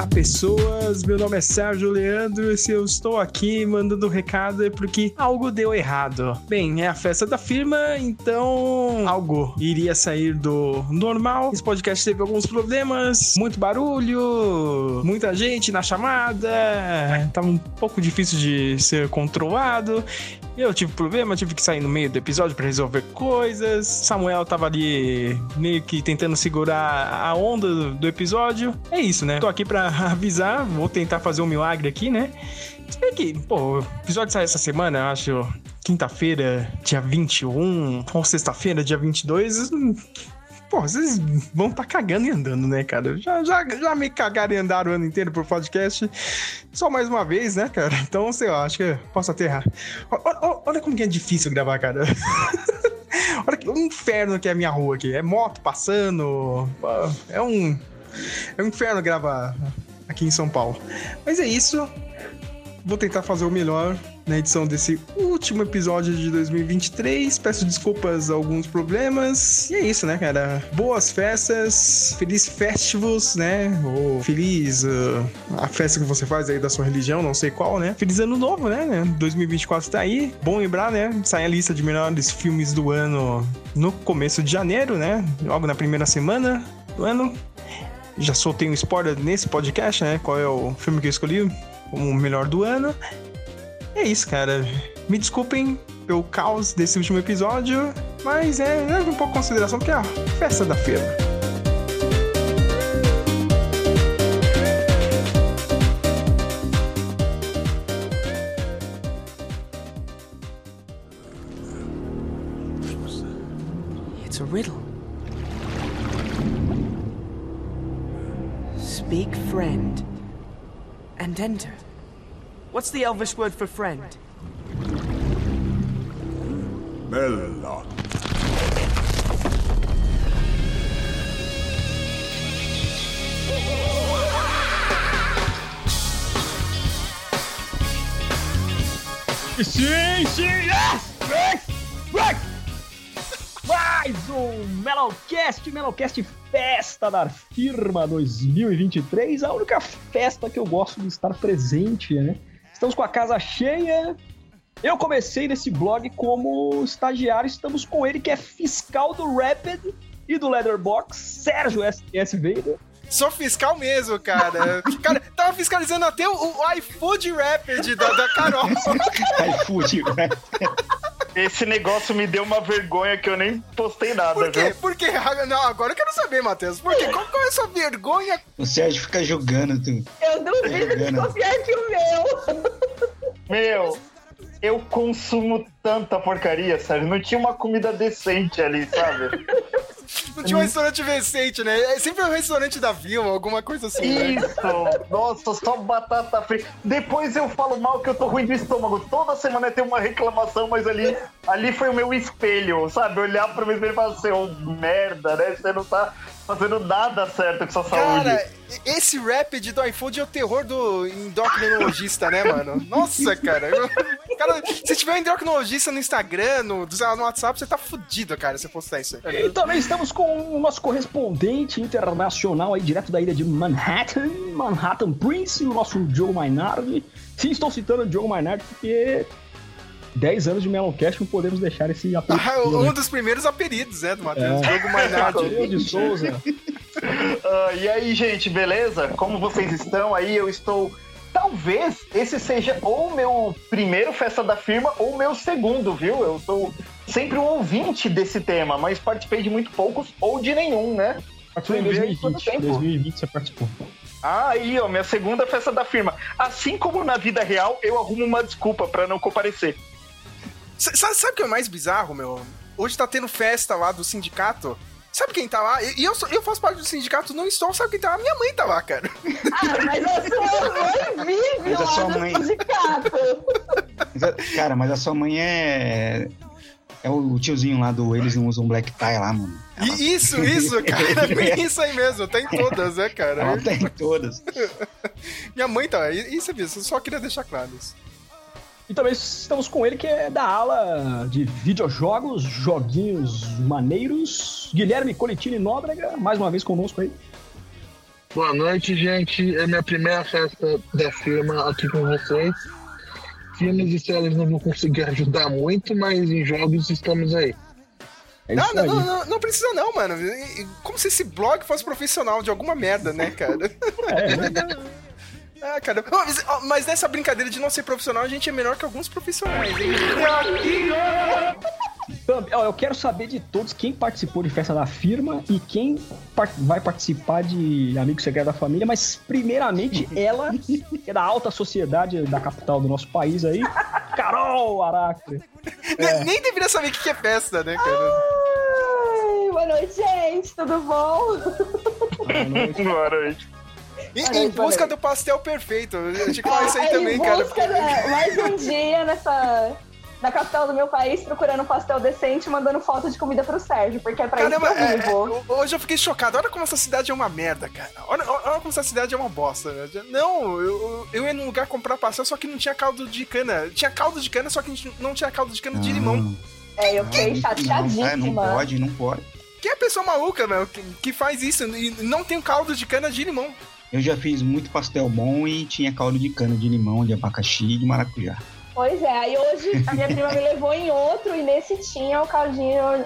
Olá, pessoas. Meu nome é Sérgio Leandro e se eu estou aqui mandando recado é porque algo deu errado. Bem, é a festa da firma, então algo iria sair do normal. Esse podcast teve alguns problemas, muito barulho, muita gente na chamada, tava um pouco difícil de ser controlado. Eu tive problema, tive que sair no meio do episódio para resolver coisas. Samuel tava ali meio que tentando segurar a onda do episódio. É isso, né? Tô aqui para avisar, vou tentar fazer um milagre aqui, né? Bem que, pô, o episódio sai essa semana, acho, quinta-feira, dia 21, ou sexta-feira, dia 22. Pô, vocês vão tá cagando e andando, né, cara? Já, já, já me cagaram e andaram o ano inteiro por podcast. Só mais uma vez, né, cara? Então, sei lá, acho que posso aterrar. Olha, olha como que é difícil gravar, cara. olha que inferno que é a minha rua aqui. É moto passando. É um. É um inferno gravar aqui em São Paulo. Mas é isso. Vou tentar fazer o melhor na edição desse último episódio de 2023. Peço desculpas a alguns problemas. E é isso, né, cara? Boas festas, feliz festivals, né? Ou feliz uh, a festa que você faz aí da sua religião, não sei qual, né? Feliz ano novo, né? 2024 tá aí. Bom lembrar, né? Sai a lista de melhores filmes do ano no começo de janeiro, né? Logo na primeira semana do ano. Já soltei um spoiler nesse podcast, né? Qual é o filme que eu escolhi como o melhor do ano. É isso, cara. Me desculpem pelo caos desse último episódio, mas é, é um pouco consideração porque é a festa da feira. Riddle. Speak friend and enter. What's the Elvish word for friend? Melon. Sim, sim, yes! Yes! Yes! Mais um Melocast, Melocast Festa da Firma 2023, a única festa que eu gosto de estar presente, né? Estamos com a casa cheia. Eu comecei nesse blog como estagiário, estamos com ele que é fiscal do Rapid e do Leatherbox, Sérgio S. Vader. Sou fiscal mesmo, cara. cara, tava fiscalizando até o, o iFood Rapid da, da Carol. iFood Rapid. Esse negócio me deu uma vergonha que eu nem postei nada, Por quê? viu? Por quê? Não, agora eu quero saber, Matheus. Por quê? Qual, qual é a sua vergonha? O Sérgio fica julgando tu. Eu duvido de confiar que o meu. Meu, eu consumo tanta porcaria, sério. Não tinha uma comida decente ali, sabe? Não tinha um restaurante decente, né? É sempre um restaurante da vila, alguma coisa assim, né? Isso! Nossa, só batata frita. Depois eu falo mal que eu tô ruim do estômago. Toda semana tem uma reclamação, mas ali, ali foi o meu espelho, sabe? Olhar pro meu espelho e falar assim, ô merda, né? Você não tá fazendo nada certo com sua saúde. Cara, esse Rapid do iFood é o terror do endocrinologista, né, mano? Nossa, cara. Eu- cara, se tiver um endocrinologista no Instagram, no, no WhatsApp, você tá fudido, cara, se postar isso. E também estamos com o nosso correspondente internacional aí, direto da ilha de Manhattan, Manhattan Prince, o nosso Diogo Mainardi. Sim, estou citando o Diogo Mainardi porque 10 anos de Meloncast não podemos deixar esse apelido. Ah, um dos primeiros apelidos, né, do Matheus. É. Jogo Mainardi. Matheus de Souza. Ah, e aí, gente, beleza? Como vocês estão aí? Eu estou. Talvez esse seja ou o meu primeiro festa da firma ou o meu segundo, viu? Eu sou sempre um ouvinte desse tema, mas participei de muito poucos ou de nenhum, né? Participou em Lembrei de quanto 2020. tempo. 2020 você participou. Ah, aí, ó, minha segunda festa da firma. Assim como na vida real, eu arrumo uma desculpa pra não comparecer. S- Sabe, sabe o que é mais bizarro, meu? Hoje tá tendo festa lá do sindicato. Sabe quem tá lá? E eu, sou- eu faço parte do sindicato, não estou. Sabe quem tá lá? Minha mãe tá lá, cara. Ah, mas a sua mãe vive Mas a lá sua no mãe- sindicato. Cara, mas a sua mãe é. É o tiozinho lá do Eles Não Usam Black Tie lá, mano. Ela, isso, isso, cara. É isso aí mesmo. Tá em todas, né, cara? ela tem todas. Minha mãe tá lá. Isso é isso. Eu só queria deixar claro isso. E também estamos com ele que é da ala de videojogos, joguinhos maneiros, Guilherme Colitini Nóbrega, mais uma vez conosco aí. Boa noite, gente. É minha primeira festa da firma aqui com vocês. Filmes e séries não vou conseguir ajudar muito, mas em jogos estamos aí. É Não, isso não, não, não, não precisa não, mano. Como se esse blog fosse profissional de alguma merda, né, cara? É, né? Ah, cara. Mas, mas nessa brincadeira de não ser profissional, a gente é melhor que alguns profissionais, hein? Ó, eu quero saber de todos quem participou de festa da firma e quem par- vai participar de Amigo Secreto da Família, mas primeiramente ela, que é da alta sociedade da capital do nosso país aí, Carol Aracre. Ne- Nem deveria saber o que é festa, né, cara? Ai, boa noite, gente. Tudo bom? Boa noite. Em, Olha em aí, busca do pastel perfeito. Eu tinha que falar isso aí É, também, cara. busca da- mais um dia nessa... Na capital do meu país, procurando um pastel decente e mandando foto de comida pro Sérgio, porque é pra Caramba, isso que eu é, vivo. é, hoje eu fiquei chocado. Olha como essa cidade é uma merda, cara. Olha, olha como essa cidade é uma bosta. Não, eu, eu ia num lugar comprar pastel, só que não tinha caldo de cana. Tinha caldo de cana, só que não tinha caldo de cana de limão. É, eu fiquei Não, é, chateadíssima. não pode, não pode. Quem é a pessoa maluca, meu, que, que faz isso e não tem caldo de cana de limão? Eu já fiz muito pastel bom e tinha caldo de cana de limão, de abacaxi e de maracujá. Pois é, aí hoje a minha prima me levou em outro e nesse tinha o caldinho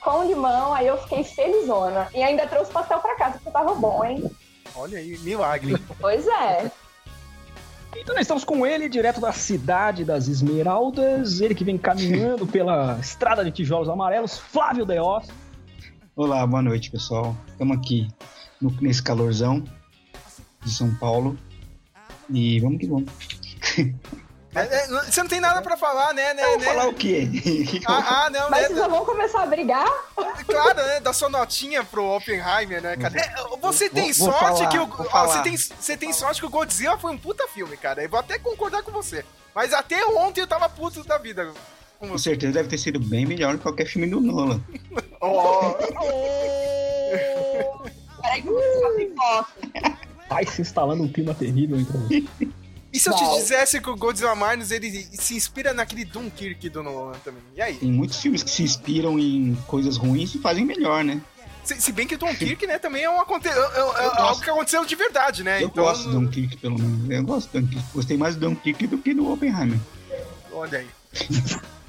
com limão, aí eu fiquei felizona. E ainda trouxe pastel pra casa, porque tava bom, hein? Olha aí, milagre. Pois é. Então nós estamos com ele, direto da cidade das Esmeraldas, ele que vem caminhando pela estrada de tijolos amarelos, Flávio Deos. Olá, boa noite, pessoal. Estamos aqui no- nesse calorzão de São Paulo. E vamos que vamos. É, é, você não tem nada pra falar, né? né, Eu vou né? falar o quê? Ah, ah, não, Mas né? vocês já vão começar a brigar? Claro, né? Da sua notinha pro Oppenheimer, né, cara? É, você tem Vou- vou sorte falar, que o. vou você, tem, você tem sorte que o Godzilla foi um puta filme, cara. Eu vou até concordar com você. Mas até ontem eu tava puto da vida com Com certeza deve ter sido bem melhor que qualquer filme do Nolan. Ó, Peraí que eu vou fazer. Vai se instalando um clima terrível entre nós. e se eu te dissesse que o Godzilla Minus ele se inspira naquele Dunkirk do Nolan também? E aí? Tem muitos filmes que se inspiram em coisas ruins e fazem melhor, né? Se, se bem que Dunkirk, né, também é, um aconte... é- é- é algo que aconteceu de verdade, né? Eu gosto do Dunkirk, pelo menos. Eu gosto do Dunkirk. Gostei mais do Dunkirk do que do Oppenheimer. Olha aí.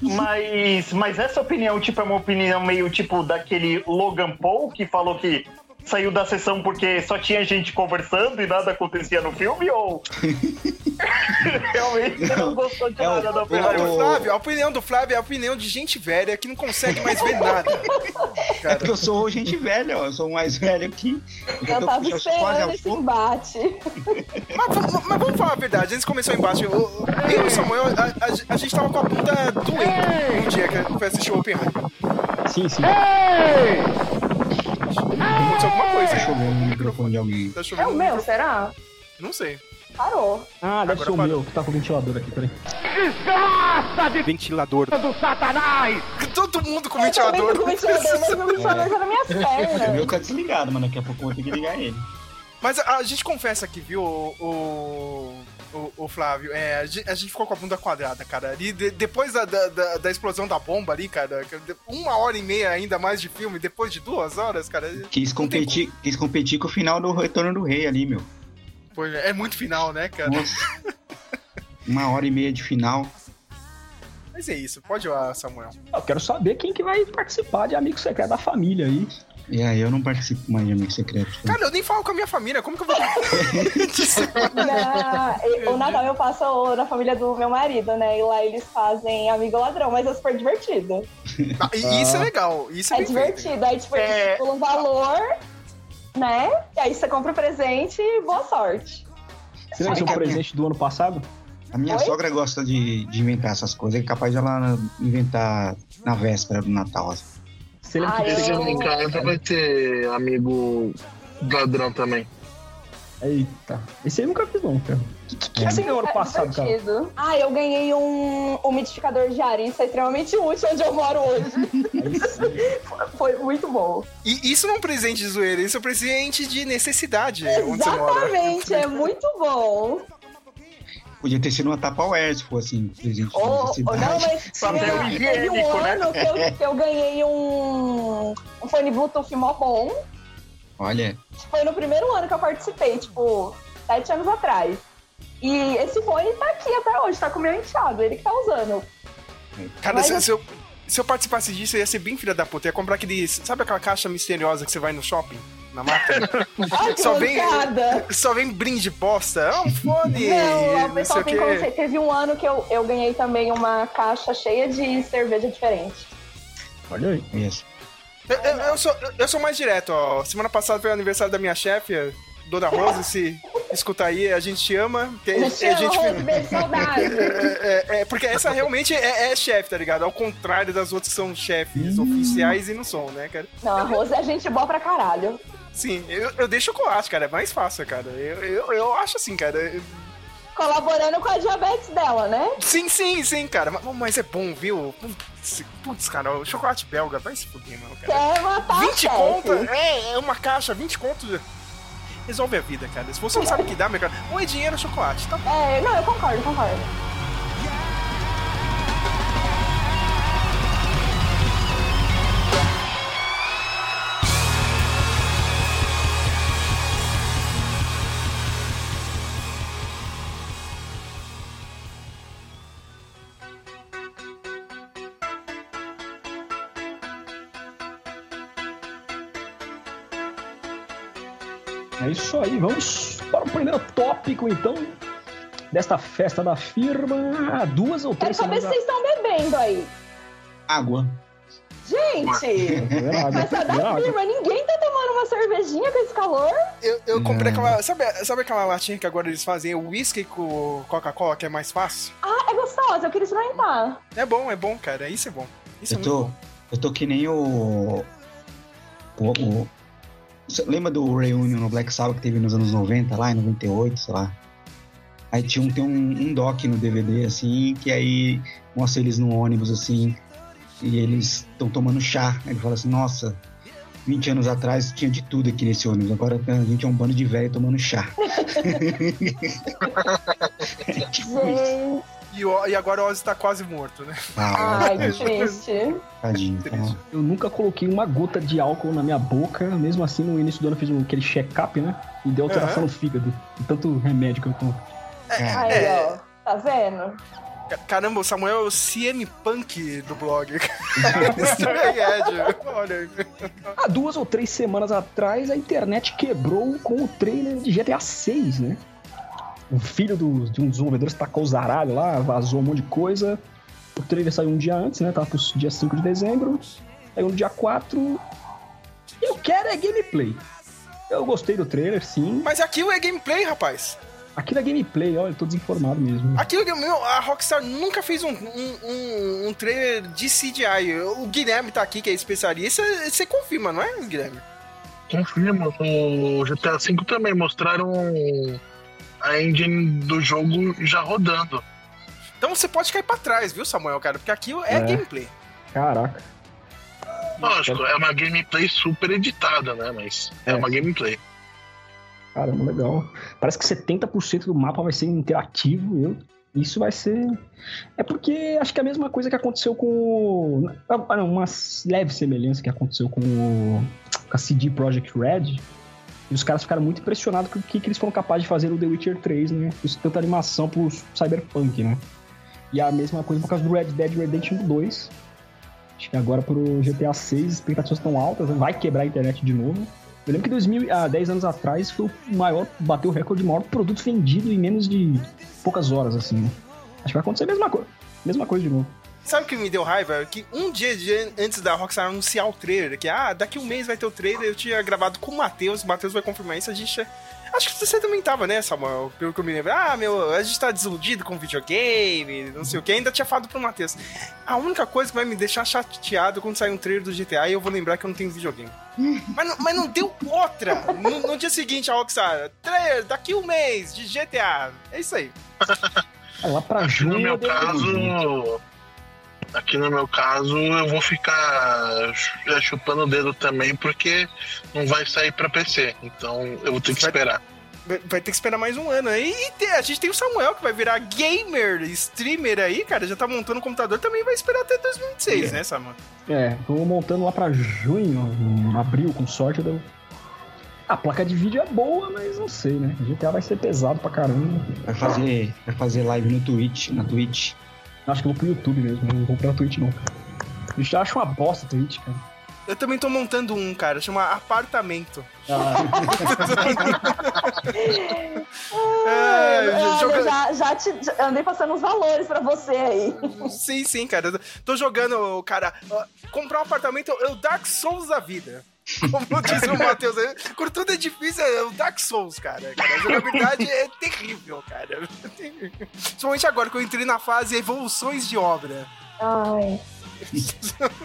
Mas, mas essa opinião, tipo, é uma opinião meio tipo daquele Logan Paul que falou que saiu da sessão porque só tinha gente conversando e nada acontecia no filme? Ou realmente você não gostou de É o- nada da o- opinião? O Flávio, a opinião do Flávio é a opinião de gente velha que não consegue mais ver nada. É Cara, porque eu sou gente velha, ó. Eu sou mais velho que. Eu, Eu tô- tava esperando esse embate. mas, vamos- mas vamos falar a verdade, antes de começar o embate, o- eu e o Samuel, a, a- a gente tava com a bunda doente um dia que foi assistir o Oppenheimer. Sim, sim. Aconteceu alguma coisa, Tá hein? chovendo no microfone de alguém. Tá É chovendo o no meu, microfone. será? Não sei. Parou. Ah, deve Agora ser o parou. meu, que tá com o ventilador aqui, peraí. Ventilador. Todo mundo com Eu ventilador. com o ventilador, mas o ventilador tá nas minhas O pernas. meu tá desligado, mas daqui a pouco eu vou ter que ligar ele. Mas a, a gente confessa aqui, viu, o, o, o- o Flávio, é, a, gente, a gente ficou com a bunda quadrada, cara. Ali, de- depois da, da, da- da explosão da bomba ali, cara, uma hora e meia ainda mais de filme, depois de duas horas, cara. Quis competir, quis competir com o final do Retorno do Rei ali, meu. como. Pô, É muito final, né, cara? Nossa. Uma hora e meia de final. Mas é isso, pode ir lá, Samuel. Eu quero saber quem que vai participar de Amigo Secreto da Família aí. E aí eu não participo mais de Amigo Secreto. Cara, eu nem falo com a minha família, como que eu vou. Na, e- o Natal eu passo na família do meu marido, né? E lá eles fazem amigo ladrão, mas é super divertido. Ah, e isso é legal, isso é, É feito. divertido. Aí, tipo, eles É. um valor, né? E aí você compra o presente e boa sorte. Você lembra seu presente do ano passado? A minha Oi? sogra gosta de, de inventar essas coisas. É capaz de ela inventar na véspera do Natal. assim. Lembra Ah, que eu- Chegando em casa vai ter amigo ladrão também. Eita, esse aí nunca fiz não, cara. O que, que, que você ganhou ano É passado, cara? Ah, eu ganhei um umidificador de ar. Isso é extremamente útil onde eu moro hoje. Sim. Foi muito bom. E isso não é um presente de zoeira, isso é um presente de necessidade onde você mora. Exatamente, é muito bom. Podia ter sido uma Tupperware se fosse um presente ou necessidade. não, mas tinha, teve um né? ano que eu, que eu ganhei um, um fone Bluetooth mó bom. Olha, Foi no primeiro ano que eu participei, tipo, sete anos atrás. E esse fone tá aqui até hoje, tá com o meu enteado, ele que tá usando. Cara, Mas se, eu- se eu, se eu participasse disso, eu ia ser bem filha da puta. Eu ia comprar aquele. Sabe aquela caixa misteriosa que você vai no shopping? Na máquina? Só vem-! Só vem brinde bosta. É um fone. Não, o não pessoal sei o tem quê. conceito. Teve um ano que eu, eu ganhei também uma caixa cheia de cerveja diferente. Olha aí. isso. Eu, eu- eu sou, eu sou mais direto, ó. Semana passada foi o aniversário da minha chefe, a Dona Rosa. Se escutar aí, a gente te ama. A gente ama, Rose, beijo, saudade. É, é, é, porque essa realmente é, é chefe, tá ligado? Ao contrário das outras que são chefes oficiais e não são, né, cara? Não, a Rose é gente boa pra caralho. Sim, eu, eu deixo chocolate, cara. É mais fácil, cara. Eu, eu, eu acho assim, cara. eu- Colaborando com a diabetes dela, né? Sim, sim, sim, cara. Mas, mas é bom, viu? Putz, cara, o chocolate belga vai se fuder, mano, cara. Quer matar 20 a chefe. conto? É, é uma caixa, 20 conto. Resolve a vida, cara. Se você não sabe o que dá, meu cara, ou é dinheiro ou chocolate, tá bom. É, não, eu concordo, concordo. Isso aí, vamos para o primeiro tópico, então, desta festa da firma. Há duas ou Quero três saber semanas. se vocês estão bebendo aí. Água. Gente! Festa da água. firma, ninguém tá tomando uma cervejinha com esse calor? Eu, eu comprei Não. aquela. Sabe, sabe aquela latinha que agora eles fazem o whisky com Coca-Cola, que é mais fácil? Ah, é gostosa, eu queria experimentar. É bom, é bom, cara. Isso é bom. Isso é Eu muito tô, bom. eu tô que nem o. o, o- lembra do Reunion no Black Sabbath que teve nos anos 90, lá em 98, sei lá? Aí tinha um, tem um, um doc no DVD, assim, que aí mostra eles no ônibus, assim, e eles estão tomando chá. Aí ele fala assim, nossa, 20 anos atrás tinha de tudo aqui nesse ônibus, agora a gente é um bando de velho tomando chá. É tipo isso. E, o- e agora o Ozzy tá quase morto, né? Ah, ai, que triste. tadinho, tá? Eu nunca coloquei uma gota de álcool na minha boca, mesmo assim no início do ano eu fiz um, aquele check-up, né? E deu alteração no fígado. De tanto remédio que eu tomo. Aí, É. ó, tá vendo? Ca- Caramba, o Samuel é o CM Punk do blog. É. Olha. Há duas ou três semanas atrás, a internet quebrou com o trailer de GTA 6, né? O filho do- de um dos desenvolvedores tacou o zaralho lá, vazou um monte de coisa. O trailer saiu um dia antes, né? Tava pro dia 5 de dezembro. Saiu no dia 4. Eu quero é gameplay. Eu gostei do trailer, sim. Mas aquilo é gameplay, rapaz. Aquilo é gameplay, olha, eu tô desinformado mesmo. Aquilo, é- meu, a Rockstar nunca fez um, um, um, um trailer de CGI. O Guilherme tá aqui, que é especialista. Você confirma, não é, Guilherme? Confirmo, no GTA V também mostraram a engine do jogo já rodando. Então você pode cair pra trás, viu, Samuel, cara? Porque aquilo é, É. gameplay. Caraca. Lógico, é uma gameplay super editada, né? Mas é, É. uma gameplay. Caramba, legal. Parece que 70% do mapa vai ser interativo. Eu, isso vai ser. É porque acho que é a mesma coisa que aconteceu com. Ah, não, uma leve semelhança que aconteceu com, o... com a CD Projekt Red. E os caras ficaram muito impressionados com o que, que eles foram capazes de fazer no The Witcher 3, né? Isso tanta animação pro Cyberpunk, né? E a mesma coisa por causa do Red Dead Redemption 2. Acho que agora pro GTA 6 as expectativas estão altas, né? vai quebrar a internet de novo. Eu lembro que 2000, há 10 anos atrás foi o maior, bateu o recorde de maior produto vendido em menos de poucas horas, assim. né? Acho que vai acontecer a mesma coisa. Mesma coisa de novo. Sabe o que me deu raiva? Que um dia de- antes da Rockstar anunciar o trailer, que ah, daqui um mês vai ter o trailer, eu tinha gravado com o Matheus, o Matheus vai confirmar isso, a gente. Acho que você também tava, né, Samuel? Pelo que eu me lembro. Ah, meu, a gente tá desiludido com videogame, não sei o que. Ainda tinha falado pro Matheus. A única coisa que vai me deixar chateado quando sair um trailer do GTA é eu vou lembrar que eu não tenho videogame. mas, não, mas não deu outra. No, no dia seguinte, a Rockstar, trailer daqui um mês de GTA. É isso aí. É, lá pra Aqui no junho. meu caso. Aqui no meu caso, eu vou ficar é, chupando o dedo também, porque não vai sair pra PC. Então eu vou ter que Vai- esperar. Vai ter que esperar mais um ano. E, e a gente tem o Samuel, que vai virar gamer, streamer aí, cara. Já tá montando o computador, também vai esperar até 2026, né, Samuel? É, tô montando lá pra junho, abril, com sorte. Eu devo... A placa de vídeo é boa, mas não sei, né? GTA vai ser pesado pra caramba. Vai fazer, vai fazer live no Twitch, na Twitch. Acho que eu vou pro YouTube mesmo, não vou pra Twitch não. Eu já acho uma bosta a Twitch, cara. Eu também tô montando um, cara, chama Apartamento. Ah, É, joga- já, já te, já andei passando os valores pra você aí. Sim, sim, cara. Tô jogando, cara, comprar um apartamento é o Dark Souls da vida. Como diz o Matheus, aí, quando tudo é difícil, é o Dark Souls, cara. A jogabilidade é terrível, cara. Principalmente agora que eu entrei na fase evoluções de obra. Ai.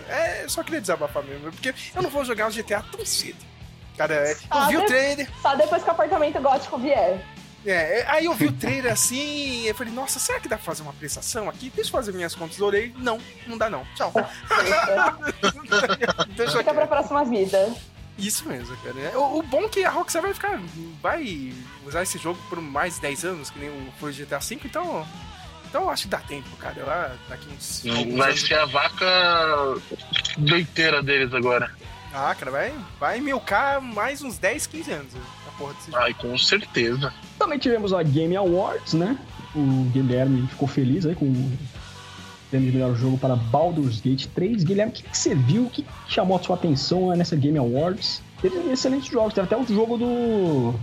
É, só queria desabafar mesmo, porque eu não vou jogar o GTA tão cedo. Cara, eu Ah, vi o trailer, Só depois que o apartamento gótico vier. É, aí eu vi o trailer assim, eu falei, nossa, será que dá pra fazer uma prestação aqui? Deixa eu fazer minhas contas, orei. Não, não dá não. Tchau. Deixa Fica pra próxima vida. Isso mesmo, cara. O, o bom é que a Rockstar vai ficar. Vai usar esse jogo por mais 10 anos, que nem o- foi o GTA V, então. Então eu acho que dá tempo, cara. Lá daqui uns. Vai ser a vaca leiteira deles agora. Ah, cara, vai, vai milcar mais uns 10, 15 anos a porra desse jogo. Ai, com certeza. Também tivemos a Game Awards, né? O Guilherme ficou feliz aí com o prêmio de melhor jogo para Baldur's Gate 3. Guilherme, o que, que você viu? O que que chamou a sua atenção né, nessa Game Awards? Teve excelentes jogos, teve até o jogo do,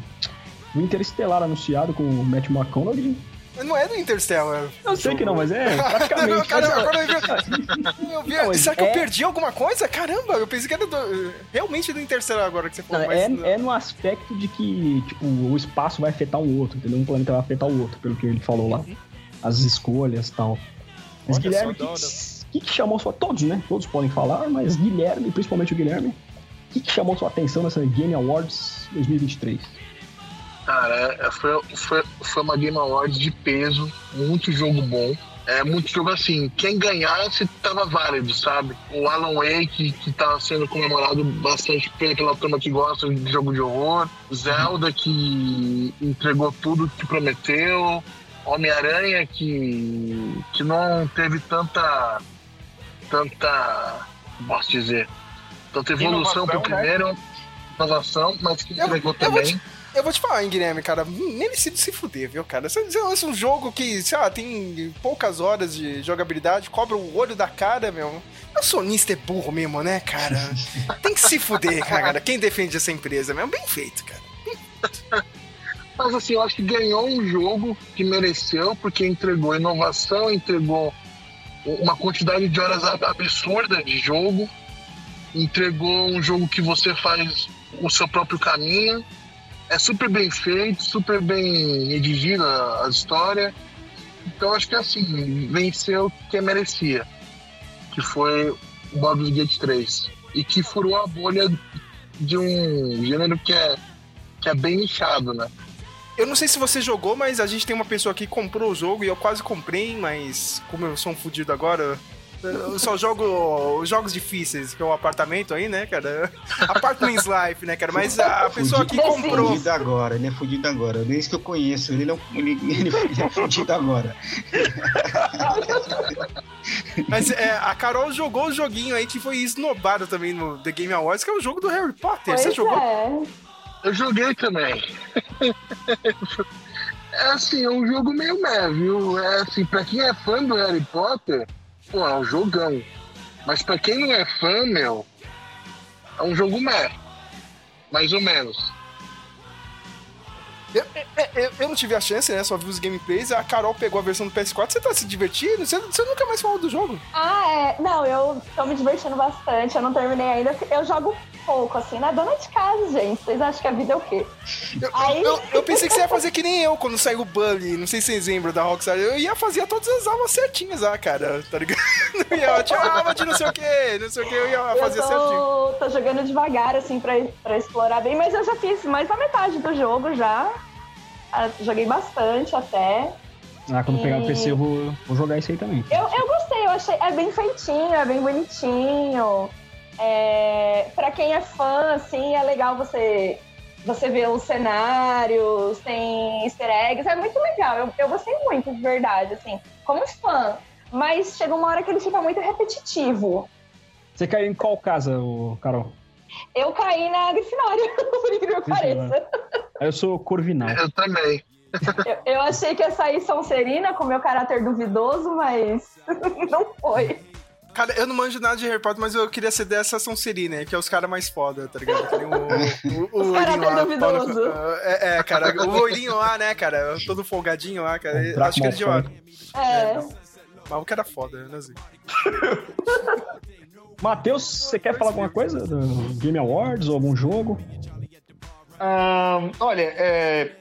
do Interestelar anunciado com o Matt McConaughey. Não é do Interstellar. Eu sei que não, mas é praticamente. Não, agora eu vi- eu vi- Não, mas será que eu é- perdi alguma coisa? Caramba, eu pensei que era do- realmente do Interstellar agora que você falou. Não, é, não. é no aspecto de que, tipo, o espaço vai afetar o outro, entendeu? Um planeta vai afetar o outro, pelo que ele falou lá. As escolhas e tal. Mas Olha Guilherme, o que, que, que chamou sua... Todos, né? Todos podem falar, mas Guilherme, principalmente o Guilherme, o que, que chamou sua atenção nessa Game Awards 2023? Cara, é- foi, foi, foi uma Game Awards de peso, muito jogo bom. É muito jogo assim, quem ganhasse tava válido, sabe? O Alan Wake, que tá sendo comemorado bastante pe- pela turma que gosta de jogo de horror. Zelda, que entregou tudo que prometeu. Homem-Aranha, que, que não teve tanta. tanta. posso dizer. tanta evolução Inovação, pro né? primeiro. Inovação, mas que entregou eu também. Eu vou te falar, hein, Guilherme, cara, nem decide se fuder, viu, cara? Você lança um jogo que, sei lá, tem poucas horas de jogabilidade, cobra o olho da cara, meu. O sonista é burro mesmo, né, cara? Tem que se fuder, cara. Quem defende essa empresa, meu? Bem feito, cara. Mas assim, eu acho que ganhou um jogo que mereceu, porque entregou inovação, entregou uma quantidade de horas ab- absurda de jogo, entregou um jogo que você faz o seu próprio caminho. É super bem feito, super bem redigida a história. Então acho que assim, venceu quem merecia. Que foi o Baldur's Gate 3. E que furou a bolha de um gênero que é, que é bem nichado, né? Eu não sei se você jogou, mas a gente tem uma pessoa aqui que comprou o jogo e eu quase comprei, mas como eu sou um fudido agora, eu só jogo os jogos difíceis, que é o apartamento aí, né, cara? Apartments Life, né, cara? Mas a pessoa que comprou. Fudido agora, ele é fudido agora. Desde que eu conheço, ele não ele, ele, ele é fudido agora. Mas é, a Carol jogou o joguinho aí que foi esnobado também no The Game Awards, que é o jogo do Harry Potter. Pois Você jogou? é. Eu joguei também. É assim, é um jogo meio meh, viu? É assim, pra quem é fã do Harry Potter, pô, é um jogão. Mas pra quem não é fã, meu, é um jogo meh. Mais ou menos. Eu, eu- eu- eu não tive a chance, né? Só vi os gameplays. A Carol pegou a versão do PS4. Você tá se divertindo? Você, você nunca mais falou do jogo? Ah, é. Não, eu tô me divertindo bastante. Eu não terminei ainda. Eu jogo pouco, assim, né? Dona de casa, gente. Vocês acham que a vida é o quê? Eu, Aí- eu, eu pensei que você ia fazer que nem eu quando saiu o Bully. Não sei se vocês lembram da Rockstar. Eu ia fazer todas as almas certinhas lá, cara. Tá ligado? Eu ia, tinha uma alma de não sei o que, não sei o que. Eu ia fazer eu certinho. tô, tô jogando devagar, assim, pra, pra explorar bem, mas eu já fiz mais da metade do jogo já. Ah, Joguei bastante até. Ah, quando pegar o E- PC eu vou, vou jogar isso aí também. Eu, eu gostei, eu achei. É bem feitinho, é bem bonitinho. É, pra quem é fã, assim, é legal você, você ver os cenários, tem easter eggs, é muito legal. Eu, eu gostei muito, de verdade, assim, como fã. Mas chega uma hora que ele fica muito repetitivo. Você caiu em qual casa, Carol? Eu caí na Grifinória, por incrível que pareça. Eu sou Corvinal. Eu também. Eu, eu achei que ia sair Sonserina com meu caráter duvidoso, mas não foi. Cara, eu não manjo nada de Harry Potter, mas eu queria ser dessa Sonserina, que é os caras mais foda, tá ligado? Nem o, o, o lá, duvidoso. É, é, cara, o loirinho lá, né, cara? Todo folgadinho lá, cara. Draco Acho que ele de Malfoy. É. Mas o que era foda, né, Zé? Matheus, você quer falar alguma coisa do Game Awards ou algum jogo? Olha, é.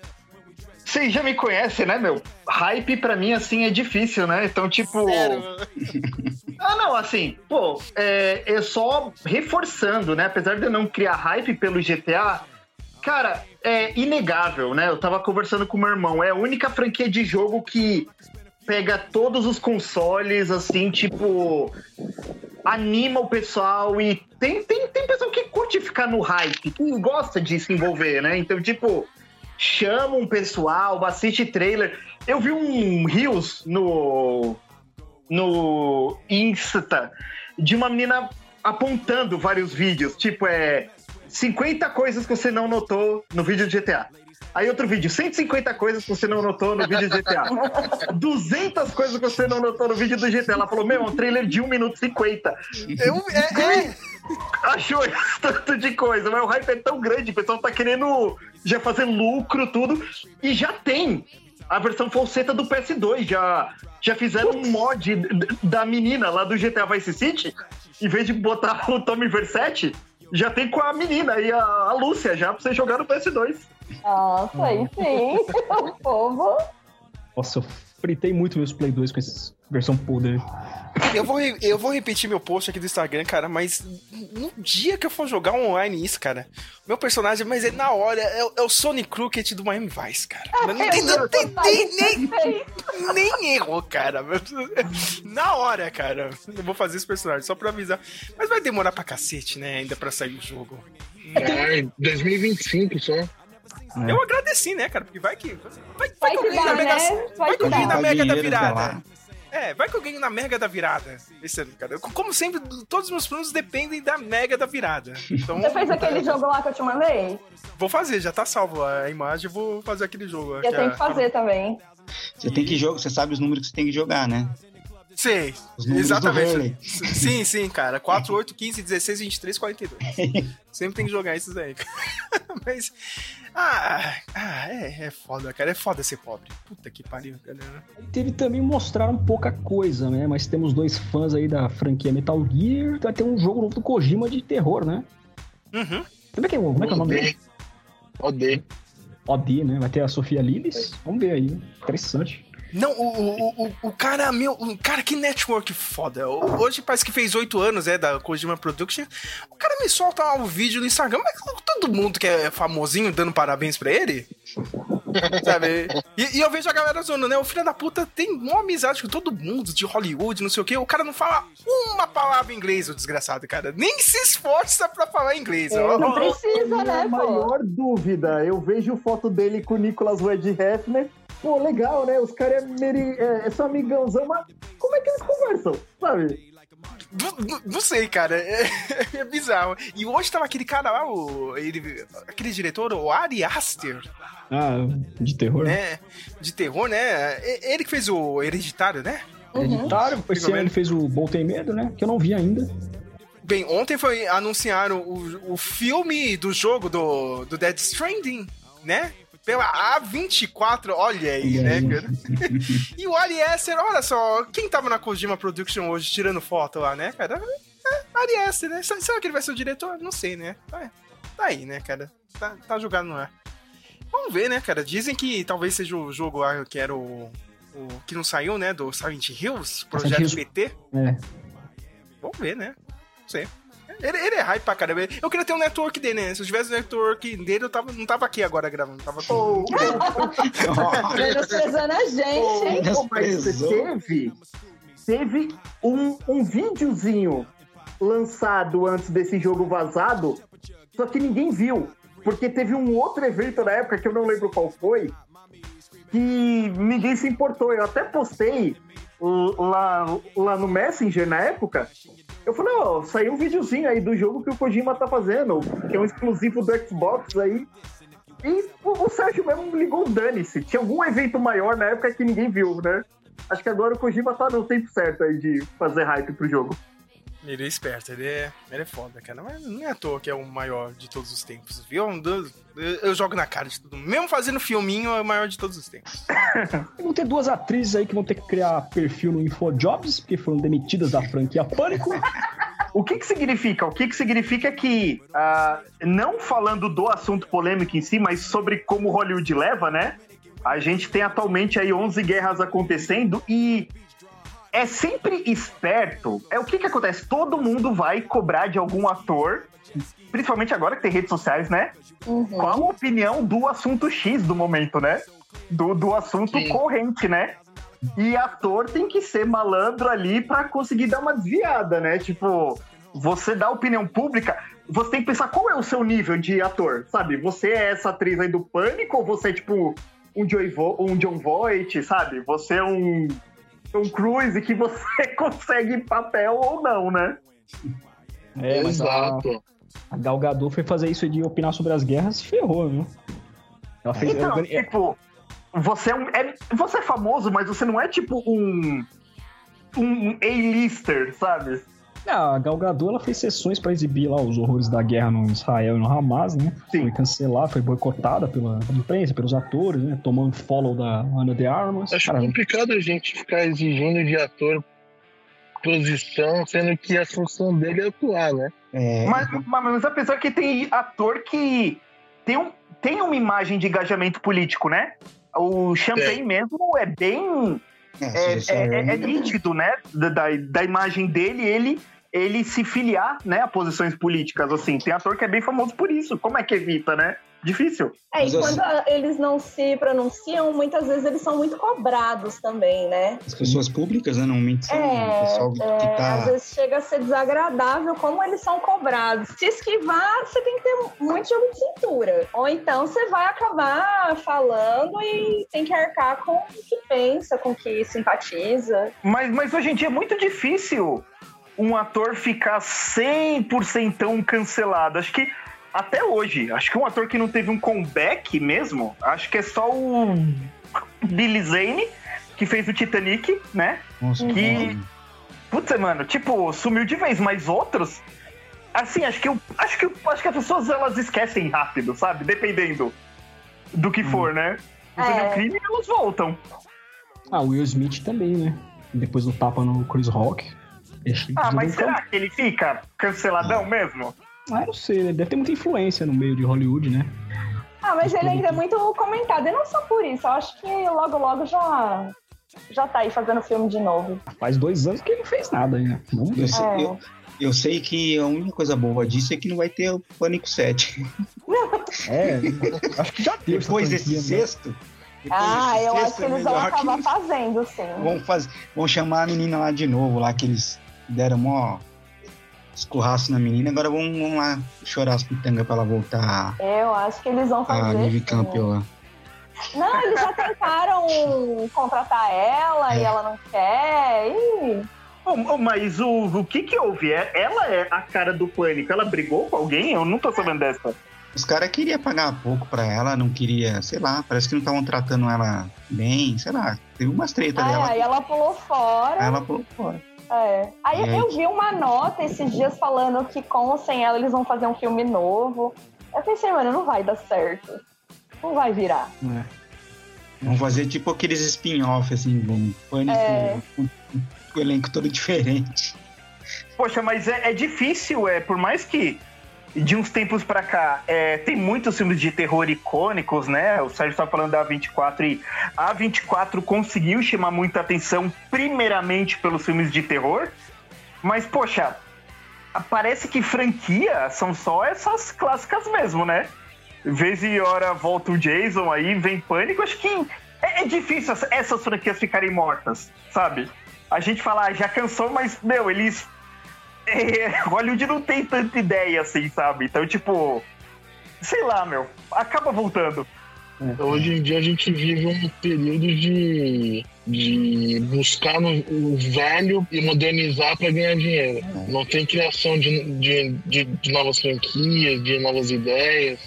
Vocês já me conhecem, né, meu? Hype pra mim, assim, é difícil, né? Então, tipo. Ah, não, assim, pô, é, é só reforçando, né? Apesar de eu não criar hype pelo GTA, cara, é inegável, né? Eu tava conversando com meu irmão, é a única franquia de jogo que pega todos os consoles, assim, tipo, anima o pessoal e tem, tem, tem pessoal que curte ficar no hype, que gosta de se envolver, né? Então, tipo, chama um pessoal, assiste trailer. Eu vi um Rios no no Insta de uma menina apontando vários vídeos, tipo é 50 coisas que você não notou no vídeo de GTA. Aí outro vídeo, 150 coisas que você não notou no vídeo de GTA. 200 coisas que você não notou no vídeo do GTA. Ela falou, meu, é um trailer de 1 minuto e 50. Eu, é, é, Achou esse tanto de coisa, mas o hype é tão grande, o pessoal tá querendo já fazer lucro, tudo, e já tem a versão falseta do PS2, já, já fizeram um mod da menina lá do GTA Vice City, em vez de botar o Tommy Versetti, já tem com a menina e a, a Lúcia já pra você jogar no PS2. Nossa, aí sim. O povo. Nossa, eu fritei muito meus Play 2 com essa versão poder. eu, vou, eu vou repetir meu post aqui do Instagram, cara, mas no dia que eu for jogar online isso, cara, meu personagem, mas é na hora, é, o- é o Sony Crooked do Miami Vice, cara. Mas não tem, não tem, nem, nem, nem erro, cara. Na hora, cara. Eu vou fazer esse personagem só pra avisar. Mas vai demorar pra cacete, né? Ainda pra sair o jogo. É, 2025 só. Eu agradeci, né, cara? Porque vai que. Vai, vai Vai que eu ganho dá, na Mega. né? Vai Vai que que eu ganho dá. na Mega da virada. É, vai que eu ganho na Mega da virada. Esse ano, cara. Eu- Como sempre, todos os meus planos dependem da Mega da virada. Então, Você fez aquele jogo lá que eu te mandei? vou fazer, já tá salvo a imagem, vou fazer aquele jogo. Eu tenho é- que fazer também. Você tem que jogar, você sabe os números que você tem que jogar, né? Sei, Os números do exatamente. Sim, sim, cara. 4, 8, 15, 16, 23, 42. Sempre tem que jogar esses aí. Mas. Ah, ah é, é foda, cara. É foda ser pobre. Puta que pariu, cara. Teve também mostraram pouca coisa, né? Mas temos dois fãs aí da franquia Metal Gear. Vai ter um jogo novo do Kojima de terror, né? Uhum. Como é que é, como é, que é o nome dele? OD. OD, né? Vai ter a Sofia Lillis. Vamos ver aí. Interessante. Não, o, o, o, o cara, meu, o cara, que network foda. Hoje parece que fez oito anos, é, da Kojima Production. O cara me solta um vídeo no Instagram, mas todo mundo que é famosinho dando parabéns pra ele. Sabe? E, e eu vejo a galera zoando, né? O filho da puta tem uma amizade com todo mundo de Hollywood, não sei o quê. O cara não fala uma palavra em inglês, o desgraçado, cara. Nem se esforça pra falar inglês. ó. Não precisa, né, a maior dúvida, eu vejo foto dele com o Nicolas Wade Hefner. Pô, legal, né? Os caras é, meri... é, é só amigãozão, mas como é que eles conversam, sabe? Não, sei, cara. É, é bizarro. E hoje tava aquele cara lá, o, ele, aquele diretor, o Ari Aster, Ah, de terror. né? De terror, né? Ele que fez o Hereditário, né? Hereditário. Esse ano ele fez o Bom Tem Medo, né? Que eu não vi ainda. Bem, ontem foi anunciaram o, o filme do jogo do, do Dead Stranding, né? Pela A24, olha aí, né, cara? e o Ari Aster, olha só, quem tava na Kojima Production hoje tirando foto lá, né, cara? É, Ari Aster, né? Será que ele vai ser o diretor? Não sei, né? Tá, tá aí, né, cara? Tá, tá jogado no ar. Vamos ver, né, cara? Dizem que talvez seja o jogo lá que era o. o que não saiu, né? Do Silent Hills, projeto. PT. É. Vamos ver, né? Não sei. Ele, ele é hype pra caramba. Eu queria ter um network dele, né? Se eu tivesse um network dele, eu tava, não tava aqui agora gravando. Tava Ô, Menosprezando a gente? Pô, mas teve, teve um, um videozinho lançado antes desse jogo vazado, só que ninguém viu. Porque teve um outro evento na época, que eu não lembro qual foi, que ninguém se importou. Eu até postei uh, lá, lá no Messenger na época. Eu falei, ó, saiu um videozinho aí do jogo que o Kojima tá fazendo, que é um exclusivo do Xbox aí. E o, Sérgio mesmo ligou o dane-se. Tinha algum evento maior na época que ninguém viu, né? Acho que agora o Kojima tá no tempo certo aí de fazer hype pro jogo. Ele é esperto, ele é, ele é foda, cara. Mas não é à toa que é o maior de todos os tempos, viu? Dos- Eu, eu jogo na cara de mundo. Mesmo fazendo filminho, é o maior de todos os tempos. Vão ter duas atrizes aí que vão ter que criar perfil no InfoJobs, porque foram demitidas da franquia Pânico. O que que significa? O que que significa que, ah, não falando do assunto polêmico em si, mas sobre como Hollywood leva, né? A gente tem atualmente aí 11 guerras acontecendo e é sempre esperto. É o que que acontece? Todo mundo vai cobrar de algum ator, principalmente agora que tem redes sociais, né? Qual a opinião do assunto X do momento, né? Do, do assunto Sim. corrente, né? E ator tem que ser malandro ali pra conseguir dar uma desviada, né? Tipo, você dá opinião pública, você tem que pensar qual é o seu nível de ator, sabe? Você é essa atriz aí do Pânico ou você é tipo um, Joey Vo- um John Voight, sabe? Você é um Tom Cruise que você consegue papel ou não, né? É, a, Exato. a Gal Gadot foi fazer isso de opinar sobre as guerras, ferrou, viu? Ela fez. Então, ela- é- tipo, você é, um, é- você é famoso, mas você não é tipo um um A-lister, sabe? Não, a Gal Gadot ela fez sessões pra exibir lá os horrores da guerra no Israel e no Hamas, né? Sim. Foi cancelada, foi boicotada pela imprensa, pelos atores, né? Tomando follow da Ana de Armas. Acho Cara, complicado a gente ficar exigindo de ator posição, sendo que a função dele é atuar, né? É, Mas, mas, mas apesar que tem ator que tem, um, tem uma imagem de engajamento político, né? O Champagne Tem. mesmo é bem. é, É, é- é- é nítido, né? Da, da, da imagem dele, ele, ele se filiar né, a posições políticas, assim. Tem ator que é bem famoso por isso. Como é que evita, né? Difícil. É, e quando eles não se pronunciam, muitas vezes eles são muito cobrados também, né? As pessoas públicas, né, normalmente são o É, pessoal que é, tá. às vezes chega a ser desagradável como eles são cobrados. Se esquivar, você tem que ter muito jogo de cintura. Ou então você vai acabar falando e tem que arcar com o que pensa, com o que simpatiza. Mas, mas hoje em dia é muito difícil um ator ficar 100% cancelado. Acho que até hoje, acho que um ator que não teve um comeback mesmo, acho que é só o Billy Zane, que fez o Titanic, né? Nossa, que-. Putz, mano, tipo, sumiu de vez, mas outros. Assim, acho que eu acho que acho que as pessoas elas esquecem rápido, sabe? Dependendo do que for, né? Fazendo É. crime, elas voltam. Ah, o Will Smith também, né? Depois do tapa no Chris Rock. Ah, mas então- será que ele fica canceladão mesmo? Ah, eu não sei, ele deve ter muita influência no meio de Hollywood, né? Ah, mas ele ainda é muito comentado. E não só por isso, eu acho que logo, logo já, já tá aí fazendo filme de novo. Faz dois anos que ele não fez nada ainda. Vamos ver. Eu sei, É. eu, eu sei que a única coisa boa disso é que não vai ter o Pânico 7. É, acho que já teve. Depois desse né? sexto. depois Ah, desse eu acho que é eles vão melhor que acabar não- fazendo, sim. Vão, faz, vão chamar a menina lá de novo, lá que eles deram mó escorraço na menina. Agora vão, vão lá chorar as pitangas pra ela voltar Eu acho que eles vão a fazer. Nivea sim. Campbell lá. Não, eles já tentaram contratar ela e É. ela não quer. Ô, mas o, o que que houve? É- Ela é a cara do pânico. Ela brigou com alguém? Eu não tô sabendo dessa. Os caras queriam pagar pouco pra ela, não queria, sei lá, parece que não estavam tratando ela bem, sei lá. Teve umas tretas Ai, dela. aí ela pulou fora. Aí ela pulou fora. É. Aí aí? eu vi uma nota esses dias falando que com ou sem ela eles vão fazer um filme novo. Eu pensei, mano, não vai dar certo. Não vai virar. É. Vamos fazer tipo aqueles spin-off, assim, um pânico É. com, com o elenco todo diferente. Poxa, mas é, é difícil, é, por mais que de uns tempos pra cá é, tem muitos filmes de terror icônicos, né? O Sérgio tá falando da A24 e a A24 conseguiu chamar muita atenção, primeiramente pelos filmes de terror, mas, poxa, parece que franquia são só essas clássicas mesmo, né? Vez e hora volta o Jason aí, vem pânico, acho que é, é difícil essa- essas franquias ficarem mortas, sabe? A gente fala, ah, já cansou, mas, meu, eles é, Hollywood não tem tanta ideia assim, sabe? Então, tipo, sei lá, meu, acaba voltando. Hoje em dia a gente vive um período de, de buscar no, o velho e modernizar para ganhar dinheiro. Não tem criação de, de, de, de novas franquias, de novas ideias.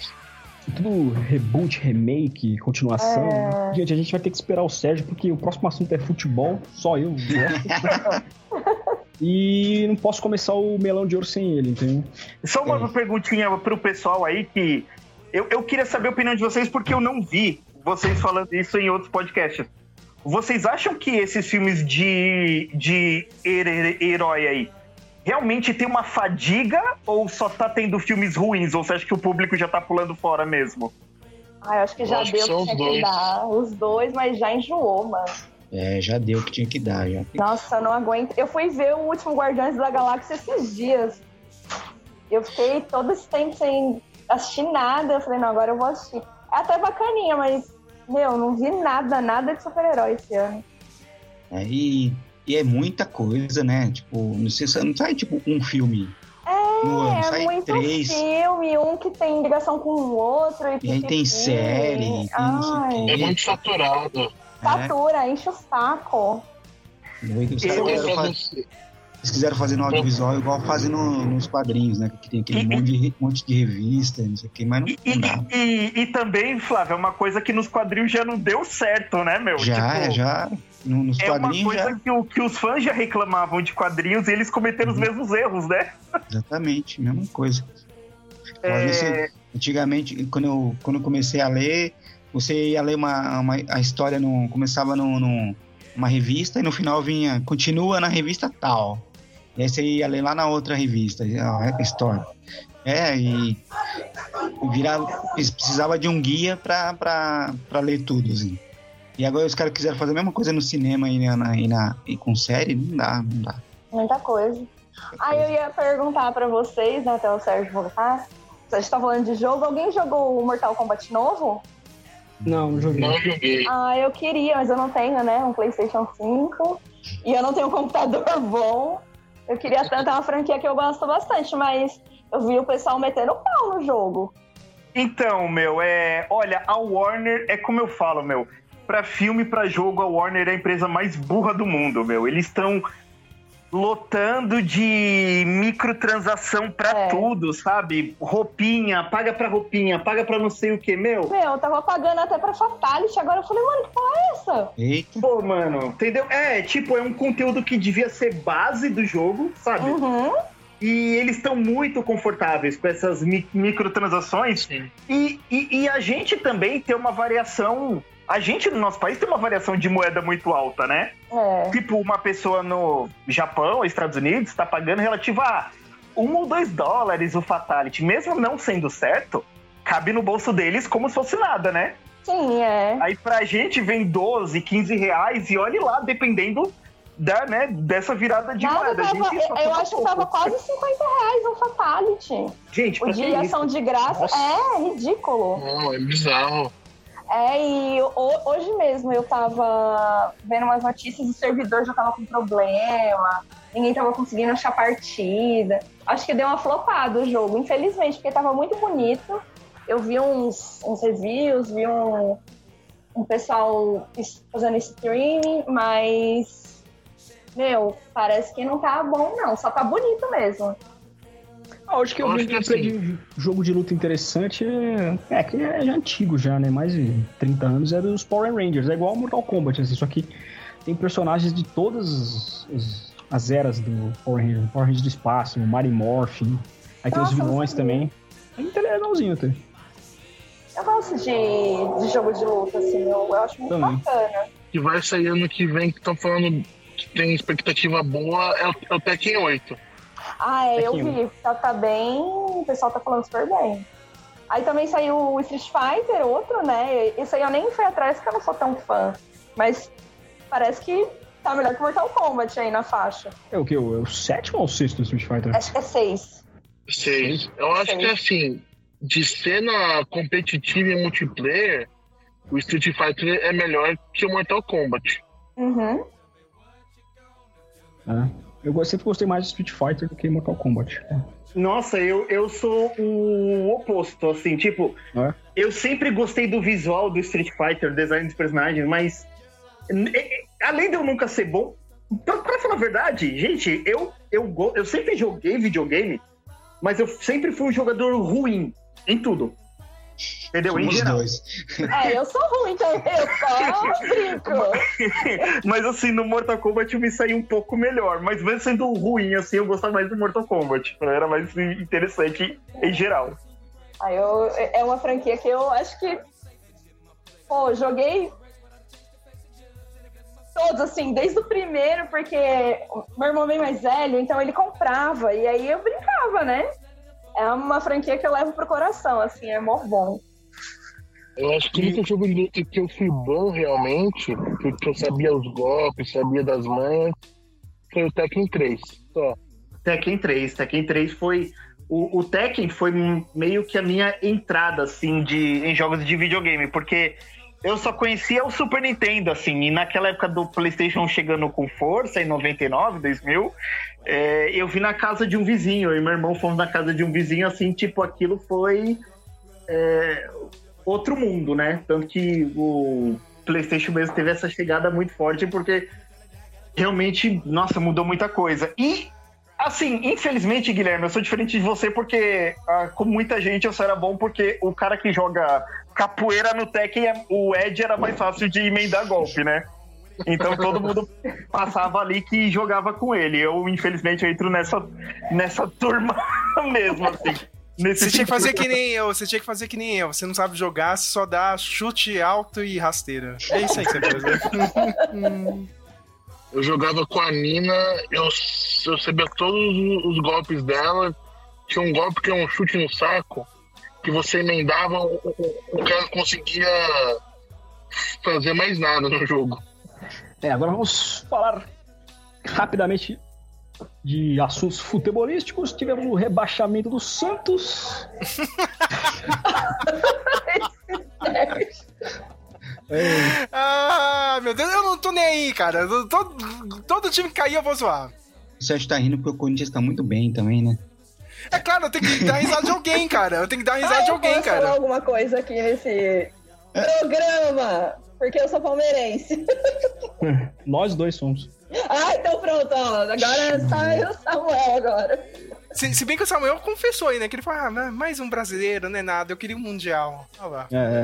Tudo reboot, remake, continuação. É. Gente, a gente vai ter que esperar o Sérgio, porque o próximo assunto é futebol, só eu gosto. e não posso começar o melão de ouro sem ele, entendeu? Só uma perguntinha pro pessoal aí que eu, eu queria saber a opinião de vocês porque eu não vi vocês falando isso em outros podcasts. Vocês acham que esses filmes de, de her- herói aí realmente tem uma fadiga ou só tá tendo filmes ruins? Ou você acha que o público já tá pulando fora mesmo? Ah, eu acho que já Eu deu que os tinha que dois. dar. Os dois, mas já enjoou, mano. É, já deu o que tinha que dar, já. Nossa, eu não aguento. Eu fui ver o último Guardiões da Galáxia esses dias. Eu fiquei todo esse tempo sem assistir nada. Eu falei, não, agora eu vou assistir. É até bacaninha, mas, meu, não vi nada, nada de super-herói esse ano. É, e, e é muita coisa, né? Tipo, não sei se não sai tipo um filme ano, É, sai muito três. filme, um que tem ligação com o outro. E, E aí tem série, tem não sei o Ai, quê. É muito saturado. Satura, enche o saco. Os Eu- caras Eu- quiseram, fa- eles quiseram fazer no audiovisual igual fazem no- nos quadrinhos, né? Que tem aquele E- monte de, monte de revista, não sei o que, mas não, E, não dá. e- e também, Flávio, é uma coisa que nos quadrinhos já não deu certo, né, meu? Já, Tipo, é, já. no- Nos É uma quadrinhos coisa já. que, o- que os fãs já reclamavam de quadrinhos e eles cometeram os Uhum. mesmos erros, né? Exatamente, mesma coisa. É, Você- antigamente, quando eu, quando eu comecei a ler, você ia ler uma, uma- a história, no, começava no, no- numa revista e no final vinha, continua na revista tal. E aí você ia ler lá na outra revista, a a história. É, e virava, precisava de um guia pra, pra ler tudo, assim. E agora os caras quiseram fazer a mesma coisa no cinema e, na, e, na, e com série, não dá, não dá. Muita coisa. Aí eu ia perguntar pra vocês, né, até o Sérgio voltar. Gente tá falando de jogo. Alguém jogou o Mortal Kombat novo? Não, não joguei. Não joguei. Ah, eu queria, mas eu não tenho, né? Um PlayStation 5. E eu não tenho um computador bom. Eu queria tanto, é uma franquia que eu gosto bastante, mas eu vi o pessoal metendo pau no jogo. Então, meu, é. Olha, a Warner é como eu falo, meu. Pra filme, pra jogo, a Warner é a empresa mais burra do mundo, meu. Eles estão lotando de microtransação pra É. tudo, sabe? Roupinha, paga pra roupinha, paga pra não sei o que, meu. Meu, eu tava pagando até pra Fatality, agora eu falei, mano, que porra é essa? Eita, Pô, mano, entendeu? É, tipo, é um conteúdo que devia ser base do jogo, sabe? Uhum. E eles estão muito confortáveis com essas mi- microtransações. E, e, e a gente também tem uma variação. A gente no nosso país tem uma variação de moeda muito alta, né? É. Tipo, uma pessoa no Japão, Estados Unidos, está pagando relativo a um ou dois dólares o Fatality. Mesmo não sendo certo, cabe no bolso deles como se fosse nada, né? Sim, é. Aí pra gente vem 12, 15 reais e olhe lá, dependendo da, né, dessa virada de Nada moeda. tava, gente, eu tava acho que tava quase 50 reais um Fatality. Gente, O de que isso? ação de graça Nossa. é ridículo. Não, é bizarro. É, e ho- hoje mesmo eu tava vendo umas notícias, o servidor já tava com problema, ninguém tava conseguindo achar partida. Acho que deu uma flopada o jogo, infelizmente, porque tava muito bonito. Eu vi uns, uns reviews, vi um, um pessoal es- fazendo streaming, mas. Meu, parece que não tá bom, não. Só tá bonito mesmo. Ah, acho que eu Eu vi acho que gameplay de jogo de luta interessante. É, é que é antigo já, né? Mais de 30 anos. É dos Power Rangers. É igual ao Mortal Kombat, assim. Só que tem personagens de todas as, as eras do Power Ranger. Power Ranger do espaço, o Mighty Morphin. Aí tem Nossa, os eu não vilões também. É legalzinho até. Eu gosto de, de jogo de luta, assim, eu, eu acho muito Também. bacana. Que vai sair ano que vem, que estão falando que tem expectativa boa, é o, é o Tekken 8. Ah, é, eu vi. Tá, tá bem. O pessoal tá falando super bem. Aí também saiu o Street Fighter, outro, né? Esse aí eu nem fui atrás porque eu não sou tão fã. Mas parece que tá melhor que Mortal Kombat aí na faixa. É o que? É o sétimo ou o sexto Street Fighter? Acho que é seis. Seis. Eu acho que assim, de cena competitiva e multiplayer, o Street Fighter é melhor que o Mortal Kombat. Uhum. É. Eu sempre gostei mais de Street Fighter do que Mortal Kombat. Nossa, eu, eu sou o oposto, assim, tipo, É? eu sempre gostei do visual do Street Fighter, design dos personagens, mas além de eu nunca ser bom, pra, pra falar a verdade, gente, eu, eu, eu sempre joguei videogame, mas eu sempre fui um jogador ruim em tudo. Entendeu? em Somos geral. dois. É, eu sou ruim também, eu só brinco. Mas assim, no Mortal Kombat eu me saí um pouco melhor. Mas mesmo sendo ruim, assim, eu gostava mais do Mortal Kombat. Era mais interessante em geral. Aí eu, é uma franquia que eu acho que. Pô, joguei todos, assim, desde o primeiro, porque o meu irmão é bem mais velho, então ele comprava, e aí eu brincava, né? É uma franquia que eu levo pro coração, assim, é mó bom. Eu acho que o único jogo de que eu fui bom realmente, que, eu sabia os golpes, sabia das manhas, foi o Tekken 3. Só. Tekken 3. Tekken 3 foi. O, o Tekken foi meio que a minha entrada, assim, de, em jogos de videogame, porque eu só conhecia o Super Nintendo, assim, e naquela época do PlayStation chegando com força, em 99, 2000, é, eu vi na casa de um vizinho, eu e meu irmão fomos na casa de um vizinho, assim, tipo, aquilo foi é, outro mundo, né? Tanto que o PlayStation mesmo teve essa chegada muito forte, porque realmente, nossa, mudou muita coisa. E, assim, infelizmente, Guilherme, eu sou diferente de você porque, ah, como muita gente, eu só era bom porque o cara que joga capoeira no Tekken, o Ed era mais fácil de emendar golpe, né? Então todo mundo passava ali que jogava com ele. Eu, infelizmente, eu entro nessa, nessa turma mesmo, assim. Nesse Você tinha que fazer que nem eu, você tinha que fazer que nem eu. Você não sabe jogar, você só dá chute alto e rasteira. É isso aí que você faz, né? Eu jogava com a Nina, eu, eu sabia todos os, golpes dela. Tinha um golpe que é um chute no saco, que você emendava, o, o, o cara não conseguia fazer mais nada no jogo. É, agora vamos falar rapidamente de assuntos futebolísticos. Tivemos o rebaixamento do Santos. Ah, meu Deus, eu não tô nem aí, cara. Eu- Todo, todo time que cair eu vou zoar. O Sérgio tá rindo porque o Corinthians tá muito bem também, né? É claro, eu tenho que dar risada de alguém, cara. Eu tenho que dar risada Ah, de eu alguém, posso falar cara. alguma coisa aqui nesse programa, porque eu sou palmeirense. Nós dois somos. Ah, então pronto, ó. Agora sai o Samuel agora. Se, se bem que o Samuel confessou aí, né? Que ele falou, ah, mais um brasileiro, não é nada. Eu queria um mundial. Olha lá. É,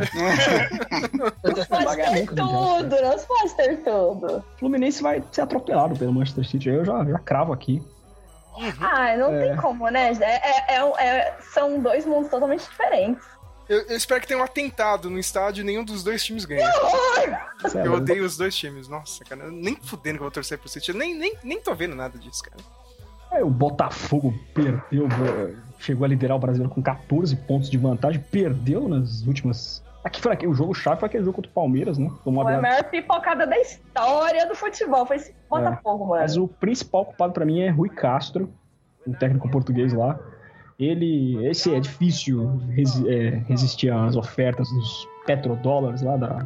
Não pode ter tudo, não pode ter tudo. o Fluminense vai ser atropelado pelo Manchester City. Eu já, já cravo aqui. Ah, não É. tem como, né? É, é- é- é- são dois mundos totalmente diferentes. Eu, eu espero que tenha um atentado no estádio e nenhum dos dois times ganhe. É Eu odeio os dois times. Nossa, cara. Nem fudendo que eu vou torcer pro City. Eu nem, nem, nem tô vendo nada disso, cara. É, o Botafogo perdeu, chegou a liderar o brasileiro com 14 pontos de vantagem, perdeu nas últimas. Aqui foi aquele, o jogo chave foi aquele jogo contra o Palmeiras, né? Tomou Foi a a maior pipocada da história do futebol. Foi esse Botafogo, mano. Mas o principal culpado pra mim é Rui Castro, um técnico português lá. Ele, esse é difícil resi- é, resistir às ofertas dos petrodólares lá da,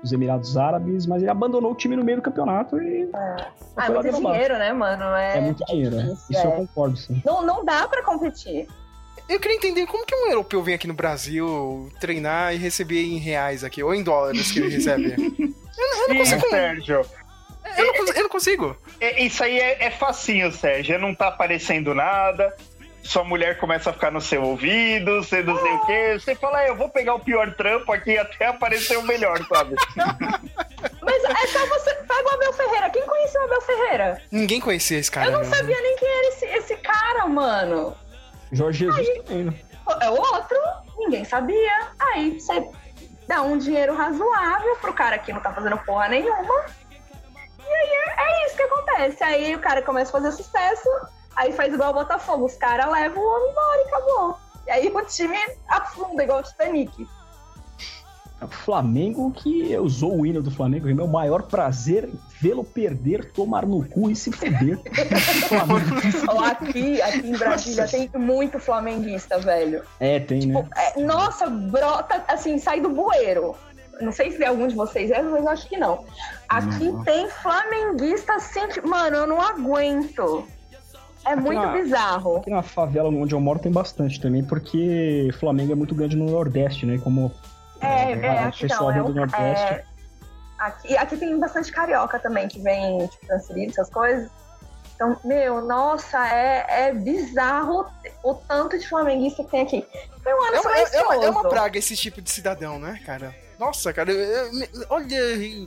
dos Emirados Árabes, mas ele abandonou o time no meio do campeonato e Ah, é muito dinheiro, né, mano? É, é muito dinheiro. é. difícil, Isso eu é. concordo, sim. Não, não dá pra competir. Eu queria entender como que um europeu vem aqui no Brasil treinar e receber em reais aqui, ou em dólares que ele recebe. Eu não Ih, consigo. Sérgio. Eu não, eu não consigo. É, isso aí é, é facinho, Sérgio. Não tá aparecendo nada. Sua mulher começa a ficar no seu ouvido, você não sei o quê. Você fala, ah, eu vou pegar o pior trampo aqui até aparecer o melhor, sabe? Mas é só você. Pega o Abel Ferreira. Quem conhecia o Abel Ferreira? Ninguém conhecia esse cara. Eu não meu. sabia nem quem era esse, esse cara, mano. Jorge Jesus também, né? É o outro, ninguém sabia. Aí você dá um dinheiro razoável pro cara que não tá fazendo porra nenhuma. E aí é, é isso que acontece. Aí o cara começa a fazer sucesso, aí faz igual o Botafogo. Os caras levam o homem embora e acabou. E aí o time afunda igual o Titanic. O Flamengo que usou o hino do Flamengo, é meu maior prazer vê-lo perder, tomar no cu e se fuder. Aqui, aqui em Brasília tem muito flamenguista, velho. É, tem, né? É, nossa, brota, assim, sai do bueiro. Não sei se algum de vocês é, mas eu acho que não. Aqui Não. tem flamenguista assim, que, mano, eu não aguento. É muito na- bizarro. Aqui na favela onde eu moro tem bastante também, porque Flamengo é muito grande no Nordeste, né? Como É, É, é, o aqui pessoal não, é, do Nordeste. é, aqui, aqui tem bastante carioca também, que vem tipo, transferido, essas coisas. Então, meu, nossa, é, é bizarro o tanto de flamenguista que tem aqui. É uma, é- é uma- é uma praga esse tipo de cidadão, né, cara? Nossa, cara, olha,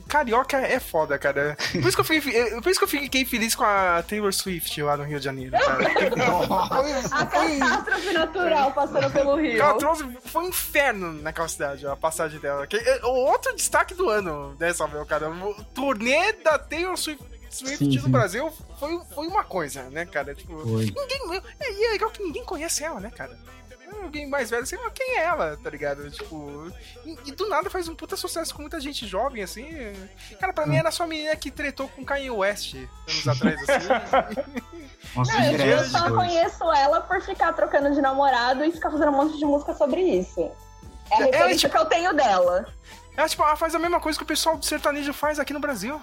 carioca é foda, cara. Por isso que eu fiquei, por isso que eu fiquei feliz com a Taylor Swift lá no Rio de Janeiro, cara. A catástrofe natural passando pelo Rio. Trouxe, foi um inferno naquela cidade, a passagem dela. É, o outro destaque do ano dessa vez, cara. O turnê da Taylor Swift, Swift Sim, no sim. Brasil foi, foi uma coisa, né, cara? Tipo, Foi. ninguém. É, e é legal que ninguém conhece ela, né, cara? É Alguém mais velho assim, "Ah, quem é ela, tá ligado? Tipo. E, e do nada faz um puta sucesso com muita gente jovem, assim. Cara, pra mim era só a menina que tretou com Kanye West anos atrás, assim. Nossa, Não, eu, só conheço ela por ficar trocando de namorado e ficar fazendo um monte de música sobre isso. É a É, referência tipo- que eu tenho dela. ela, tipo, ela faz a mesma coisa que o pessoal do sertanejo faz aqui no Brasil.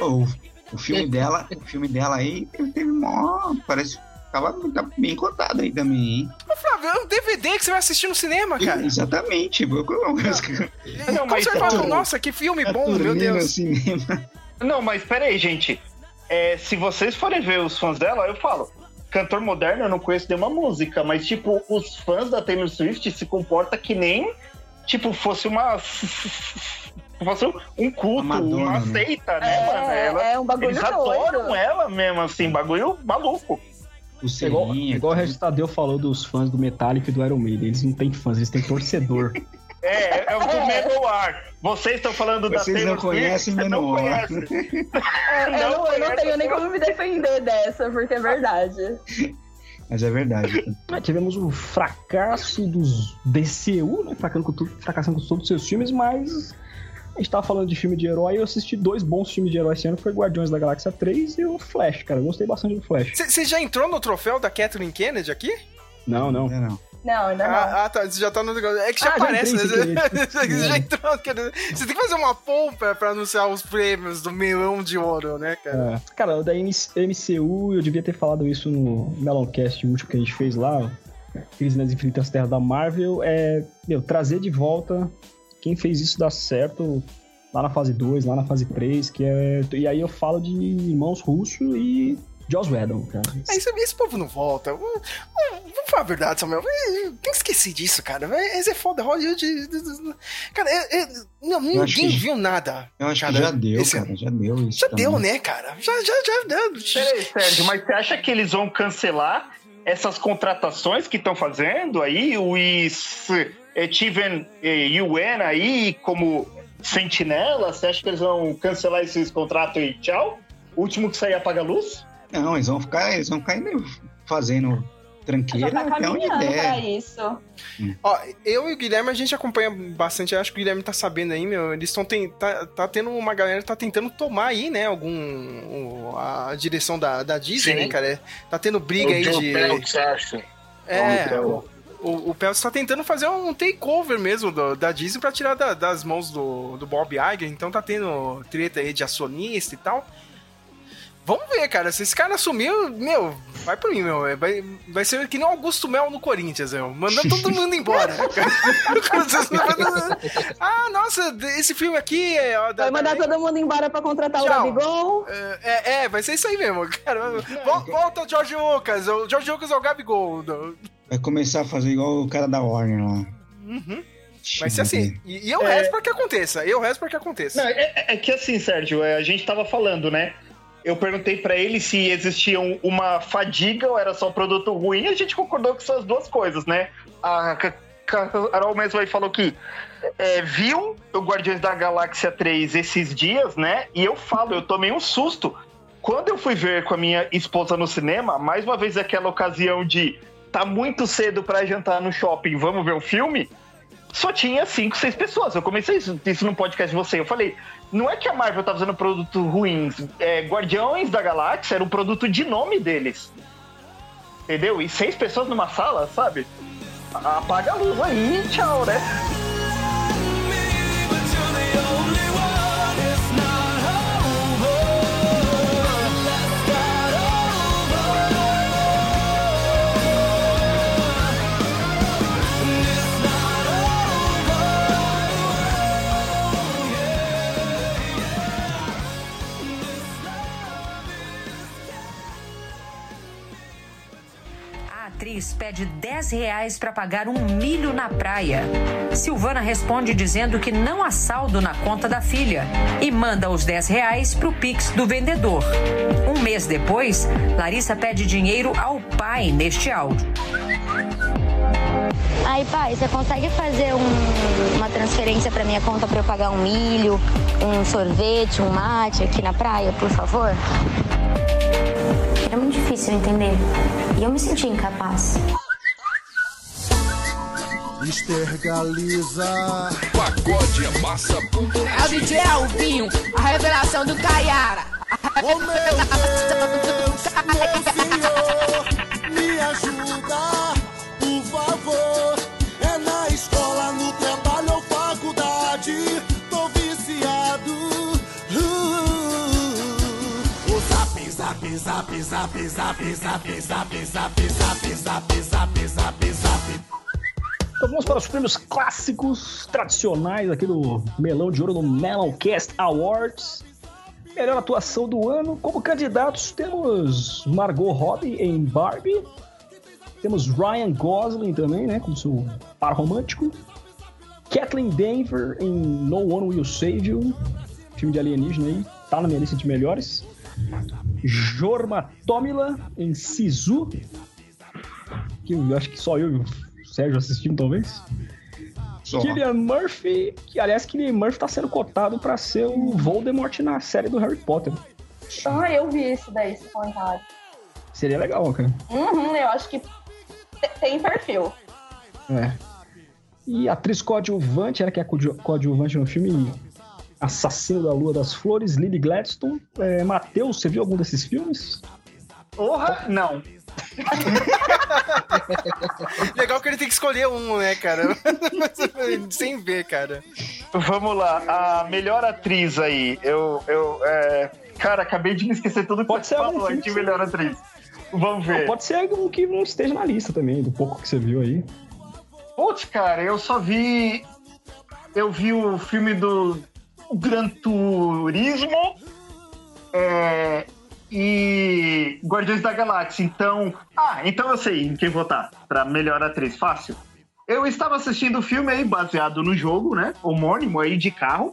O, o filme dela, o filme dela aí, ele teve mó. Parece tava tá bem cotado aí também, hein? Ô, Flávio, é um DVD que você vai assistir no cinema, cara. Exatamente. Eu, eu, eu, Não, Como mas você fala, então- nossa, que filme a bom, meu Deus. cinema. Não, mas peraí, gente. É, se vocês forem ver os fãs dela, eu falo. Cantor moderno, eu não conheço nenhuma música, mas, tipo, os fãs da Taylor Swift se comportam que nem, tipo, fosse uma. fosse um culto, Uma Madonna, uma né? seita, né, É, mano? Ela, é um bagulho eles adoram doido. ela mesmo, assim, bagulho maluco. O É igual, igual o Regis Tadeu falou dos fãs do Metallica e do Iron Maiden. Eles não têm fãs, eles têm torcedor. É, é o do Menor. Vocês estão falando da Vocês não conhecem Menor. conhece. É, eu, Não eu não tenho nem como me defender dessa, porque é verdade. Mas é verdade. Tivemos o fracasso dos DCU, né? Fracassando com, tudo, fracassando com todos os seus filmes, mas a gente tava falando de filme de herói e eu assisti dois bons filmes de herói esse ano, que foi Guardiões da Galáxia 3 e o Flash, cara. Eu gostei bastante do Flash. Você já entrou no troféu da Kathleen Kennedy aqui? Não, não. Não, não. Não, ainda não. Ah, ah, tá. Você já tá no negócio. É que já Ah, já aparece, né? entrei sem Você já entrou. Você tem que fazer uma pompa pra anunciar os prêmios do melão de ouro, né, cara? É. Cara, o da MCU, eu devia ter falado isso no Meloncast último que a gente fez lá, Crise nas Infinitas Terras da Marvel, é, meu, trazer de volta quem fez isso dar certo lá na fase 2, lá na fase 3, que é... E aí eu falo de Irmãos Russo e Joss Whedon, cara. É, esse, esse povo não volta. Vamos vamos falar a verdade, Samuel. É, Tem que esquecer disso, cara. Esse é foda. Hollywood. Cara, é- é- não, Eu acho ninguém que- viu nada. Eu acho Cara, que já deu, esse cara. Já deu isso. Já também. deu, né, cara? Já, já, já deu. Peraí, Sérgio, mas você acha que eles vão cancelar essas contratações que estão fazendo aí? O is, eh, Steven eh, UN aí como sentinela? Você acha que eles vão cancelar esses contratos e tchau? O último que sair apaga a luz? Não, eles vão ficar, eles vão ficar fazendo tranqueira tá até onde caminhando pra der. isso. Ó, eu e o Guilherme, a gente acompanha bastante. Eu acho que o Guilherme tá sabendo aí, meu. Eles estão tá, tá tendo uma galera que tá tentando tomar aí, né? Algum. o- a direção da, da Disney, Sim. né, cara? Tá tendo briga aí o Joe de. Peltz, acho. É, o, o, o Peltz tá tentando fazer um takeover mesmo do- da Disney pra tirar da- das mãos do, do Bob Iger, então tá tendo treta aí de acionista e tal. Vamos ver, cara. Se esse cara assumiu, meu, vai por mim, meu. Vai, vai ser que nem o Augusto Mel no Corinthians, meu. Mandando todo mundo embora. ah, nossa, esse filme aqui é. ó, da- Vai mandar da- todo mundo embora pra contratar Tchau. o Gabigol. É, é, vai ser isso aí mesmo, cara. Vol- Volta o George Lucas. O George Lucas é o Gabigol. Vai começar a fazer igual o cara da Warner lá. Uhum. Vai ser assim. E, e eu rezo pra que aconteça. Eu rezo pra que aconteça. Não, é, é que assim, Sérgio, é, a gente tava falando, né? Eu perguntei pra ele se existia um- uma fadiga ou era só produto ruim, a gente concordou que são as duas coisas, né? A Ca- Ca- Carol mesmo aí falou que é, viu o Guardiões da Galáxia 3 esses dias, né? E eu falo, eu tomei um susto. Quando eu fui ver com a minha esposa no cinema, mais uma vez aquela ocasião de tá muito cedo pra jantar no shopping, vamos ver um filme? só tinha cinco, seis pessoas. Eu comecei isso, isso num podcast de você. Eu falei, não é que a Marvel tá fazendo produtos ruins. É, Guardiões da Galáxia era um produto de nome deles. Entendeu? E seis pessoas numa sala, sabe? Apaga a luz aí, tchau, né? Laris pede 10 reais para pagar um milho na praia. Silvana responde dizendo que não há saldo na conta da filha e manda os 10 reais pro Pix do vendedor. Um mês depois, Larissa pede dinheiro ao pai neste áudio. Aí, pai, você consegue fazer um- uma transferência pra minha conta pra eu pagar um milho, um sorvete, um mate aqui na praia, por favor? Era muito difícil entender. E eu me senti incapaz. Estergaliza. Pagode é massa. É o DJ Alvinho, a revelação do Caiara. Oh meu Deus, meu Senhor, me ajuda, zap, zap, zap, zap, zap, zap, zap, zap, zap, zap. Então vamos para os prêmios clássicos tradicionais aqui do Melão de Ouro no Meloncast Awards. Melhor atuação do ano. Como candidatos temos Margot Robbie em Barbie. Temos Ryan Gosling também, né? Como seu par romântico. Kathleen Denver em No One Will Save You. Filme de alienígena aí. Tá na minha lista de melhores. Jorma Tomila em Sisu. Que eu acho que só eu e o Sérgio assistimos, talvez. Só. Killian Murphy, que aliás, Killian Murphy tá sendo cotado pra ser o Voldemort na série do Harry Potter. Ah, eu vi isso daí, esse comentário. Seria legal, cara. Uhum, eu acho que te- tem perfil. É. E a atriz coadjuvante, ela que é coadju- coadjuvante no filme Assassino da Lua das Flores, Lily Gladstone. É, Matheus, você viu algum desses filmes? Porra, não. Legal que ele tem que escolher um, né, cara? Sem ver, cara. Vamos lá, a melhor atriz aí. Eu. eu é, Cara, acabei de me esquecer tudo que Pode você ser algum falou filme de melhor atriz. Vamos ver. Pode ser algum que não esteja na lista também, do pouco que você viu aí. Putz, cara, eu só vi. Eu vi o filme do Gran Turismo é, e Guardiões da Galáxia. Então. Ah, então eu sei em quem votar pra melhor atriz. Fácil. Eu estava assistindo o filme aí baseado no jogo, né? Homônimo aí de carro.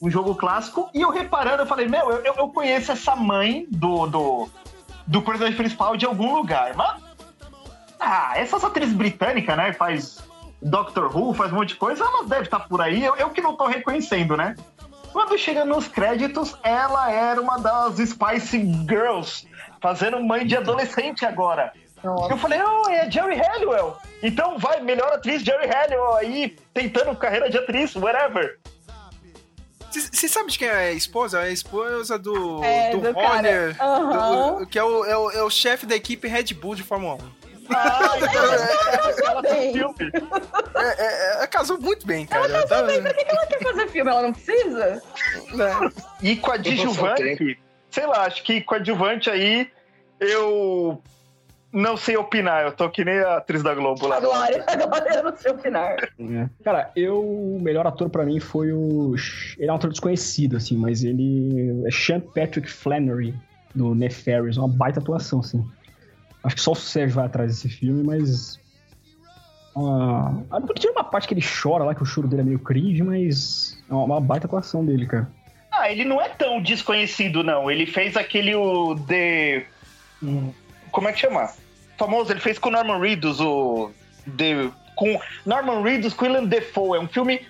Um jogo clássico. E eu reparando, eu falei, meu, eu, eu- conheço essa mãe do, do, do personagem principal de algum lugar. Mas ah, essas atrizes britânicas, né? Faz Doctor Who, faz um monte de coisa, elas devem estar por aí. Eu, eu que não tô reconhecendo, né? Quando chega nos créditos, ela era uma das Spice Girls, fazendo mãe de adolescente agora. Eu falei, oh, é Jerry Halliwell. Então vai, melhor atriz Jerry Halliwell aí, tentando carreira de atriz, whatever. Você sabe de quem é a esposa? É a esposa do, É, do, do. Horner, Aham. do- que é o, é, o, é o chefe da equipe Red Bull de Fórmula 1. Ela tem filme. É, é, é, casou muito bem, cara. Ela Tá- casou bem, pra que que ela quer fazer filme? Ela não precisa? E coadjuvante, sei lá, acho que coadjuvante aí eu não sei opinar. Eu tô que nem a atriz da Globo lá. A Glória, a Glória no seu final. Cara, eu, o melhor ator pra mim foi o. Ele é um ator desconhecido, assim, mas ele é Sean Patrick Flannery, do Nefarious. Uma baita atuação, assim. Acho que só o Sérgio vai atrás desse filme, mas. Ah, tinha uma parte que ele chora lá, que o choro dele é meio cringe, mas. É uma, uma baita atuação dele, cara. Ah, ele não é tão desconhecido, não. Ele fez aquele o The. Como é que chama? Famoso, ele fez com o Norman Reedus, o. The... Com Norman Reedus com Willem Dafoe. É um filme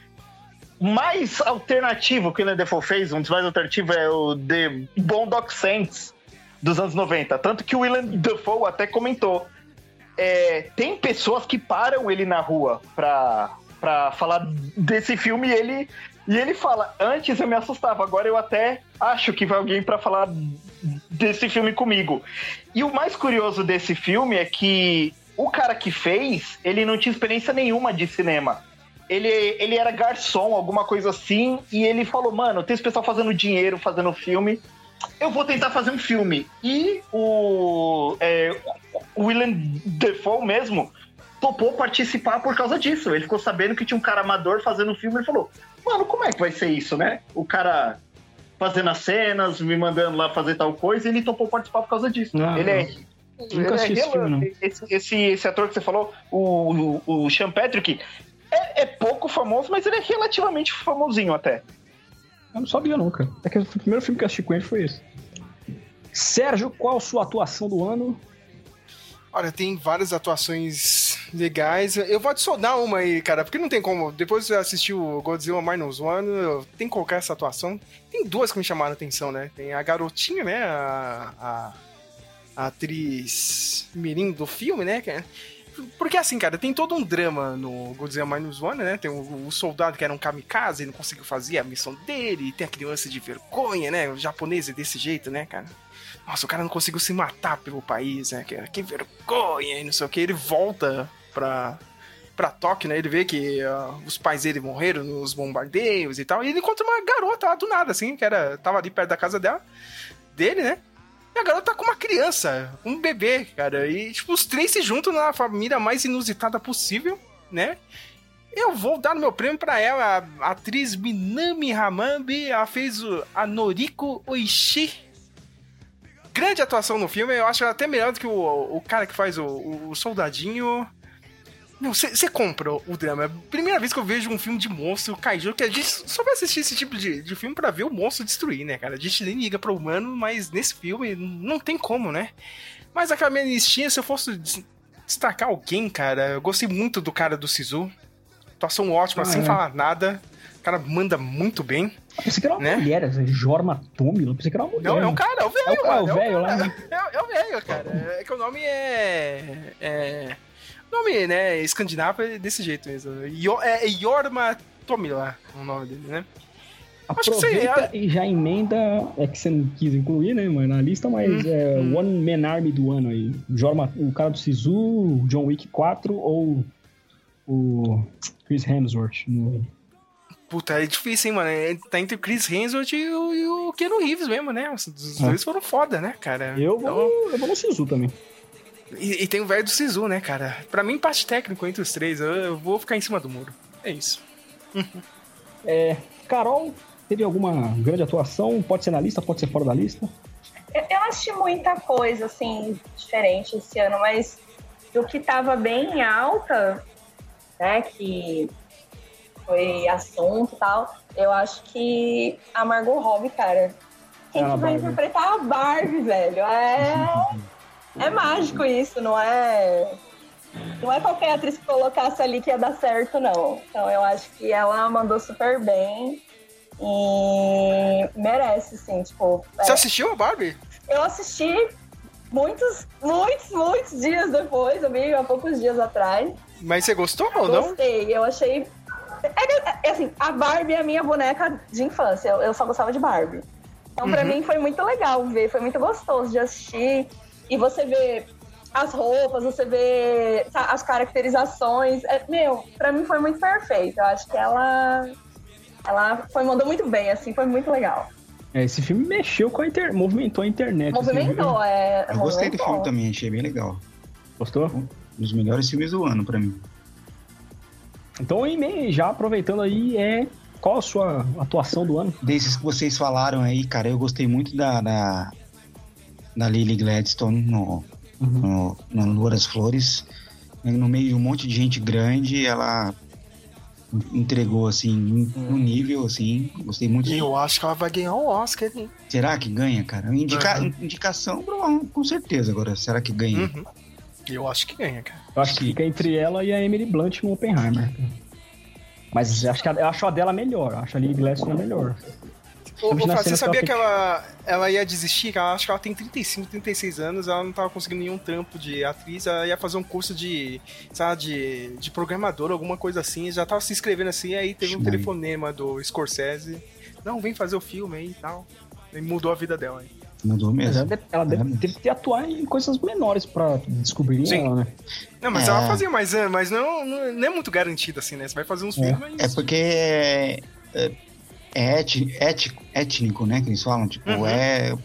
mais alternativo que o Willem Dafoe fez. Um dos mais alternativos é o The Boondock Saints dos anos 90. Tanto que o Willem Dafoe até comentou. é, tem pessoas que param ele na rua pra, pra falar desse filme e ele, e ele fala: Antes eu me assustava, agora eu até acho que vai alguém pra falar desse filme comigo. E o mais curioso desse filme é que o cara que fez, ele não tinha experiência nenhuma de cinema. Ele, ele era garçom, alguma coisa assim, e ele falou: Mano, tem esse pessoal fazendo dinheiro, fazendo filme. Eu vou tentar fazer um filme. E o, é, o William Defoe mesmo topou participar por causa disso. Ele ficou sabendo que tinha um cara amador fazendo um filme e falou: Mano, como é que vai ser isso, né? O cara fazendo as cenas, me mandando lá fazer tal coisa, e ele topou participar por causa disso. Ah, ele é Nunca assisti é esse filme, não. esse, esse, esse ator que você falou, o, o, o Sean Patrick, é, é pouco famoso, mas ele é relativamente famosinho até. Eu não sabia cara. É que o primeiro filme que eu assisti com ele foi esse. Sérgio, qual sua atuação do ano? Olha, tem várias atuações legais. Eu vou adicionar uma aí, cara, porque não tem como. Depois de assistir o Godzilla Minus One, eu tenho que colocar essa atuação. Tem duas que me chamaram a atenção, né? Tem a garotinha, né? A, a, a atriz mirim do filme, né? Porque assim, cara, tem todo um drama no Godzilla Minus One, né? Tem o, o soldado que era um kamikaze, ele não conseguiu fazer a missão dele, tem a criança de vergonha, né? O japonês é desse jeito, né, cara? Nossa, o cara não conseguiu se matar pelo país, né? Que, que vergonha e não sei o que. Ele volta pra, pra Tóquio, né? Ele vê que ah, os pais dele morreram nos bombardeios e tal. E ele encontra uma garota lá do nada, assim, que era, tava ali perto da casa dela, dele, né? E a garota tá com uma criança, um bebê, cara. E, tipo, os três se juntam na família mais inusitada possível, né? Eu vou dar meu prêmio pra ela, a atriz Minami Hamambi. Ela fez o, a Noriko Oishi grande atuação no filme. Eu acho ela até melhor do que o, o cara que faz o, o soldadinho. Não, você compra o drama. É a primeira vez que eu vejo um filme de monstro, kaiju, que a gente só vai assistir esse tipo de, de filme pra ver o monstro destruir, né, cara? A gente nem liga pro humano, mas nesse filme não tem como, né? Mas aquela minha listinha, se eu fosse des- destacar alguém, cara, eu gostei muito do cara do Sisu. Atuação ótima, Ah, sem é. falar nada. O cara manda muito bem. Eu pensei que era uma Né? mulher, Jorma Tomila. Eu pensei que era uma mulher. Não, é um cara, é o velho, É o- é o mano, velho lá, cara. né? É, é o velho, cara. É que o nome é. É. Nome, né? Escandinavo é desse jeito mesmo. Yo- É Jorma Tomila, o nome dele, né? Acho que sei, Aproveita e já emenda, é que você não quis incluir, né, mano, na lista, mas Hum, é One Man Army do ano aí. Jorma, o cara do Sisu, o John Wick 4 ou o Chris Hemsworth. No... Puta, é difícil, hein, mano? É, Tá entre o Chris Hemsworth e o, e o Keanu Reeves mesmo, né? Os, os É. dois foram foda, né, cara? Eu vou, Então- eu vou no Sisu também. E, e tem o velho do Sisu, né, cara? Pra mim, empate técnico entre os três. Eu, eu vou ficar em cima do muro. É isso. É, Carol, teve alguma grande atuação? Pode ser na lista, pode ser fora da lista? Eu, eu assisti muita coisa, assim, diferente esse ano, mas o que tava bem em alta, né, que foi assunto e tal, eu acho que a Margot Robbie, cara. Quem Ah, que vai Barbie. interpretar a Barbie, velho? É, é mágico isso, não é... Não é qualquer atriz que colocasse ali que ia dar certo, não. Então eu acho que ela mandou super bem e merece, sim, tipo... Você é, assistiu a Barbie? eu assisti muitos, muitos, muitos dias depois, amigo, há poucos dias atrás. Mas você gostou ou não? Gostei, eu achei. É, é assim, a Barbie é a minha boneca de infância, eu, eu só gostava de Barbie. Então, pra Uhum. mim, foi muito legal ver, foi muito gostoso de assistir. E você vê as roupas, você vê sa- as caracterizações. É, meu, pra mim foi muito perfeito. Eu acho que ela. Ela foi, mandou muito bem, assim, foi muito legal. É, esse filme mexeu com a internet, movimentou a internet. assim, Movimentou, viu? é. Eu gostei do movimentou. filme também, achei bem legal. Gostou? Um dos melhores filmes do ano pra mim. Então, meio, já aproveitando aí, é qual a sua atuação do ano? Desses que vocês falaram aí, cara, eu gostei muito da, da, da Lily Gladstone no, no, no Lua das Flores. No meio de um monte de gente grande, ela entregou, assim, no nível, assim. Gostei muito. Eu acho que ela vai ganhar o Oscar, hein? Será que ganha, cara? Indica, Uhum. Indicação, com certeza. Agora, será que ganha? Uhum. Eu acho que ganha, cara. Eu acho que fica entre ela e a Emily Blunt no Oppenheimer. Mas acho que a, eu acho a dela melhor. Acho a Lily Gladstone melhor. Ô, ô, Flávio, você sabia que ela ela, ia desistir? Que ela, acho que ela tem 35, 36 anos, ela não tava conseguindo nenhum trampo de atriz, ela ia fazer um curso de, sabe, de, de programador, alguma coisa assim, já tava se inscrevendo assim, aí teve um telefonema do Scorsese, não, vem fazer o filme aí e tal, e mudou a vida dela. Aí. Mudou Mas mesmo. ela deve, ela deve, teve que atuar em coisas menores pra descobrirem Sim. ela, né? Não, mas É. ela fazia, mas, é, mas não, não, não é muito garantido assim, né? Você vai fazer uns filmes, mas... É porque é, é, é éti- ético, étnico, né? Que eles falam. Tipo, Uhum. é.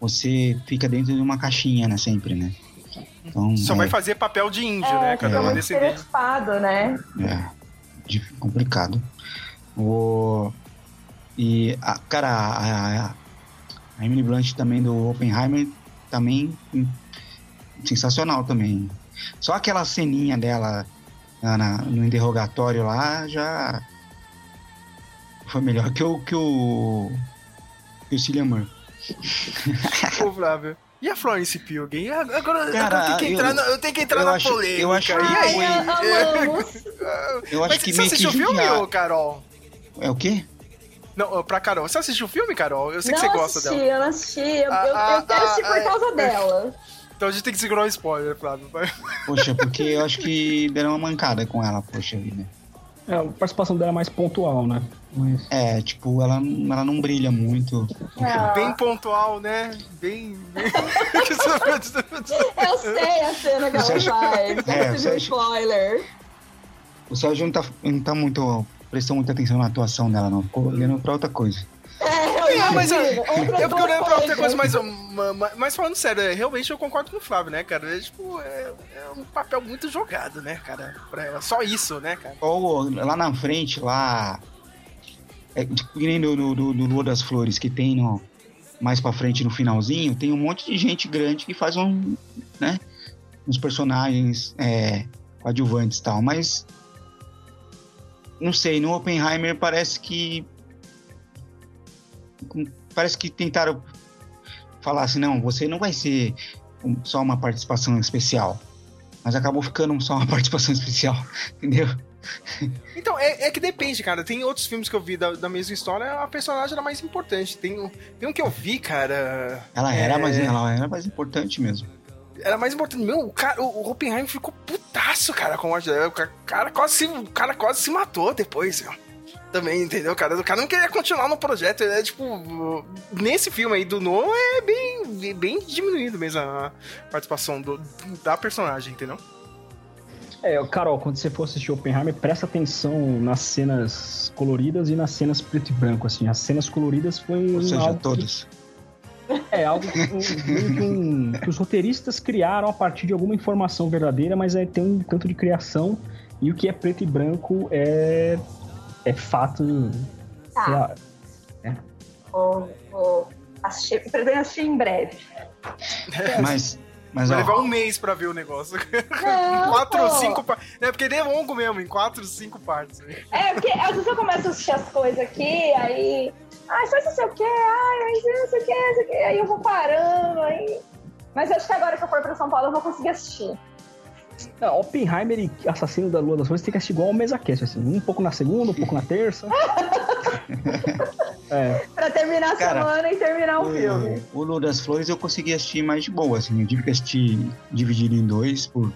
Você fica dentro de uma caixinha, né? Sempre, né? Então, Só é, vai fazer papel de índio, É, né? Cada uma muito decidir. estereotipado, né? é complicado. O, e, a, cara, a, a, a Emily Blunt também do Oppenheimer também hum, sensacional também. Só aquela ceninha dela na- na- no interrogatório lá já foi melhor que o que o que o Cillian Murphy. Ô, Flávio. E a Florence Pugh? hein? Agora, Cara, agora eu, tenho que entrar eu- na, eu tenho que entrar eu na acho- polêmica. eu acho que e aí? foi- Eu acho Mas que você meio que assistiu o filme, Carol? É o quê? Não, pra Carol. Você assistiu o filme, Carol? Eu sei que não você gosta assisti, dela. eu não assisti. Eu, Ah, eu, ah, eu quero assistir ah, por ah, causa é. dela. Então a gente tem que segurar um spoiler, Flávio. Poxa, porque eu acho que deram uma mancada com ela, poxa vida. É, a participação dela é mais pontual, né? Mas... É, tipo, ela, ela não brilha muito. Bem pontual, né? Bem. bem... Eu sei a cena que ela faz. É, acha- spoiler. O Sérgio não tá, não tá muito. prestou muita atenção na atuação dela, não. Ficou olhando pra outra coisa. É, Não, mas eu, imagino. eu fico olhando pra outra coisa, mas, mas, mas falando sério, é, realmente eu concordo com o Flávio, né, cara? É, tipo, é, é um papel muito jogado, né, cara? Pra ela. Só isso, né, cara? Ou lá na frente, lá. É, que nem no, no, no- Lua das Flores, que tem no, mais pra frente no finalzinho, tem um monte de gente grande que faz um. né? Uns personagens é, coadjuvantes e tal, mas. Não sei, no Oppenheimer parece que. Parece que tentaram falar assim, não, você não vai ser só uma participação especial. Mas acabou ficando só uma participação especial, entendeu? Então, é, é que depende, cara. Tem outros filmes que eu vi da, da mesma história, a personagem era mais importante. Tem, um- tem um que eu vi, cara. Ela era, é, mais, ela era mais importante mesmo. Era mais importante. Meu, o, cara, o, o Oppenheimer ficou putaço, cara, com a morte dela. O ca- cara quase se, o cara quase se matou depois, meu. Também, entendeu, cara? O cara não queria continuar no projeto. É tipo. Nesse filme aí do Noah é bem, bem diminuído mesmo a participação do, da personagem, entendeu? É, Carol, quando você for assistir Oppenheimer, presta atenção nas cenas coloridas e nas cenas preto e branco, assim. As cenas coloridas foi Ou seja, algo que- todas. É, algo que, um- que, os roteiristas criaram a partir de alguma informação verdadeira, mas é, tem um tanto de criação. E o que é preto e branco é, é fato. Tá. real. Vou, vou assistir, pretendo assistir em breve. Mas, mas Vai ó, levar um mês pra ver o negócio. Não, quatro ou cinco partes. É porque ele é longo mesmo, em quatro, cinco partes. É, porque às vezes eu começo a assistir as coisas aqui, aí. Ai, faz não sei o quê, ai, mas não sei o quê, não sei o quê. Aí eu vou parando, aí. Mas eu acho que agora que eu for pra São Paulo eu vou conseguir assistir. Não, Oppenheimer e Assassino da Lua das Flores tem que assistir igual ao mesa cast, assim. Um pouco na segunda, um pouco na terça. é. Pra terminar a Cara, semana e terminar o filme. o, o Lua das Flores eu consegui assistir mais de boa, assim. Eu tive que assistir dividido em dois por,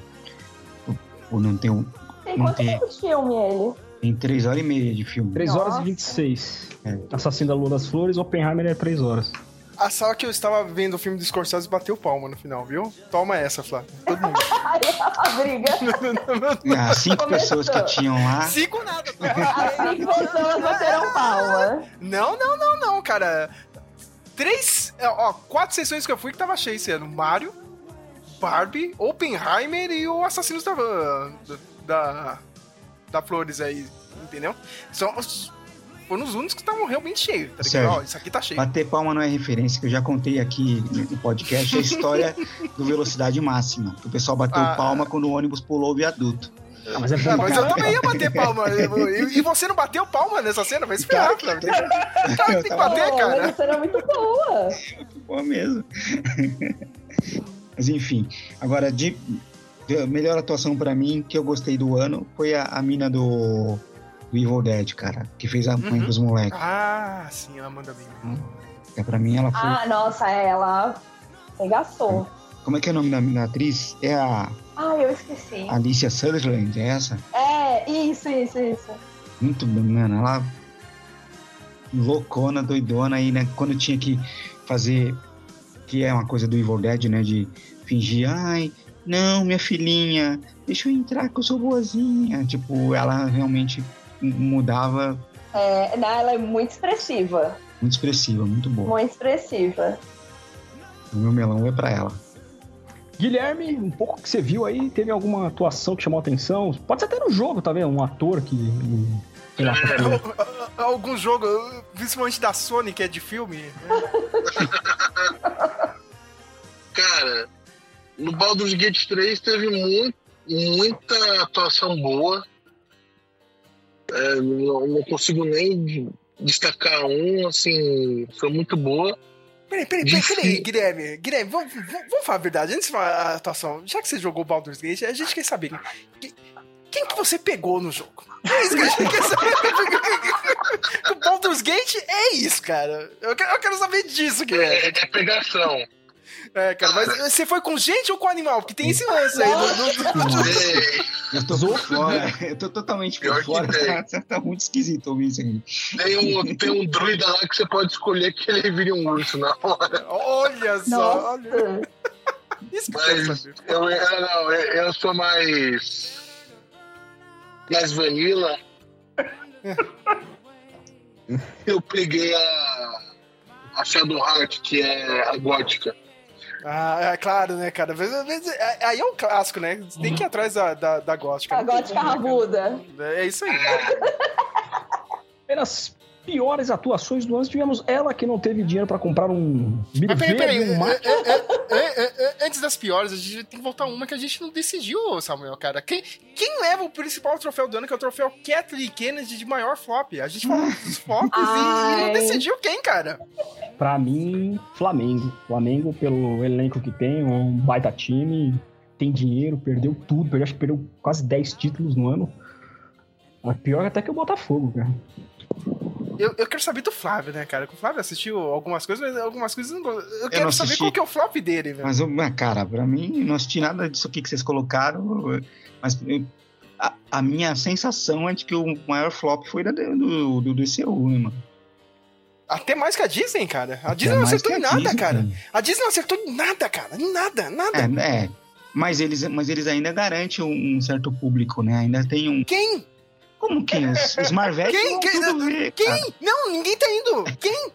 por, por não ter um. Tem Não quanto tem. tempo de filme ele? Tem três horas e meia de filme. 3 horas Nossa. e 26. É. Assassino da Lua das Flores, Oppenheimer é 3 horas. A sala que eu estava vendo o filme do Scorsese bateu palma no final, viu? Toma essa, Flávio. Todo mundo. Aí a briga. As cinco Começou. pessoas que tinham lá. Cinco nada. As cinco pessoas bateram palma. Não, não, não, não, cara. Três, ó, quatro sessões que eu fui que tava cheio esse ano. Mario, Barbie, Oppenheimer e o Assassinos da, da, da Flores aí, entendeu? São os, foram os únicos que estavam realmente cheios, tá ligado? Ó, isso aqui tá cheio. Bater palma não é referência, que eu já contei aqui no podcast a história do velocidade máxima. Que o pessoal bateu Ah. palma quando o ônibus pulou o viaduto. Ah, mas é Ah, mas eu também ia bater palma. E, e você não bateu palma nessa cena? Vai esperar, Flávio. Tem, tem que bater, cara. mas essa era muito boa. Boa mesmo. Mas enfim, agora de, de- melhor atuação pra mim que eu gostei do ano foi a, a mina do, do Evil Dead, cara, que fez a mãe Uhum. dos moleques. Ah, sim, ela manda bem. Que pra mim ela foi. Ah, nossa, ela regaçou. Como é que é o nome da, da atriz? É a Ai, eu esqueci. Alicia Sutherland, é essa? É, isso, isso, isso. Muito bem, mano. Ela loucona, doidona aí, né? Quando tinha que fazer, que é uma coisa do Evil Dead, né? De fingir, ai, não, minha filhinha, deixa eu entrar que eu sou boazinha. Tipo, ela realmente mudava, É, não, ela é muito expressiva. muito expressiva, muito boa. Muito expressiva. O meu melão é pra ela. Guilherme, um pouco que você viu aí, teve alguma atuação que chamou a atenção? Pode ser até no jogo, tá vendo? Um ator que. Sei lá, que- Algum jogo, principalmente da Sony, que é de filme. Cara, no Baldur's Gate 3 teve muito, muita atuação boa. É, não, não consigo nem destacar um, assim, foi muito boa. Peraí, peraí, peraí, peraí, Guilherme. Guilherme, vamos, vamos, falar a verdade. Antes de falar a atuação, já que você jogou Baldur's Gate, a gente quer saber. que- Quem que você pegou no jogo? É isso que a gente quer saber. o Baldur's Gate é isso, cara. Eu quero, eu quero saber disso, Guilherme. É, é pegação. É, cara, mas você foi com gente ou com animal? Porque tem esse lance aí. Eu tô por fora, eu tô totalmente por Pior que fora, tem. tá, tá muito esquisito ouvir isso aqui. Tem um, tem um druida lá que você pode escolher que ele vire um urso na hora. Olha só, olha. Isso que eu Mas saber. eu, eu, não, eu, eu sou mais. mais vanilla. Eu peguei a. a Shadowheart, que é a gótica. Ah, é claro, né, cara? Às vezes- às vezes- é- Aí é um clássico, né? Você tem que ir atrás da, da, da gótica. A gótica rabuda. É isso aí. Pelas piores atuações do ano, tivemos ela que não teve dinheiro pra comprar um Mas peraí, peraí. um é- é- é- é- é- é- Antes das piores, a gente tem que voltar uma que a gente não decidiu, Samuel, cara. Quem, quem leva o principal troféu do ano, que é o troféu Kathleen Kennedy de maior flop? A gente falou dos flops e, e não decidiu quem, cara. Pra mim, Flamengo. Flamengo, pelo elenco que tem, é um baita time, tem dinheiro, perdeu tudo, perdeu, acho que perdeu quase 10 títulos no ano. É pior até que o Botafogo, cara. Eu, eu quero saber do Flávio, né, cara? O Flávio assistiu algumas coisas, mas algumas coisas eu não gosto. Eu quero não saber qual que é o flop dele, velho. Mas, eu- cara, pra mim, não assisti nada disso aqui que vocês colocaram, mas eu- a, a minha sensação é de que o maior flop foi da, do, do DCU, né, mano? Até mais que a Disney, cara. A Disney Até não acertou em nada, Disney, cara. cara. A Disney não acertou em nada, cara. Nada, nada. É, é. Mas eles, mas eles ainda garantem um, um certo público, né? Ainda tem um. Quem? Como quem? Os, os Marvete Quem? vão Quem? tudo ver, cara. Quem? Não, ninguém tá indo. Quem?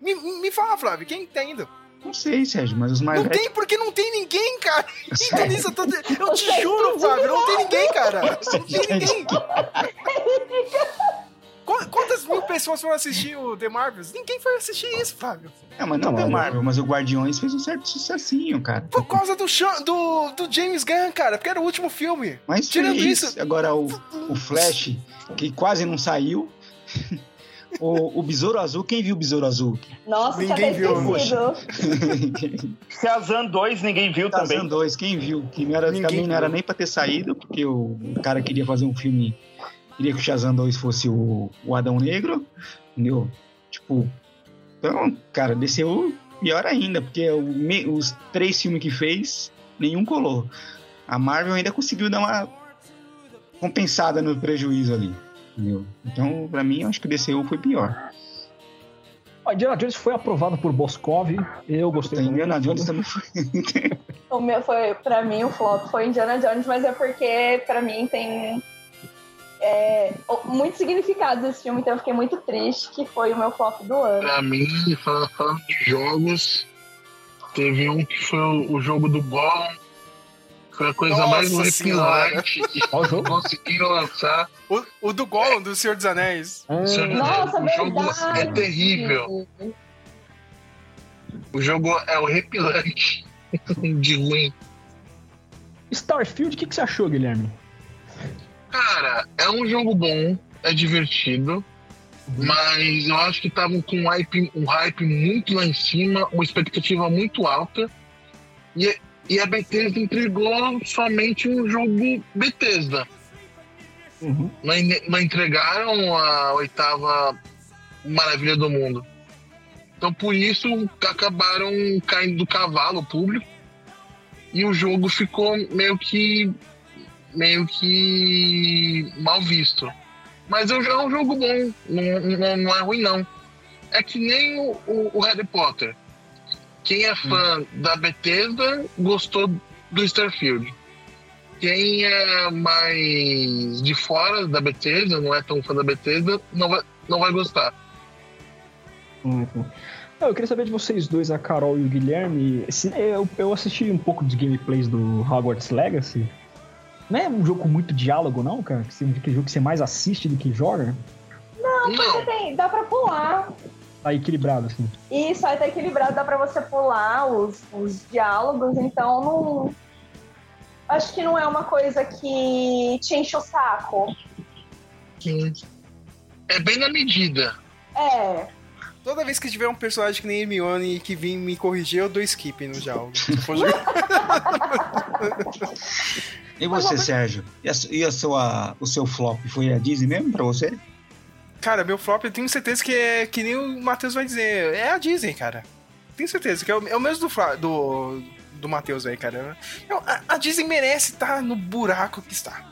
Me, me fala, Flávio, quem tá indo? Não sei, Sérgio, mas os Não Marvete. tem porque não tem ninguém, cara. Sério? Então, nisso eu, tô- eu te juro, Flávio, não tem ninguém, cara. Não tem ninguém. Qu- Quantas mil pessoas foram assistir o The Marvels? Ninguém foi assistir isso, Flávio. Não, mas não, Não, é mas- Marvel, mas o Guardiões fez um certo sucessinho, cara. Por causa do, do, do James Gunn, cara, porque era o último filme. Mas Tirando fez. isso- Agora o, o Flash, que quase não saiu. o, o Besouro Azul, quem viu o Besouro Azul? Nossa, Ninguém viu. Shazam 2 ninguém viu também. 2, quem viu? Que não era, Ninguém também não era viu. nem pra ter saído, porque o, o cara queria fazer um filme. Queria que o Shazam 2 fosse o, o Adão Negro, entendeu? Tipo. Então, cara, desceu pior ainda, porque o me- os três filmes que fez, nenhum colou. A Marvel ainda conseguiu dar uma compensada no prejuízo ali. Entendeu? Então, pra mim, eu acho que o DCU foi pior. A Indiana Jones foi aprovado por Boscov, eu gostei Então, também. Indiana Jones também foi. O meu foi, pra mim, o flop foi Indiana Jones, mas é porque, pra mim, tem é, o- muito significado esse filme, então eu fiquei muito triste que foi o meu flop do ano. Pra mim, falando de jogos, teve um que foi o, o jogo do Gollum. Foi a coisa mais Nossa senhora. horripilante que conseguiram lançar. O, o do Gollum, do Senhor dos Anéis. Ah, Nossa, o jogo verdade! é terrível. O jogo é horripilante de ruim. Starfield, o que, que você achou, Guilherme? Cara, é um jogo bom, é divertido, mas eu acho que estavam com um hype, um hype muito lá em cima, uma expectativa muito alta, e, e a Bethesda entregou somente um jogo Bethesda. Uhum. Não, não entregaram a oitava maravilha do mundo. Então por isso acabaram caindo do cavalo o público e o jogo ficou meio que meio que mal visto. Mas é um jogo bom, não, não, não é ruim não. É que nem o, o- o Harry Potter. Quem é fã da Bethesda gostou do Starfield. Quem é mais de fora da Bethesda, não é tão fã da Bethesda, não vai, não vai gostar. Uhum. Eu queria saber de vocês dois, a Carol e o Guilherme. eu, eu assisti um pouco dos gameplays do Hogwarts Legacy. Não é um jogo com muito diálogo, não, cara? Que você- que jogo que você mais assiste do que joga? Não, porque tem, dá pra pular. Tá equilibrado, assim. Isso aí tá equilibrado, dá pra você pular os, os diálogos, então não. Acho que não é uma coisa que te enche o saco. Sim. É bem na medida. É. Toda vez que tiver um personagem que nem Hermione que vir me corrigir, eu dou skip no diálogo. E você, Sérgio? E, a, e a sua, o seu flop foi a Disney mesmo pra você? Cara, meu flop eu tenho certeza que é que nem o Matheus vai dizer. É a Disney, cara. Tenho certeza que é o, é o mesmo do, do, do Matheus aí, cara. A, a Disney merece estar no buraco que está.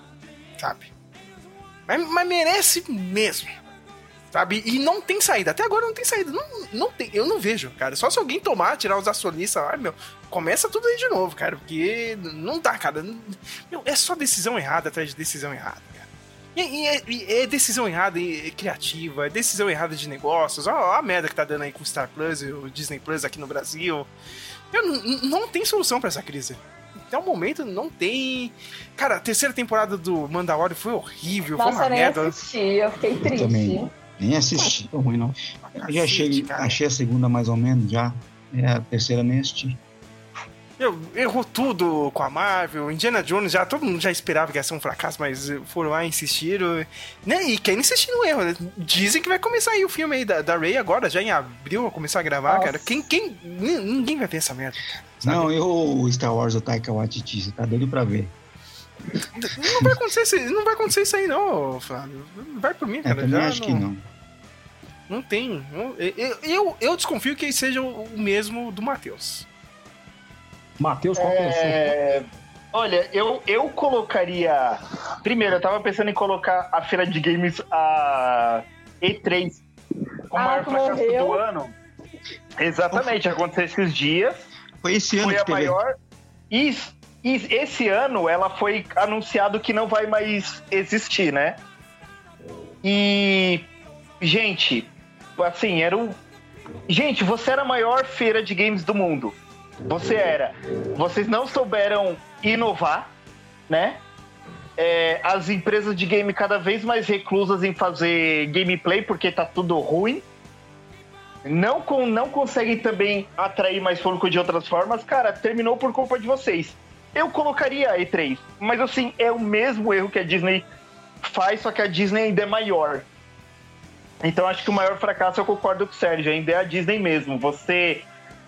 Sabe? Mas, mas merece mesmo. Sabe? E não tem saída. Até agora não tem saída. Não, não tem, eu não vejo, cara. Só se alguém tomar, tirar os acionistas lá, meu, começa tudo aí de novo, cara. Porque não dá, cara. Não- meu, é só decisão errada atrás de decisão errada, cara. E, e é, e é decisão errada e- e criativa, é decisão errada de negócios. Ó, ó a merda que tá dando aí com o Star Plus e o Disney Plus aqui no Brasil. Meu, n- n- não tem solução pra essa crise. Até o momento não tem. Cara, a terceira temporada do Mandalorian foi horrível, foi Nossa, uma eu nem merda. assisti, eu fiquei triste. Também. Nem assisti. Tão ruim, não. Eu já achei, achei a segunda mais ou menos já. É, a terceira nem assisti. Meu, errou tudo com a Marvel. Indiana Jones já, todo mundo já esperava que ia ser um fracasso, mas foram lá e insistiram. Né? E querem insistir no erro. né? Dizem que vai começar aí o filme aí da, da Ray agora, já em abril, vai começar a gravar, Nossa. cara. Quem, quem, ni- ninguém vai ver essa merda. Não, eu o Star Wars do Taika Waititi, você tá doido pra ver. Não vai acontecer, isso- não vai acontecer isso aí, não, Flávio. Vai por mim, É, cara. também já acho que não. Não tem. Não- eu, eu, eu desconfio que seja o mesmo do Matheus. Matheus, qual que é? É, Olha, eu, eu colocaria. Primeiro, eu tava pensando em colocar a feira de games a E3 como Ah, maior fracasso morreu. do ano. Exatamente, aconteceu esses dias. Foi esse ano Foi que a teve. maior. E, e esse ano ela foi anunciado que não vai mais existir, né? E. Gente, assim, era o. Gente, você era a maior feira de games do mundo. Você era. Vocês não souberam inovar, né? É, as empresas de game cada vez mais reclusas em fazer gameplay porque tá tudo ruim. Não, com, não conseguem também atrair mais público de outras formas. Cara, terminou por culpa de vocês. Eu colocaria a E3, mas assim, é o mesmo erro que a Disney faz, só que a Disney ainda é maior. Então acho que o maior fracasso eu concordo com o Sérgio, ainda é a Disney mesmo. Você.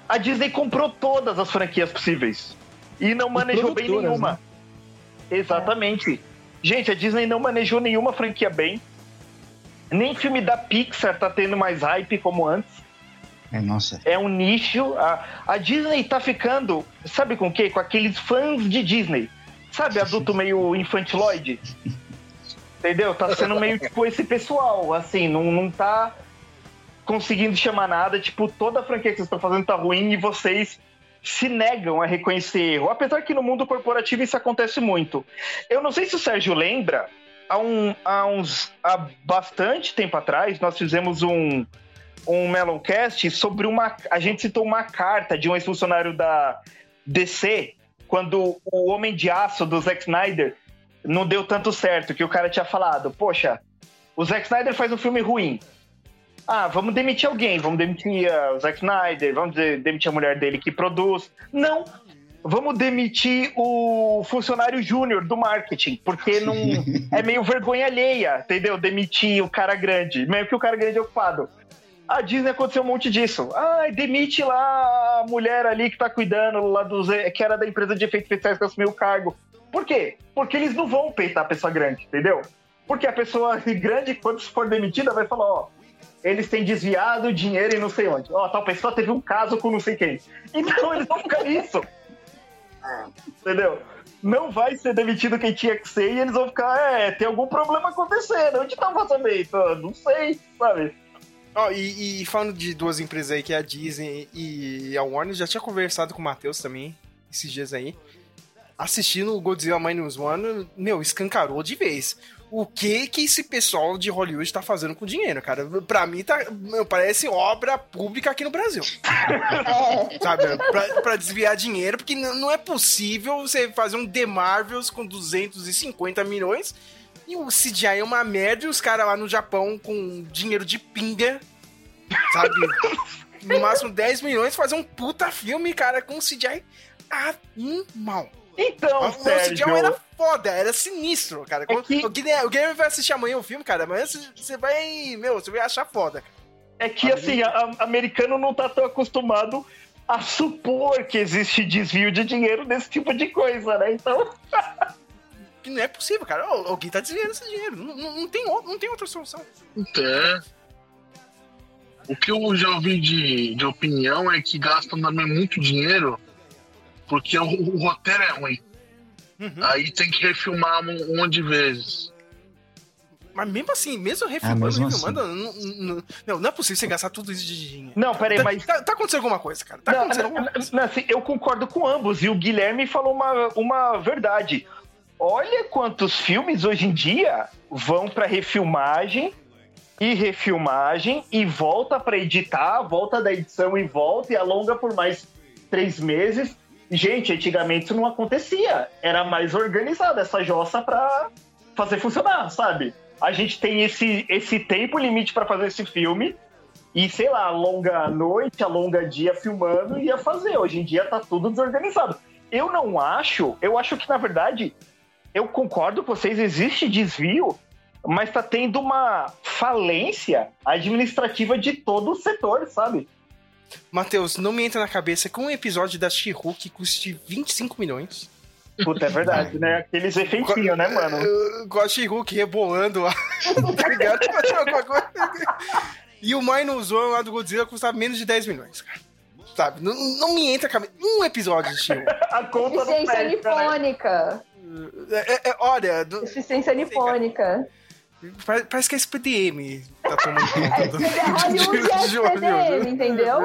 A Disney comprou todas as franquias possíveis. E não manejou bem nenhuma. né? Exatamente. Gente, a Disney não manejou nenhuma franquia bem. Nem filme da Pixar tá tendo mais hype como antes. É, nossa. É um nicho. A, a Disney tá ficando, sabe com o quê? Com aqueles fãs de Disney. Sabe, adulto meio infantiloide? Entendeu? Tá sendo meio tipo esse pessoal, assim, não, não tá conseguindo chamar nada. Tipo, toda a franquia que vocês estão fazendo tá ruim e vocês se negam a reconhecer erro. Apesar que no mundo corporativo isso acontece muito. Eu não sei se o Sérgio lembra, há, um, há uns. há bastante tempo atrás, nós fizemos um, um Meloncast sobre uma. A gente citou uma carta de um ex-funcionário da DC, quando o Homem de Aço do Zack Snyder não deu tanto certo, que o cara tinha falado, poxa, o Zack Snyder faz um filme ruim. Ah, vamos demitir alguém, vamos demitir ah, o Zack Snyder, vamos de- demitir a mulher dele que produz. Não, vamos demitir o funcionário júnior do marketing, porque não é meio vergonha alheia, entendeu? Demitir o cara grande, mesmo que o cara grande é ocupado. A Disney aconteceu um monte disso. Ah, demite lá a mulher ali que tá cuidando lá dos. que era da empresa de efeitos especiais que assumiu o cargo. Por quê? Porque eles não vão peitar a pessoa grande, entendeu? Porque a pessoa grande, quando for demitida, vai falar, ó, eles têm desviado dinheiro e não sei onde. Ó, tal pessoa teve um caso com não sei quem. Então eles vão ficar nisso. Entendeu? Não vai ser demitido quem tinha que ser e eles vão ficar, é, tem algum problema acontecendo. Onde tá o vazamento? Ah, Não sei, sabe? Ó, e, e falando de duas empresas aí, que é a Disney e a Warner, já tinha conversado com o Matheus também, esses dias aí. Assistindo o Godzilla Minus One, meu, escancarou de vez. O que que esse pessoal de Hollywood tá fazendo com dinheiro, cara? Pra mim, tá, meu, parece obra pública aqui no Brasil. Sabe? Pra, pra desviar dinheiro, porque não é possível você fazer um The Marvels com 250 milhões e o CGI é uma merda e os caras lá no Japão com dinheiro de pinga sabe? No máximo 10 milhões, fazer um puta filme, cara, com CGI animal. Então, o Sérgio... CGI era foda, era sinistro, cara. É que- O, Guilherme, o Guilherme vai assistir amanhã o filme, cara, amanhã você- vai, meu, você vai achar foda. É que, assim, a- americano não tá tão acostumado a supor que existe desvio de dinheiro nesse tipo de coisa, né? Então... Que não é possível, cara. Al- Alguém tá desviando esse dinheiro. Não, não- não tem, não tem outra solução. É. O que eu já ouvi de, de opinião é que gastam também muito dinheiro porque o, o roteiro é ruim. Aí tem que refilmar um, monte de vezes. Mas mesmo assim, mesmo refilmando, mesmo refilmando, não, não, não, não é possível você gastar tudo isso de dinheiro. Não, peraí, Tá- mas- Tá, tá acontecendo alguma coisa, cara. Tá Não, acontecendo não, alguma coisa. não, assim, eu concordo com ambos. E o Guilherme falou uma, uma verdade. Olha quantos filmes hoje em dia vão pra refilmagem e refilmagem e volta pra editar, volta da edição e volta e alonga por mais três meses. Gente, antigamente isso não acontecia. Era mais organizado essa jossa pra fazer funcionar, sabe? A gente tem esse, esse tempo limite pra fazer esse filme e, sei lá, alonga a noite, alonga dia filmando e ia fazer. Hoje em dia tá tudo desorganizado. Eu não acho, eu acho que na verdade, eu concordo com vocês, existe desvio, mas tá tendo uma falência administrativa de todo o setor, sabe? Matheus, não me entra na cabeça que um episódio da She-Hulk custe 25 milhões. Puta, é verdade, né? Aqueles efeitinhos, né, mano? Gosto de She-Hulk rebolando lá. tá ligado? Coisa. E o Minuzão lá do Godzilla custava menos de 10 milhões, cara. Sabe? Não, não me entra na cabeça. Um episódio de She-Hulk. A conta não Deficiência fecha, né? É, é, é, olha, do- Deficiência nipônica. pare- parece que a SPDM tá tomando conta do, Hollywood é de Hollywood. SPDM, entendeu?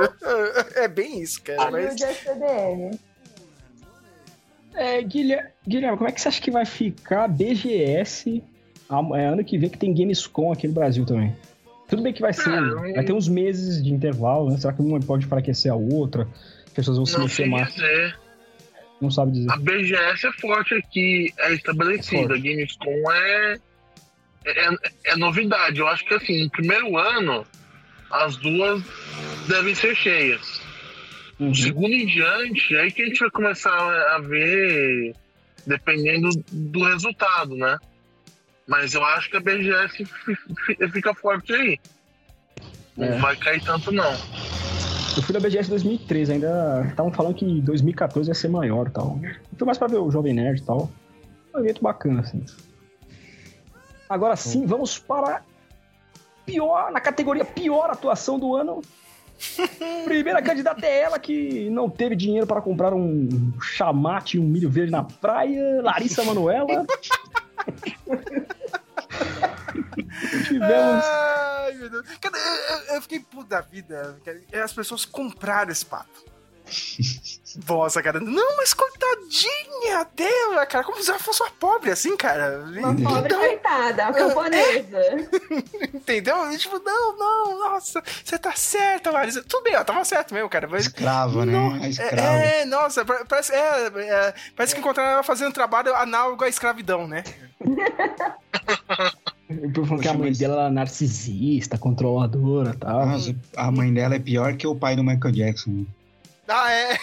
É bem isso, cara. Mas... É SPDM. É, Guilherme, Guilherme, como é que você acha que vai ficar BGS é, ano que vem que tem Gamescom aqui no Brasil também? Tudo bem que vai ser, vai ter uns meses de intervalo, né? Será que uma pode enfraquecer a outra? As pessoas vão se mexer mais? dizer. Não sabe dizer. A BGS é forte aqui, é estabelecida. A Gamescom é, é, é novidade. Eu acho que assim, no primeiro ano, as duas devem ser cheias. Uhum. Segundo em diante, é aí que a gente vai começar a ver, dependendo do resultado, né? Mas eu acho que a BGS fi- fi- fica forte aí. Não É. vai cair tanto, não. Eu fui da BGS 2013, ainda estavam falando que 2014 ia ser maior e tal. Eu fui mais pra ver o Jovem Nerd e tal. Um evento bacana, assim. Agora sim, vamos para pior, na categoria pior atuação do ano. Primeira candidata é ela que não teve dinheiro para comprar um chamate e um milho verde na praia, Larissa Manoela. Tivemos Ai, meu Deus. Cara, eu, eu- eu fiquei puto da vida. cara. As pessoas compraram esse pato. Nossa, cara. Não, mas coitadinha dela, cara. Como se ela fosse uma pobre assim, cara. Uma pobre Então, coitada, uma camponesa. entendeu? E, tipo, não, não, nossa, você tá certa, Larissa. Tudo bem, ela tava certo mesmo, cara. Mas, Escrava, né? A escrava. é, é, nossa, pa- parece, é, é, parece que encontraram ela fazendo trabalho análogo à escravidão, né? O povo falou que a mãe dela era narcisista, controladora e tal. Nossa, a mãe dela é pior que o pai do Michael Jackson. Ah, é?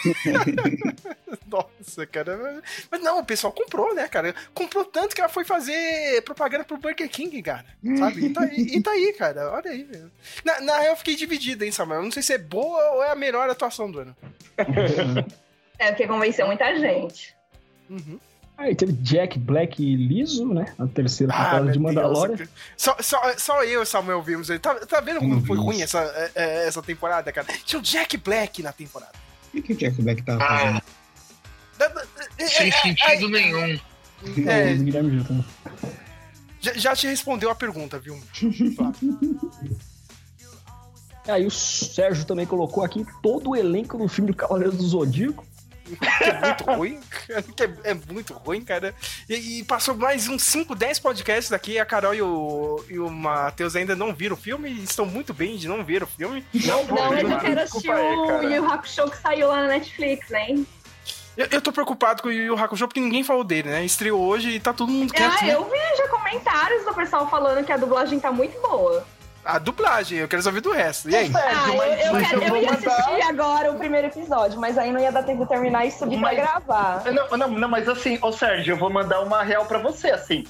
Nossa, cara. Mas não, o pessoal comprou, né, cara? Comprou tanto que ela foi fazer propaganda pro Burger King, cara. Sabe? E tá, aí- e tá aí, cara. Olha aí, velho. Na, na real, eu fiquei dividido, hein, Samuel? Eu não sei se é boa ou é a melhor atuação do ano. É, porque convenceu muita gente. Aí teve Jack Black e liso, né? A terceira temporada Ah, de Mandalorian. Deus. Só, só, só eu e o Samuel vimos ele. Tá, tá vendo como foi ruim essa, é, é, essa temporada, cara? Tinha o Jack Black na temporada. O que o Jack Black tava fazendo? Sem sentido nenhum. É. Já, já te respondeu a pergunta, viu? Aí o Sérgio também colocou aqui todo o elenco do filme do Cavaleiro do Zodíaco. Que é muito ruim, cara, que é, é muito ruim, cara. E, e passou mais uns 5, 10 podcasts daqui, a Carol e o, e o Matheus ainda não viram o filme e estão muito bem de não ver o filme. Não, mas eu quero assistir o Yu Hakusho que saiu lá na Netflix, né? Eu, eu tô preocupado com o Yu Yu Hakusho porque ninguém falou dele, né? Estreou hoje e tá todo mundo quieto. Ah, eu vi já comentários do pessoal falando que a dublagem tá muito boa. A dublagem, eu quero saber do resto. E aí? Ah, eu, eu, mas quero- eu eu ia mandar- assistir agora o primeiro episódio, mas aí não ia dar tempo de terminar e subir Mas- pra gravar. Não, não, não, mas assim, ô Sérgio, eu vou mandar uma real pra você, assim.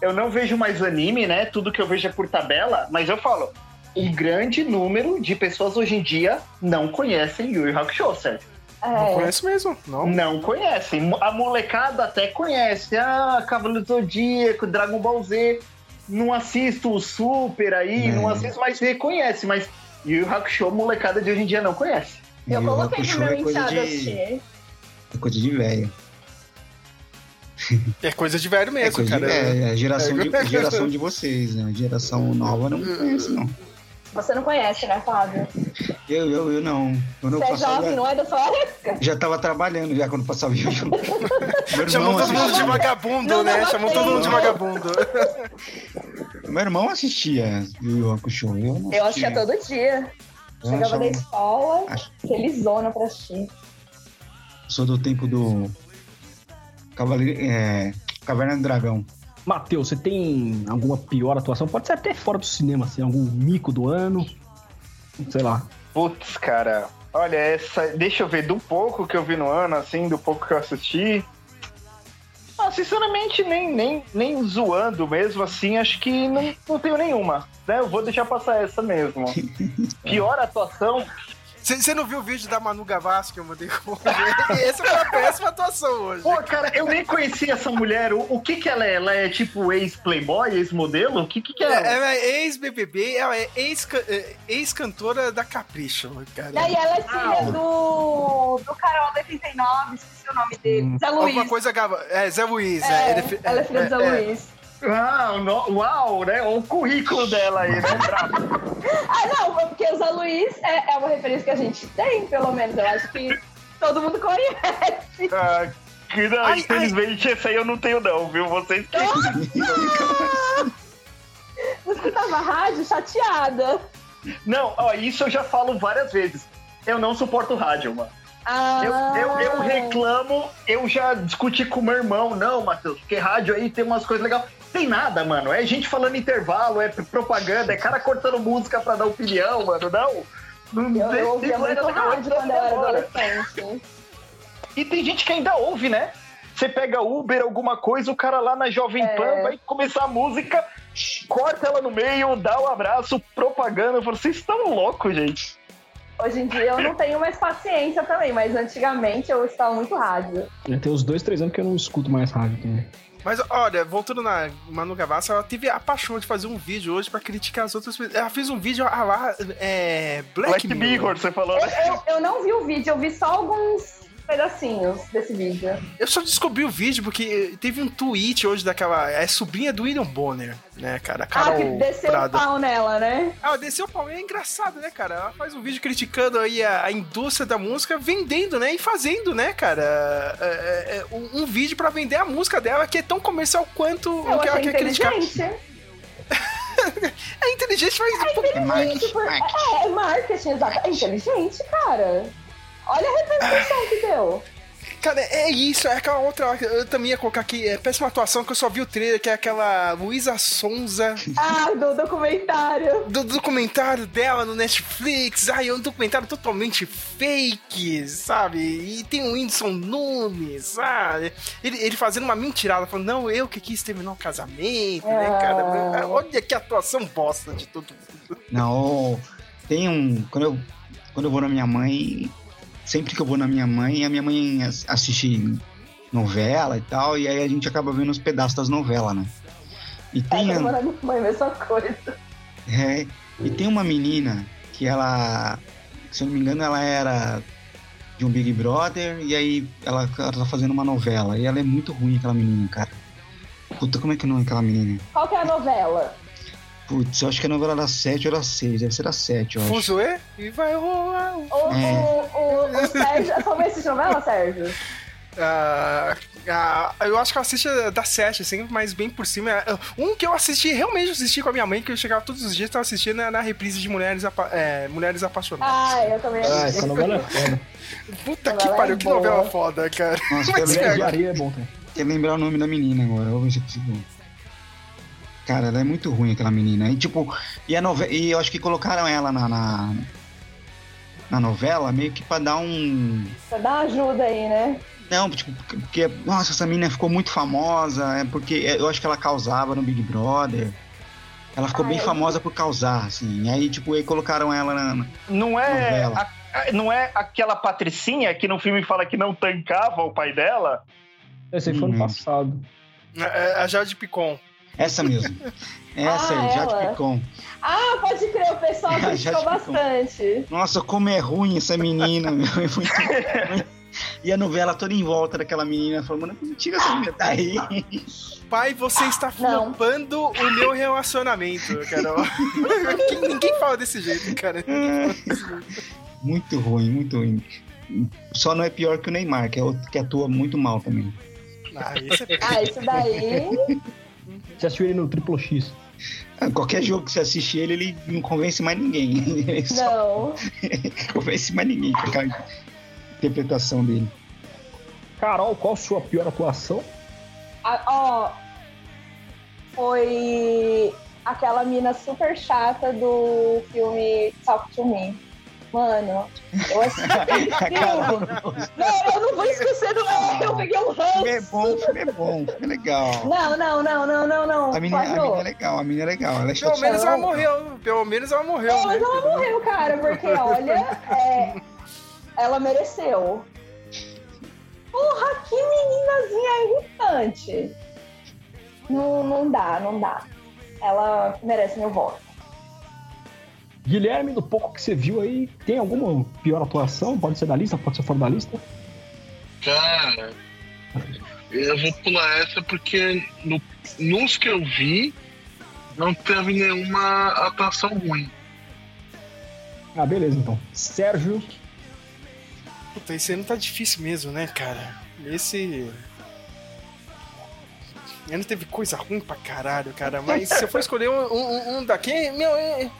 Eu não vejo mais anime, né? Tudo que eu vejo é por tabela, mas eu falo, um grande número de pessoas hoje em dia não conhecem Yu Yu Hakusho, Sérgio. Não É. conheço mesmo, não. Não conhecem. A molecada até conhece. Ah, Cavaleiro do Zodíaco, Dragon Ball Z. Não assisto o Super aí, É. não assisto, mas reconhece. Mas Yu Yu Hakusho, molecada de hoje em dia não conhece. Eu coloquei Hakusho pro meu é de- assistir. É coisa de velho. É coisa de velho É mesmo, coisa de cara. velho. É a geração, É. de, geração de vocês, né? Geração nova não conhece, não. Você não conhece, né, Fábio? Eu, eu, eu não. Quando eu Você é passava, jovem, não é da sua época? já tava trabalhando já quando passava Yu Yu. Meu Chamou todo mundo de assistia, vagabundo, Não né? dava Chamou todo mundo de vagabundo. meu irmão assistia Yu Yu Hakusho. Eu não Eu assistia todo dia. Eu Chegava achava- da escola, Acho- felizona pra assistir. Sou do tempo do Cavaleiro, é, Caverna do Dragão. Matheus, você tem alguma pior atuação? Pode ser até fora do cinema, assim, algum mico do ano. Sei lá. Putz, cara. Olha, essa. Deixa eu ver, do pouco que eu vi no ano, assim, do pouco que eu assisti. Ah, sinceramente, nem, nem, nem zoando mesmo, assim, acho que não, não tenho nenhuma. Né? Eu vou deixar passar essa mesmo. Pior atuação. Você não viu o vídeo da Manu Gavassi que eu mandei com Essa foi uma péssima atuação hoje. Pô, cara, eu nem conhecia essa mulher. O, o que que ela é? Ela é tipo ex-playboy, ex-modelo? O que que, que é? É, Ela é ex-BBB, ela é é, ex-cantora da Capricho, cara. E aí ela é filha do, do Carol da 89, esqueci o nome dele. Zé Luiz. Alguma coisa Gava. É, Zé Luiz. É, ele fi- ela é filha do Zé Luiz. Ah, no- uau, né? O currículo dela aí, né? Ah, não, porque o Zé Luiz é, é uma referência que a gente tem, pelo menos. Eu acho que todo mundo conhece. Ah, que não, Ai, infelizmente esse aí eu não tenho não, viu? Vocês que... Não escutava rádio chateada. Não, ó, isso eu já falo várias vezes. Eu não suporto rádio, mano. Ah, Eu, eu, eu reclamo, eu já discuti com meu irmão, não, Matheus, porque rádio aí tem umas coisas legais. Tem nada, mano. É gente falando intervalo, é propaganda, é cara cortando música pra dar opinião, mano. Não. Não eu, tem- eu ouvia muito rádio quando eu era adolescente. E tem gente que ainda ouve, né? Você pega Uber, alguma coisa, o cara lá na Jovem É. Pan vai começar a música, corta ela no meio, dá um abraço, propaganda. Vocês estão loucos, gente. Hoje em dia eu não tenho mais paciência também, mas antigamente eu escutava muito rádio. Tem uns dois, três anos que eu não escuto mais rádio também. Mas olha, voltando na Manu Gavassi, ela teve a paixão de fazer um vídeo hoje pra criticar as outras pessoas. Ela fez um vídeo a lá, é. Black, Black Mirror, você falou, Eu, eu, eu não vi o vídeo, eu vi só alguns pedacinhos desse vídeo. Eu só descobri o vídeo porque teve um tweet hoje daquela. É sobrinha do William Bonner, né, cara? A Ah, Carol que desceu Prado. o pau nela, né? Ela desceu o pau. E é engraçado, né, cara? Ela faz um vídeo criticando aí a, a indústria da música, vendendo, né? E fazendo, né, cara? é, é, é, um, um vídeo pra vender a música dela que é tão comercial quanto Eu o que ela quer criticar. inteligente. É inteligente, mas. É inteligente, por... é, é marketing, exato. É inteligente, cara. Olha a repercussão que deu. Cara, é isso, é aquela outra. Eu também ia colocar aqui, é péssima atuação que eu só vi o trailer, que é aquela Luísa Sonza. Ah, do documentário. Do documentário dela no Netflix. Ai, é um documentário totalmente fake, sabe? E tem o Whindersson Nunes, sabe? Ele, ele fazendo uma mentirada, falando, não, eu que quis terminar o casamento, né, Ah. cara? Olha que atuação bosta de todo mundo. Não, tem um. Quando eu, quando eu vou na minha mãe, sempre que eu vou na minha mãe, a minha mãe as- assiste novela e tal, e aí a gente acaba vendo os pedaços das novelas, né? E tem, É, a- minha mãe, mesma coisa. é, e tem uma menina que ela, se eu não me engano, ela era de um Big Brother, e aí ela, ela tá fazendo uma novela, e ela é muito ruim, aquela menina, cara. Puta, como é que não é aquela menina? Qual que é a novela? Putz, eu acho que a novela era 7 ou era 6, deve ser a 7, eu acho. Fuzuê? E vai rolar. um- O, É. o, o, o Sérgio. Só vai assistir novela, Sérgio? Ah, ah, eu acho que eu assisti da 7, assim, mas bem por cima. Um que eu assisti, realmente assisti com a minha mãe, que eu chegava todos os dias, tava assistindo na, na reprise de Mulheres, Apa- é, Mulheres Apaixonadas. Ah, eu também Ah, assisti. essa novela é foda. Puta que pariu, é que boa. novela foda, cara. Nossa, Mas, cara, é bom também. Quer lembrar o nome da menina agora, vamos ver se eu consigo. Cara, ela é muito ruim, aquela menina. E tipo, e, a nove... e eu acho que colocaram ela na, na, na novela meio que pra dar um. Pra dar uma ajuda aí, né? Não, tipo, porque, nossa, essa menina ficou muito famosa, é porque eu acho que ela causava no Big Brother. Ela ficou Ah, bem eu- famosa por causar, assim. E aí, tipo, aí colocaram ela na. na- Não é, Novela. a- a- não é aquela patricinha que no filme fala que não tancava o pai dela? Esse aí foi ano passado. É, A Jade Picon. Essa mesmo. Essa Ah, aí, Jade ela. Picon. Ah, pode crer, o pessoal Já criticou bastante. Nossa, como é ruim essa menina, meu. É muito ruim. E a novela toda em volta daquela menina, falando, mano, tira essa menina daí. Pai, você está flopando o meu relacionamento, Carol. Ninguém- Ninguém fala desse jeito, cara. Muito ruim, muito ruim. Só não é pior que o Neymar, que é outro que atua muito mal também. Ah, esse é... Ah, isso daí. Você assistiu ele no Triplo X? Ah, Qualquer jogo que você assiste ele, ele não convence mais ninguém. Ele só Não. convence mais ninguém com aquela interpretação dele. Carol, qual a sua pior atuação? Ah, ó. Foi aquela mina super chata do filme Talk to Me. Mano, eu assisti. Não, eu não vou esquecer do eu peguei um O filme é ranço. bom, filme é bom, filme é legal. Não, não, não, não, não, não. A menina, a menina é legal, a menina é legal. Ela é Pelo menos ela morreu. Pelo menos ela morreu. Não, mas né? ela morreu, cara, porque olha, é, ela mereceu. Porra, que meninazinha irritante. Não, não dá, não dá. Ela merece meu voto. Guilherme, do pouco que você viu aí, tem alguma pior atuação? Pode ser da lista, pode ser fora da lista? Cara, eu vou pular essa porque no, nos que eu vi, não teve nenhuma atuação ruim. Ah, beleza, então. Sérgio, Puta, esse ano tá difícil mesmo, né, cara? Esse. Ano teve coisa ruim pra caralho, cara. Mas se eu for escolher um, um, um daqui, meu. é-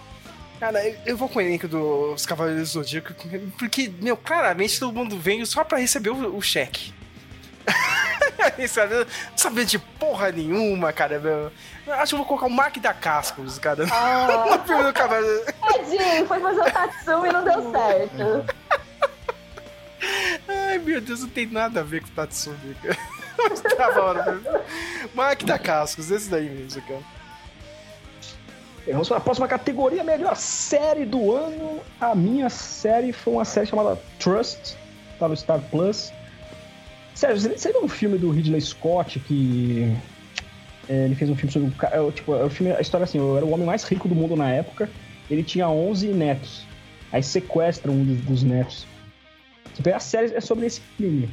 Cara, eu- vou com o elenco dos Cavaleiros do Zodíaco, porque, meu, claramente todo mundo veio só pra receber o, o cheque. Não sabia de porra nenhuma, cara, meu. Eu Acho que eu vou colocar o Mark da Cascos, cara. Ah. No filme do Cavaleiro. Tadinho, foi fazer o Tatsumi e não deu certo. Ai, meu Deus, não tem nada a ver com o Tatsumi, cara. Tá bom, né? Mark da Cascos, esse daí mesmo, cara. Vamos para a próxima categoria, melhor série do ano. A minha série foi uma série chamada Trust, tá no Star Plus. Sérgio, você- viu um filme do Ridley Scott que é, ele fez um filme sobre o é, o- tipo, é o filme, a história é assim, eu era o homem mais rico do mundo na época, ele tinha 11 netos. Aí sequestram um dos, netos. Tipo, a série é sobre esse filme.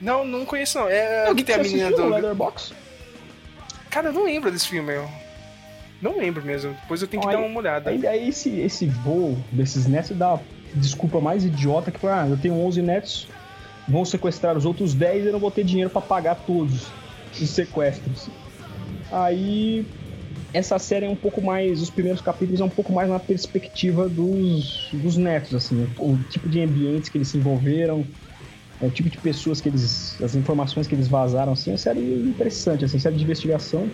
Não, não conheço não. É o que tem a menina do. no Letterboxd? Cara, eu não lembro desse filme, eu. Não lembro mesmo. Depois eu tenho que dar uma olhada. Aí, aí esse, esse voo desses netos dá desculpa mais idiota que ah, eu tenho 11 netos, vão sequestrar os outros 10 e eu não vou ter dinheiro pra pagar todos os sequestros. Aí essa série é um pouco mais, os primeiros capítulos é um pouco mais na perspectiva dos, dos netos, assim, o, o tipo de ambientes que eles se envolveram, é, o tipo de pessoas que eles, as informações que eles vazaram, assim, é uma série interessante, assim, série de investigação.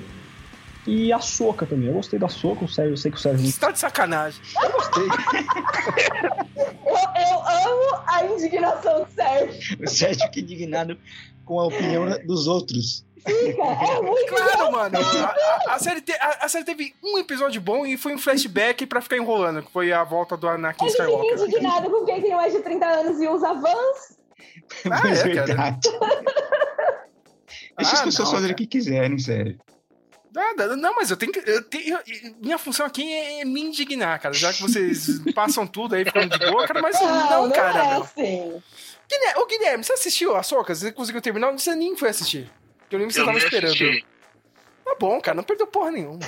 E a Soca também. Eu gostei da Soca, o Sérgio, eu sei que o Sérgio. Você tá de sacanagem. Eu gostei. Eu, eu amo a indignação do Sérgio. O Sérgio que indignado com a opinião dos outros. Fica, é muito Claro, mano. A, a- a série te- a- a série teve um episódio bom e foi um flashback pra ficar enrolando, que foi a volta do Anakin Ele fica Skywalker. indignado com quem tem mais de 30 anos e usa Vans. Ah, é, é, cara. verdade. Deixa as Ah, pessoas fazerem o que quiserem, sério. Nada, não, mas eu tenho que. eu tenho- minha função aqui é me indignar, cara. Já que vocês passam tudo aí ficando de boa, cara, mas não, não cara. é meu. assim. Guilherme, ô Guilherme, você assistiu a Soca? Você conseguiu terminar? Você nem foi assistir. Que eu lembro que você Eu tava nem esperando. assisti. Tá bom, cara, não perdeu porra nenhuma.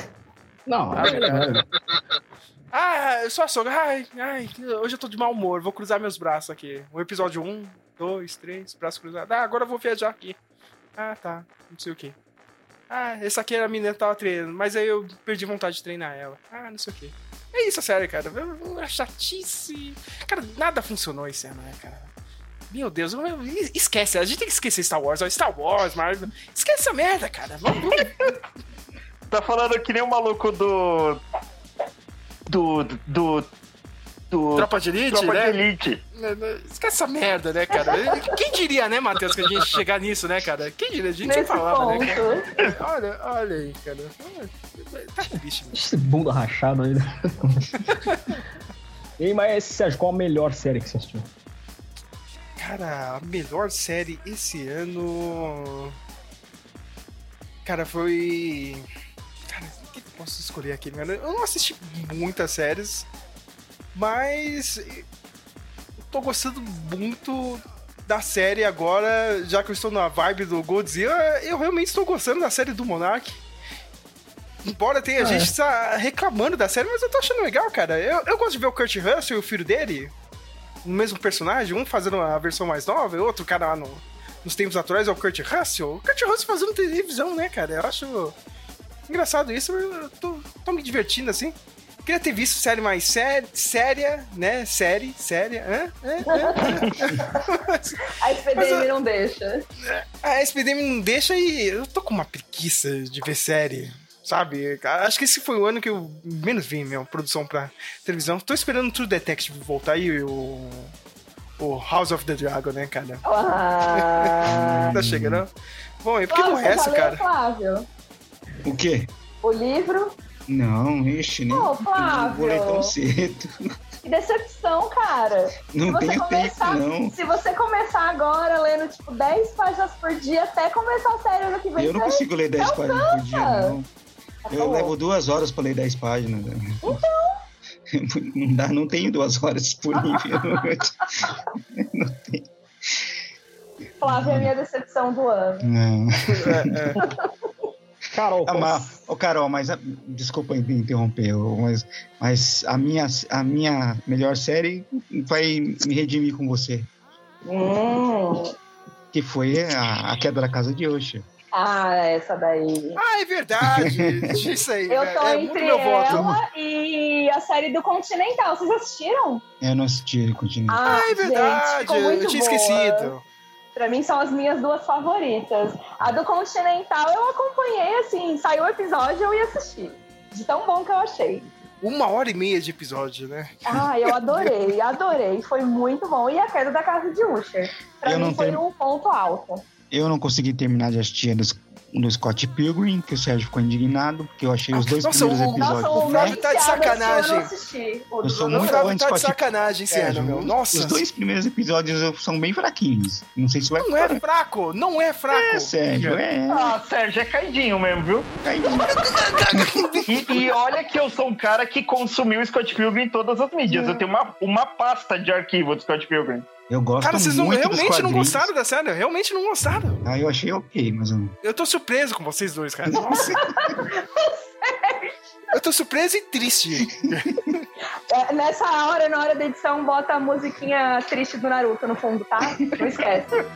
Não, Ah, é, é, Ah, eu sou a Soca. Ai, ai, hoje eu tô de mau humor, vou cruzar meus braços aqui. O episódio 1, 2, 3, braço cruzado. Ah, agora eu vou viajar aqui. Ah, tá, não sei o que. Ah, essa aqui era a menina que tava treinando, mas aí eu perdi vontade de treinar ela. Ah, não sei o que. É isso, a série, cara. É chatice. Cara, nada funcionou esse ano, né, cara? Meu Deus, eu- eu- esquece. A gente tem que esquecer Star Wars. Star Wars, Marvel. Esquece essa merda, cara. Vamos- tá falando que nem o maluco do. Do. Do. Do Tropa de Elite, Tropa né? de Elite. Né, né, Esquece essa merda, né, cara? Quem diria, né, Matheus, que a gente chegar nisso, né, cara? Quem diria? A gente Nesse falava, né, ponto. cara? Olha, olha aí, cara. Tá triste, mano. Esse bunda rachado aí. né? e aí, mas Sérgio, qual a melhor série que você assistiu? Cara, a melhor série esse ano. Cara, foi. Cara, o que que eu posso escolher aqui, mano? Eu não assisti muitas séries, mas. tô gostando muito da série agora, já que eu estou na vibe do Godzilla. Eu realmente estou gostando da série do Monark. Embora tenha Ah, gente é. tá reclamando da série, mas eu tô achando legal, cara. Eu, eu gosto de ver o Kurt Russell e o filho dele o mesmo personagem, um fazendo a versão mais nova e outro cara lá no, nos tempos atuais é o Kurt Russell. O Kurt Russell fazendo televisão, né, cara? Eu acho engraçado isso, eu tô, tô me divertindo assim. Queria ter visto série mais sé séria, né? Série, séria. Hã? Hã? Hã? A SPDM não deixa. A SPDM não deixa e eu tô com uma preguiça de ver série, sabe? Acho que esse foi o ano que eu menos vi, meu, produção pra televisão. Tô esperando o True Detective voltar e o. O House of the Dragon, né, cara? Ah. tá chegando? Bom, e por que não é essa, cara? Flávio? O quê? O livro? Não, ixi, nem. Ô, não Flávio. vou ler tão cedo. Que decepção, cara. Não se você tenho começar, tempo, não. Se você começar agora lendo, tipo, 10 páginas por dia até começar a série ano que vem. Eu não consigo ler 10 alcança. páginas por dia, não. Eu bom. levo duas horas pra ler 10 páginas. né? Não dá, não tenho duas horas disponíveis. não tenho. Flávia é a minha decepção do ano. Não. Carol, Ah, mas, ô, Carol, mas desculpa me interromper, mas, mas a, minha, a minha melhor série vai me redimir com você. Hum. Que foi a, a queda da casa de Osha. Ah, essa daí. Ah, é verdade! Isso aí, Eu é, tô é muito entre meu voto. ela e a série do Continental. Vocês assistiram? Eu não assisti ele continua. Ah, é verdade, gente, ficou eu tinha boa. esquecido. Pra mim são as minhas duas favoritas. A do Continental eu acompanhei, assim, saiu o episódio eu ia assistir. De tão bom que eu achei. Uma hora e meia de episódio, né? Ah, eu adorei, adorei. Foi muito bom. E a queda da casa de Usher. Pra Eu mim não foi tenho- um ponto alto. Eu não consegui terminar de assistir a dos- do Scott Pilgrim, que o Sérgio ficou indignado, porque eu achei os dois Nossa, primeiros o- episódios. nossa, o Flávio tá de sacanagem. Eu não assisti. O Eu sou muito Flávio fã de tá de sacanagem esse Sérgio, ano, meu. os- Nossa. Os dois primeiros episódios são bem fraquinhos. Não sei se vai Não é fraco, não é fraco. É, Sérgio, é. Ah, Sérgio, é caidinho mesmo, viu? E, e olha que eu sou um cara que consumiu o Scott Pilgrim em todas as mídias. Eu tenho uma, uma pasta de arquivo do Scott Pilgrim. Eu gosto Cara, vocês não, realmente não gostaram da série? Realmente não gostaram. Ah, eu achei ok, mas eu... Eu tô surpreso com vocês dois, cara. Nossa. Eu tô surpreso e triste. É, nessa hora, na hora da edição, bota a musiquinha triste do Naruto no fundo, tá? Não esquece.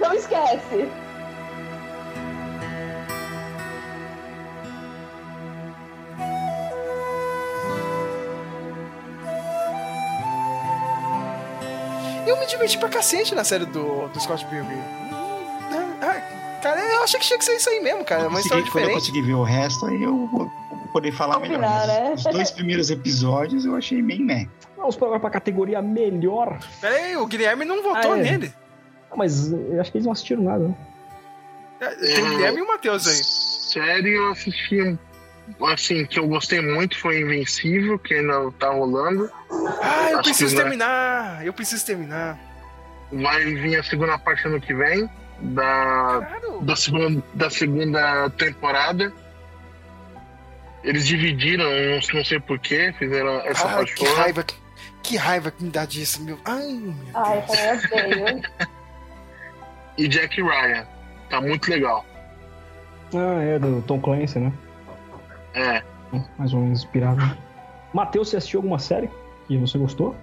Não esquece. Eu me diverti pra cacete na série do, do Scott Pilgrim. Ah, cara, eu achei que tinha que ser isso aí mesmo, cara. Uma história consegui, quando eu diferente. conseguir ver o resto, aí eu vou poder falar melhor. Mas né? Os dois primeiros episódios eu achei bem meh. Vamos agora pra categoria melhor. Pera aí, o Guilherme não votou Ah, é. nele. Ah, mas eu acho que eles não assistiram nada. né? Tem o Guilherme e o Matheus aí. Série eu assisti, assim, que eu gostei muito foi Invencível, que ainda tá rolando. Ah, eu Acho preciso que vai- terminar. Eu preciso terminar. Vai vir a segunda parte ano que vem, da, da, segunda, da segunda temporada. Eles dividiram, não, não sei porquê, fizeram essa Ai, parte que fora. raiva. Que raiva que me dá disso, meu. Ai, meu Ai, eu odeio. E Jack Ryan. Tá muito legal. Ah, é, do Tom Clancy, né? É. Mais ou menos inspirado. Matheus, você assistiu alguma série que você gostou?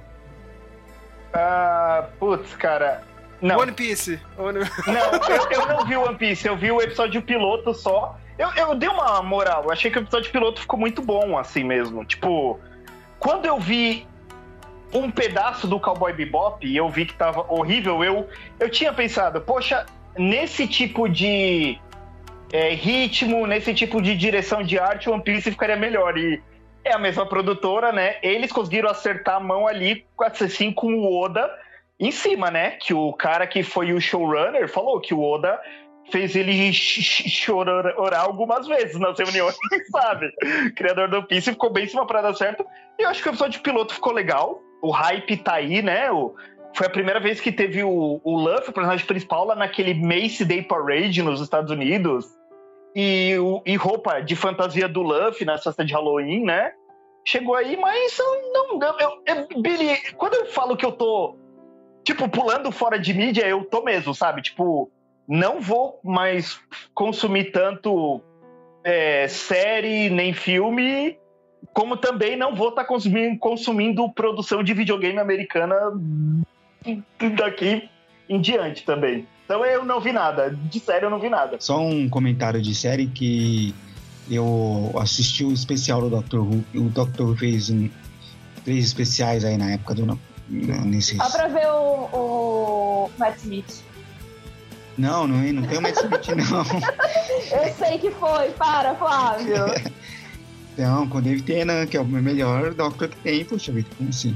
Ah, putz, cara. Não. One Piece. One... Não, eu, eu não vi One Piece, eu vi o episódio piloto só. Eu, eu dei uma moral, eu achei que o episódio piloto ficou muito bom, assim mesmo. Tipo, quando eu vi um pedaço do Cowboy Bebop e eu vi que tava horrível, eu, eu tinha pensado, poxa, nesse tipo de é, ritmo, nesse tipo de direção de arte, One Piece ficaria melhor. E é a mesma produtora, né? Eles conseguiram acertar a mão ali, assim, com o Oda em cima, né? Que o cara que foi o showrunner falou que o Oda fez ele chorar algumas vezes nas reuniões, sabe? Criador do Piece ficou bem em cima pra dar certo. E eu acho que o episódio de piloto ficou legal. O hype tá aí, né? O, foi a primeira vez que teve o, o Luffy, o personagem principal, lá naquele Mace Day Parade nos Estados Unidos. E, e roupa de fantasia do Luffy na festa de Halloween, né? Chegou aí, mas não. não eu, eu, Billy, quando eu falo que eu tô, tipo, pulando fora de mídia, eu tô mesmo, sabe? Tipo, não vou mais consumir tanto é, série nem filme, como também não vou estar tá consumindo, consumindo produção de videogame americana daqui em diante também. Então eu não vi nada. De série eu não vi nada. Só um comentário de série que eu assisti o especial do Doctor Who. O Doctor Who fez um, três especiais aí na época do. Nesses... Só pra ver o, o Matt Smith. Não, não, não tem o Matt Smith, não. eu sei que foi, para, Flávio. Não, com o David Tennant, que é o melhor Doctor que tem, poxa vida, como assim?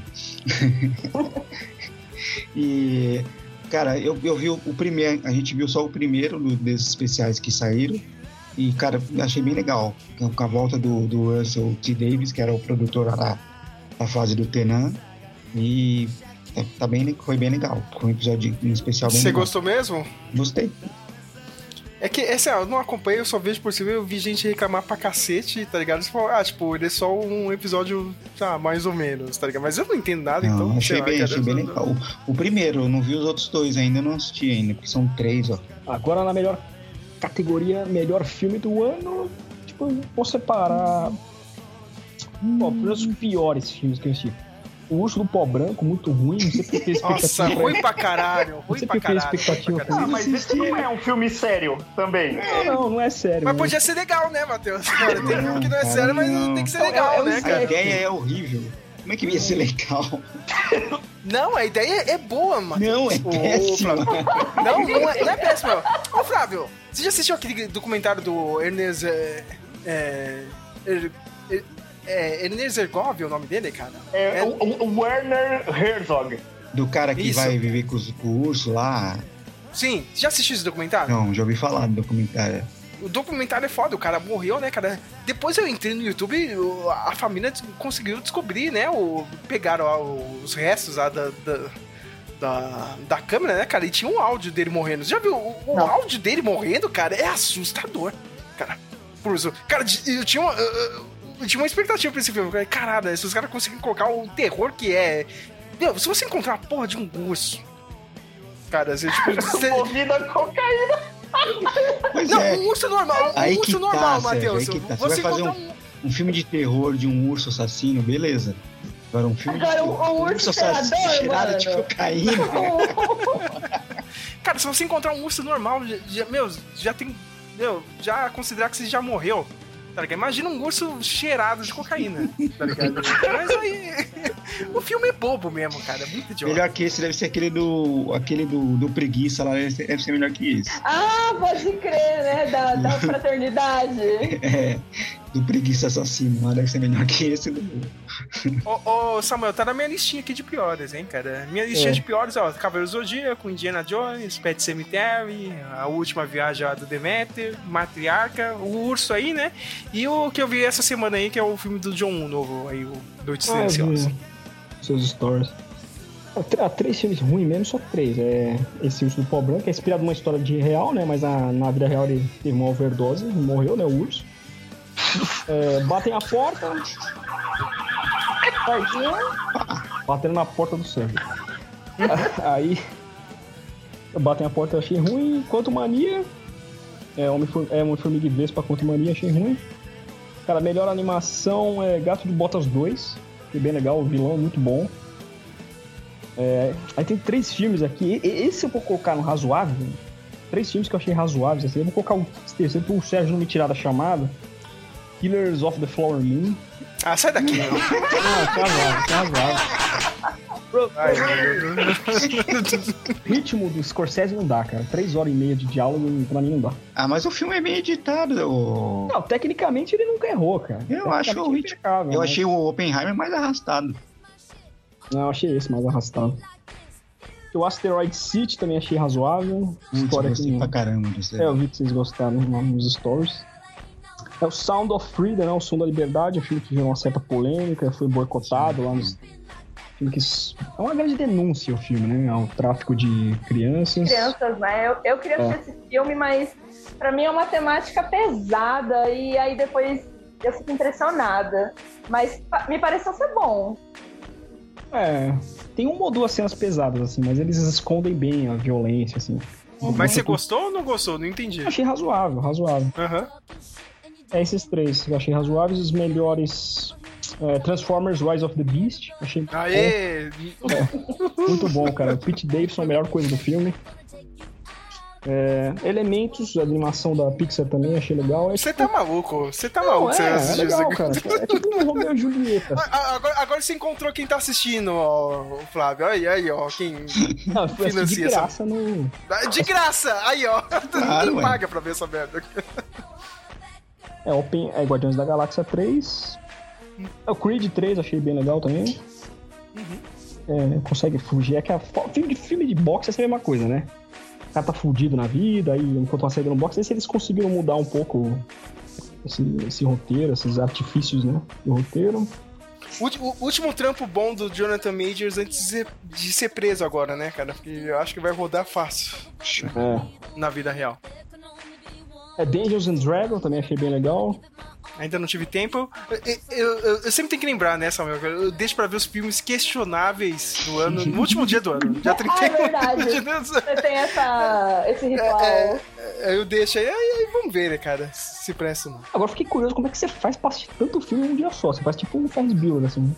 e, cara, eu, eu vi o, o, primeiro, a gente viu só o primeiro desses especiais que saíram. E, cara, achei bem legal. Com a volta do, do Russell T. Davis, que era o produtor lá da fase do Tenan. E tá, tá bem, foi bem legal. Foi um episódio um especial bem Você legal. gostou mesmo? Gostei. É que, essa, eu não acompanho, eu só vejo por cima, eu vi gente reclamar pra cacete, tá ligado? Você fala, ah, tipo, ele é só um episódio, tá, mais ou menos, tá ligado? Mas eu não entendo nada, não, então. Achei lá, bem, cara, achei bem legal. O, o, primeiro, eu não vi os outros dois ainda, não assisti ainda, porque são três, ó. Agora na melhor categoria, melhor filme do ano, tipo, vou separar. Hum. os piores filmes que eu assisti. O Urso do Pó Branco, muito ruim, não sei porque tem expectativa. Nossa, ruim pra caralho, ruim não sei pra caralho. expectativa pra ah, mas esse não é um filme sério também. Não, não, não é sério. Mas podia ser legal, né, Matheus? Cara, tem filme que não é sério, mas não. tem que ser legal, é, é né, cara? A ideia é horrível. Como é que ia ser legal? Não, a ideia é boa, mano. Não, é péssima. Não, não é, não é péssima. Ô, Flávio, você já assistiu aquele documentário do Ernest... É, é, é, é Ernest Zergov, é o nome dele, cara? É, é... O, o, Werner Herzog. Do cara que Isso. vai viver com, os, com o urso lá. Sim, já assistiu esse documentário? Não, já ouvi falar do documentário. O documentário é foda, o cara morreu, né, cara? Depois eu entrei no YouTube, a família conseguiu descobrir, né? O, pegaram os restos lá da, da, da, da câmera, né, cara? E tinha um áudio dele morrendo. Você já viu? O, o áudio dele morrendo, cara, é assustador. Cara, por isso. Cara, eu tinha uma. Eu tinha uma expectativa pra esse filme. Eu falei, caralho, esses caras conseguem colocar o terror que é. Meu, se você encontrar a porra de um urso. Cara, você tipo. Você... Movida cocaína. Pois não, é. um urso normal. Um aí urso que normal, tá, Matheus. Sérgio, tá. Você, você vai fazer um, um, filme de terror de um urso assassino, beleza. Agora um filme Agora, de um, um urso, assassino cheirado de cocaína. Cara, se você encontrar um urso normal, já, meu, já tem. Meu, já considerar que você já morreu tá ligado? Imagina um urso cheirado de cocaína, tá ligado? Mas aí. o filme é bobo mesmo, cara. É muito idiota. Melhor que esse deve ser aquele do. aquele do, do preguiça lá, deve ser, deve ser melhor que esse. Ah, pode crer, né? Da, da fraternidade. é, do preguiça assassino lá, deve ser melhor que esse do. Ô, ô, Samuel, tá na minha listinha aqui de piores, hein, cara? Minha listinha é. de piores, ó, Cavaleiro Zodíaco, Indiana Jones, Pet Cemetery, A Última Viagem do Demeter, Matriarca, o Urso aí, né? E o que eu vi essa semana aí, que é o filme do John Woo novo, aí, o Noite ah, Silenciosa. Seus stories. Há três filmes ruins mesmo, só três. É esse Urso do Pó Branco, é inspirado numa história de real, né? Mas na, na vida real ele teve uma overdose, morreu, né? O urso. É, batem a porta. Batendo na porta do sangue. Aí. Batem a porta, achei ruim. Quanto mania. É, Homem, é Homem-Formiga e Vespa Quanto Mania, achei ruim. Cara, melhor animação é Gato de Botas 2. Que bem legal, o vilão é muito bom. É, aí tem três filmes aqui. Esse eu vou colocar no razoável. Três filmes que eu achei razoáveis. Assim. Eu vou colocar o terceiro pro Sérgio não me tirar da chamada. Killers of the Flower Moon. Ah, sai daqui, meu. ah, tá razoável, tá. Ai, ritmo do Scorsese não dá, cara. Três horas e meia de diálogo, pra mim não dá. Ah, mas o filme é bem editado. O... Não, tecnicamente ele nunca errou, cara. Eu acho o é ritmo. impecável, Eu mas- achei o Oppenheimer mais arrastado. Não, eu achei esse mais arrastado. O Asteroid City também achei razoável. Putz, História eu gostei que- pra caramba. É, eu vi que vocês gostaram nos stories. É o Sound of Freedom, né? O Som da Liberdade, um filme que gerou uma certa polêmica, foi boicotado lá nos. Filme que... É uma grande denúncia o filme, né? Ao tráfico de crianças. crianças, né? Eu, eu queria É. assistir esse filme, mas pra mim é uma temática pesada e aí depois eu fico impressionada. Mas pa- me pareceu ser bom. É. Tem uma ou duas cenas pesadas, assim, mas eles escondem bem a violência, assim. Mas você gostou ou não gostou? Não entendi. Achei razoável, razoável. Aham. É esses três, eu achei razoáveis. Os melhores. é, Transformers Rise of the Beast. Achei bom. Aê! Muito bom, cara. O Pete Davidson é a melhor coisa do filme. É, Elementos, a animação da Pixar também, achei legal. É, Você tá maluco? Você tá Não, maluco? você é, é legal, isso cara. É tipo um Romeu e Julieta. Ah, Agora, agora você encontrou quem tá assistindo, ó, o Flávio. Aí, aí, ó. Quem Não, assim, de financia essa. graça no. Ah, De graça! Aí, ó. Claro, Ninguém ué. paga pra ver essa merda. É, Open, é Guardiões da Galáxia 3. É, o Creed 3, achei bem legal também. É, consegue fugir. É que a filme de, filme de boxe é sempre a mesma coisa, né? O cara tá fudido na vida, aí enquanto uma saída no boxe, aí se eles conseguiram mudar um pouco esse, esse roteiro, esses artifícios, né? Do roteiro. O, último trampo bom do Jonathan Majors antes de ser, de ser preso agora, né, cara? Porque eu acho que vai rodar fácil É. na vida real. É Dungeons and Dragons, também achei bem legal. Ainda não tive tempo. Eu, eu- eu- eu sempre tenho que lembrar, né, Samuel? Eu deixo pra ver os filmes questionáveis do ano, no último dia do ano, dia 31. Ah, é verdade. Você tem essa, esse ritual. É, é, eu deixo aí, aí, aí vamos ver, né, cara? Se presta ou não. Agora fiquei curioso como é que você faz pra assistir tanto filme em um dia só. Você faz tipo um Ferris Bueller, assim.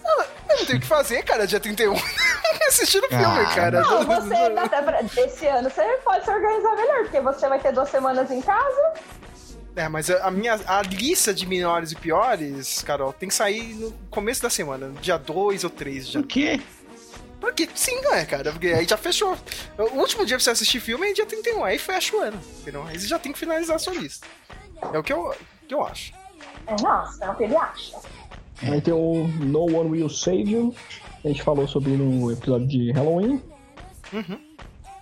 Eu não tenho o que fazer, cara, dia 31. Assistindo o filme, Ah, cara. Não, você dá até pra, esse ano você pode se organizar melhor, porque você vai ter duas semanas em casa. É, mas a minha a lista de melhores e piores, Carol, tem que sair no começo da semana, dia 2 ou 3 já. Por quê? Porque sim, né, cara? Porque aí já fechou. O último dia pra você assistir filme é dia 31, aí fecha o ano. Entendeu? Aí você já tem que finalizar a sua lista. É o que eu, que eu acho. É, nossa, é o que ele acha. Aí tem o No One Will Save You. que A gente falou sobre no episódio de Halloween. Uhum.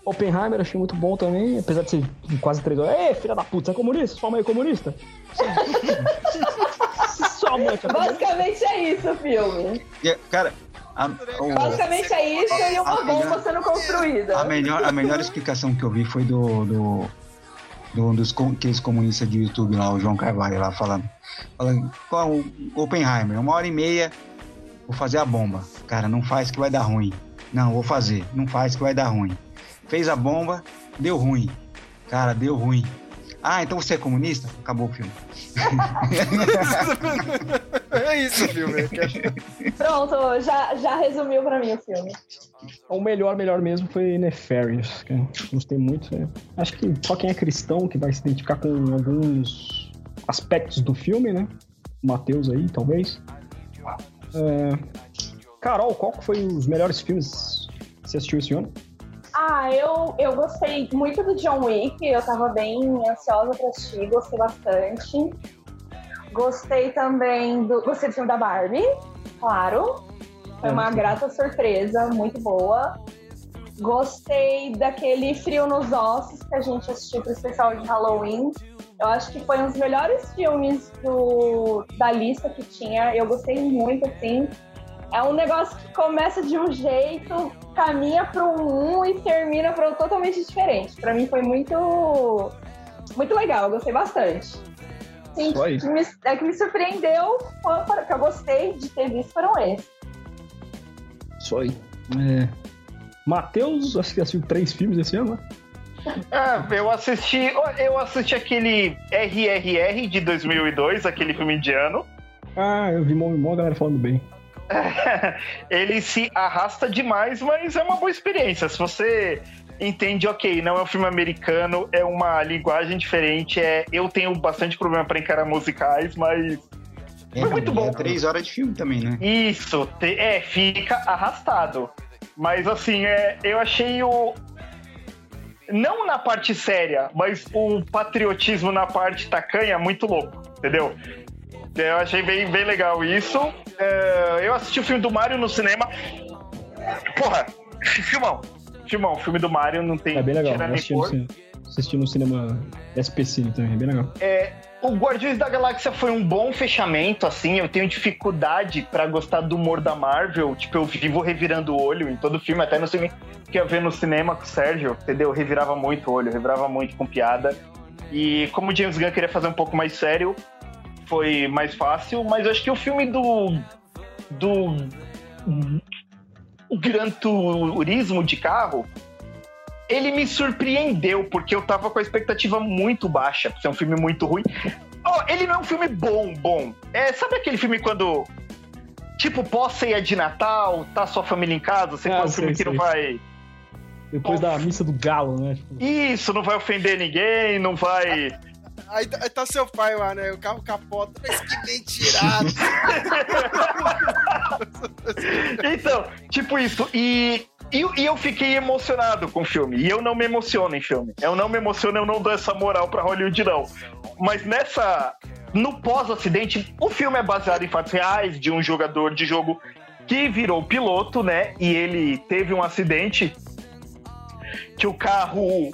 Oppenheimer achei muito bom também, apesar de ser quase três horas. Ei, filha da puta, você é comunista? Sua mãe é comunista? Sua mãe é comunista? Basicamente é isso o filme. E, Cara, a, o- Basicamente é isso e uma bomba melhor- sendo construída. a melhor, a melhor explicação que eu vi foi do, do, do dos aqueles comunistas de YouTube lá, o João Carvalho lá falando. Falando, qual Oppenheimer, uma hora e meia, vou fazer a bomba. Cara, não faz que vai dar ruim. Não, vou fazer. Não faz que vai dar ruim. Fez a bomba, deu ruim. Cara, deu ruim. Ah, então você é comunista? Acabou o filme. é isso o filme. Pronto, já, já resumiu pra mim o filme. O melhor, melhor mesmo foi Nefarious. Gostei muito. né? Acho que só quem é cristão que vai se identificar com alguns aspectos do filme, né? O Matheus aí, talvez. É, Carol, qual foi os melhores filmes que você assistiu esse ano? Ah, eu, eu gostei muito do John Wick, eu tava bem ansiosa pra assistir, gostei bastante. Gostei também do. Gostei do filme da Barbie, claro. Foi uma grata surpresa, muito boa. Gostei daquele Frio nos Ossos que a gente assistiu pro especial de Halloween. Eu acho que foi um dos melhores filmes do, da lista que tinha. Eu gostei muito, assim. É um negócio que começa de um jeito, caminha para um e termina para outro totalmente diferente. Para mim foi muito muito legal, eu gostei bastante. Sim, que me, é que me surpreendeu, que eu gostei de ter visto foram esses. Isso aí. É... Matheus, acho que assistiu três filmes esse ano, né? Ah, eu assisti, eu assisti aquele RRR de 2002, aquele filme indiano. Ah, eu vi mó galera falando bem. Ele se arrasta demais, mas é uma boa experiência. Se você entende, ok, não é um filme americano, é uma linguagem diferente. É, eu tenho bastante problema para encarar musicais, mas É, Foi muito bom. É três horas de filme também, né? isso te- é fica arrastado. Mas assim, é, eu achei o. Não na parte séria, mas o patriotismo na parte tacanha muito louco, entendeu? Eu achei bem, bem legal isso. É, eu assisti o filme do Mario no cinema. Porra, filmão. Filmão, o filme do Mario não tem É bem legal. Eu assisti, no, assisti cinema SPC também, é bem legal. É, o Guardiões da Galáxia foi um bom fechamento, assim. Eu tenho dificuldade pra gostar do humor da Marvel. Tipo, eu vivo revirando o olho em todo filme, até no filme que eu ver no cinema com o Sérgio, entendeu? Eu revirava muito o olho, revirava muito com piada. E como o James Gunn queria fazer um pouco mais sério, foi mais fácil. Mas acho que o filme do. do. Gran Turismo de carro ele me surpreendeu, porque eu tava com a expectativa muito baixa, por ser um filme muito ruim. Ó, ele não é um filme bom, bom. É, sabe aquele filme quando. Tipo, pós-ceia de Natal, tá sua família em casa, você Ah, faz um filme sei, que não sei. vai. Depois da missa do galo, né? Tipo, Isso, não vai ofender ninguém, não vai. Aí, tá- aí tá seu pai lá, né? O carro capota, mas que mentirado. Então, tipo isso. E, e, e eu fiquei emocionado com o filme. E eu não me emociono em filme. Eu não me emociono, eu não dou essa moral pra Hollywood, não. Mas nessa. No pós-acidente, o filme é baseado em fatos reais de um jogador de jogo que virou piloto, né? E ele teve um acidente que o carro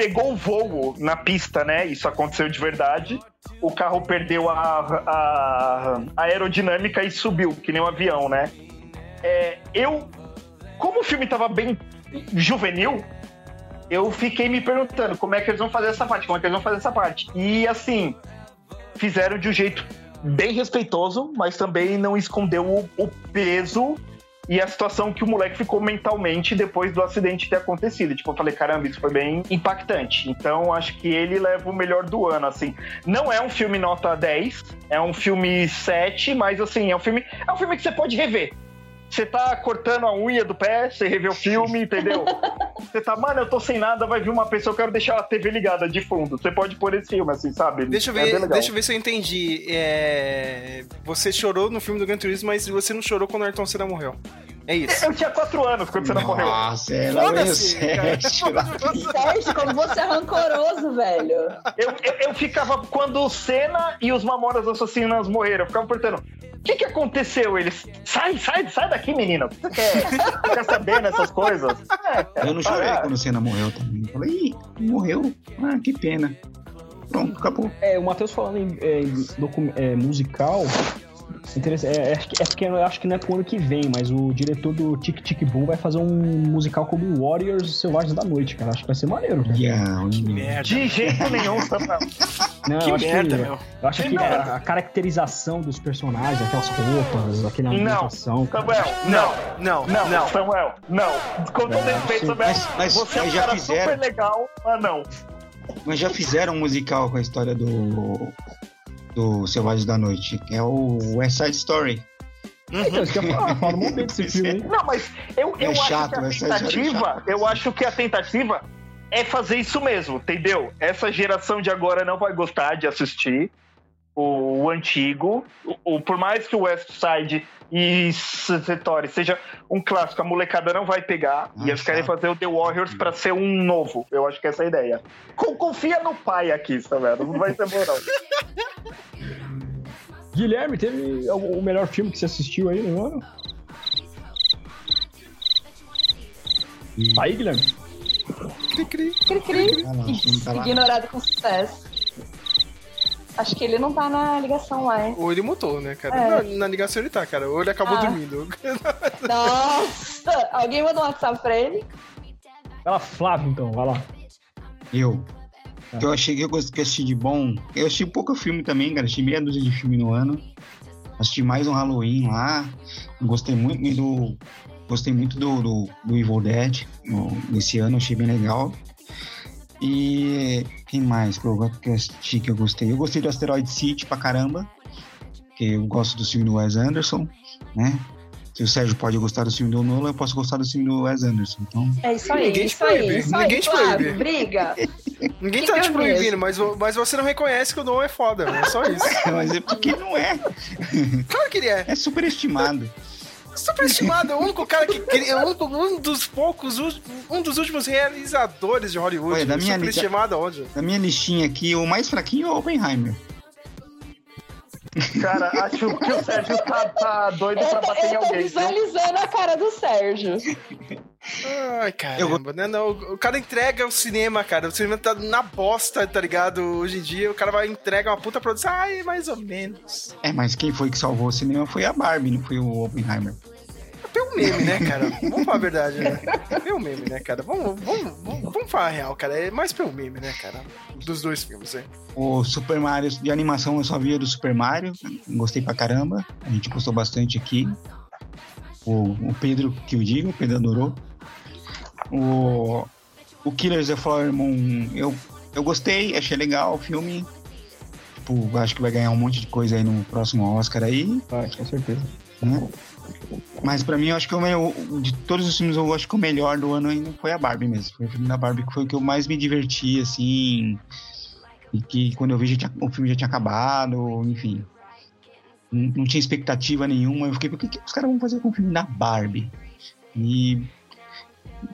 pegou o voo na pista, né? Isso aconteceu de verdade. O carro perdeu a, a- a aerodinâmica e subiu, que nem um avião, né? É, eu, como o filme tava bem juvenil, eu fiquei me perguntando como é que eles vão fazer essa parte, como é que eles vão fazer essa parte. E assim, fizeram de um jeito bem respeitoso, mas também não escondeu o, o peso e a situação que o moleque ficou mentalmente depois do acidente ter acontecido. Tipo, eu falei, caramba, isso foi bem impactante. Então, acho que ele leva o melhor do ano, assim. Não é um filme nota 10, é um filme 7, mas assim, é um filme, é um filme que você pode rever. Você tá cortando a unha do pé, você revê o filme, entendeu? Você tá, mano, eu tô sem nada, vai vir uma pessoa, eu quero deixar a TV ligada de fundo. Você pode pôr esse filme, assim, sabe? Deixa eu É ver, legal. deixa eu ver se eu entendi. É, Você chorou no filme do Gran Turismo, mas você não chorou quando o Ayrton Senna morreu. É isso. Eu tinha 4 anos quando você não morreu. Nossa, ela Foda-se, cara. Sérgio, como você é rancoroso, velho. Eu, eu, eu ficava, quando o Senna e os Mamonas Assassinas morreram, eu ficava perguntando, o que que aconteceu? Eles, sai, sai, sai daqui, menina. O que você quer? Você quer saber nessas coisas? É, Eu não chorei para. quando o Senna morreu também. Eu falei, ih, morreu. Ah, que pena. Pronto, acabou. É, o Matheus falando em, é, é, musical. É, é, que- é porque eu acho que não é pro ano que vem, mas o diretor do Tic Tic Boom vai fazer um musical como Warriors Selvagens da Noite, cara. Acho que vai ser maneiro, cara. merda. De jeito nenhum, Samuel. Não, Que eu acho merda, que, meu. Eu acho que a, a caracterização dos personagens, aquelas roupas, aquela Não, ambientação. cara. Samuel, não. Não, Não, não. Samuel, não. Com todo É, respeito. Samuel, Mas- mas- você é um cara fizeram. super legal, mas não. Mas já fizeram um musical com a história do. Do Selvagens da Noite, que é o West Side Story. Então, isso que eu ia falar, fala um desse filme aí. Não, mas eu, eu É acho chato, que a é tentativa, chata. eu acho que a tentativa é fazer isso mesmo, entendeu? Essa geração de agora não vai gostar de assistir o, o antigo, o, o- por mais que o West Side e Story seja um clássico, a molecada não vai pegar Ah, e eles querem fazer o The Warriors pra ser um novo. Eu acho que essa é a ideia. Co- Confia no pai aqui, Samuel, não vai ser bom não. Guilherme, teve o melhor filme que você assistiu aí no ano? Aí, Guilherme. Cri, cri. Cri, cri. Ah, tá. Ignorado com sucesso. Acho que ele não tá na ligação lá, hein? Ou ele mutou, né, cara? É. Na, na ligação ele tá, cara. Ou ele acabou Ah. dormindo. Nossa! Alguém mandou um WhatsApp pra ele? Vai lá, Flávio, então, vai lá. Eu. Que eu achei que eu gost- que eu assisti de bom. Eu assisti pouco filme também, cara. Assisti meia dúzia de filme no ano. Assisti mais um Halloween lá. Gostei muito do. Gostei muito do, do, do Evil Dead no, nesse ano, achei bem legal. E quem mais que eu, que eu assisti que eu gostei? Eu gostei do Asteroid City pra caramba. Que eu gosto do filme do Wes Anderson, né? Se o Sérgio pode gostar do filme do Nolan, eu posso gostar do filme do Wes Anderson. Então, É isso aí, Ninguém te isso aí, proíbe, isso ninguém aí, te Flávio, proíbe. briga. Ninguém Fica tá te proibindo, mesmo. mas, mas você não reconhece que o Dom é foda, é só isso. mas é porque não é. Claro que ele é. É superestimado. Superestimado, é o único cara que cria, é um dos poucos, um dos últimos realizadores de Hollywood. Olha, da minha Superestimado aonde? Na minha listinha aqui, o mais fraquinho é o Oppenheimer. Cara, acho que o Sérgio tá, tá doido pra Eu bater em eu tô alguém. viu? visualizando a cara do Sérgio. Ai, caramba, né? Não, o cara entrega o cinema, cara. O cinema tá na bosta, tá ligado? Hoje em dia, o cara vai entregar uma puta produção. Ai, mais ou menos. É, mas quem foi que salvou o cinema foi a Barbie, não foi o Oppenheimer. Pelo meme, né, cara? Vamos falar a verdade, né? Pelo meme, né, cara? Vamos, vamos, vamos, vamos falar a real, cara. É mais pelo meme, né, cara? Dos dois filmes, né? O Super Mario de animação eu só via do Super Mario, gostei pra caramba, a gente gostou bastante aqui. O, o Pedro, que eu digo, o Pedro adorou. O, o Killers of Flower Moon, eu, eu gostei, achei legal o filme. Tipo, acho que vai ganhar um monte de coisa aí no próximo Oscar aí. Vai, com certeza. né? Mas pra mim, eu acho que o meu, de todos os filmes, eu acho que o melhor do ano ainda foi a Barbie mesmo. Foi o filme da Barbie que foi o que eu mais me diverti, assim. E que quando eu vi tinha- o filme já tinha acabado, enfim. Não, tinha expectativa nenhuma. Eu fiquei, por que, que os caras vão fazer com o filme da Barbie? E.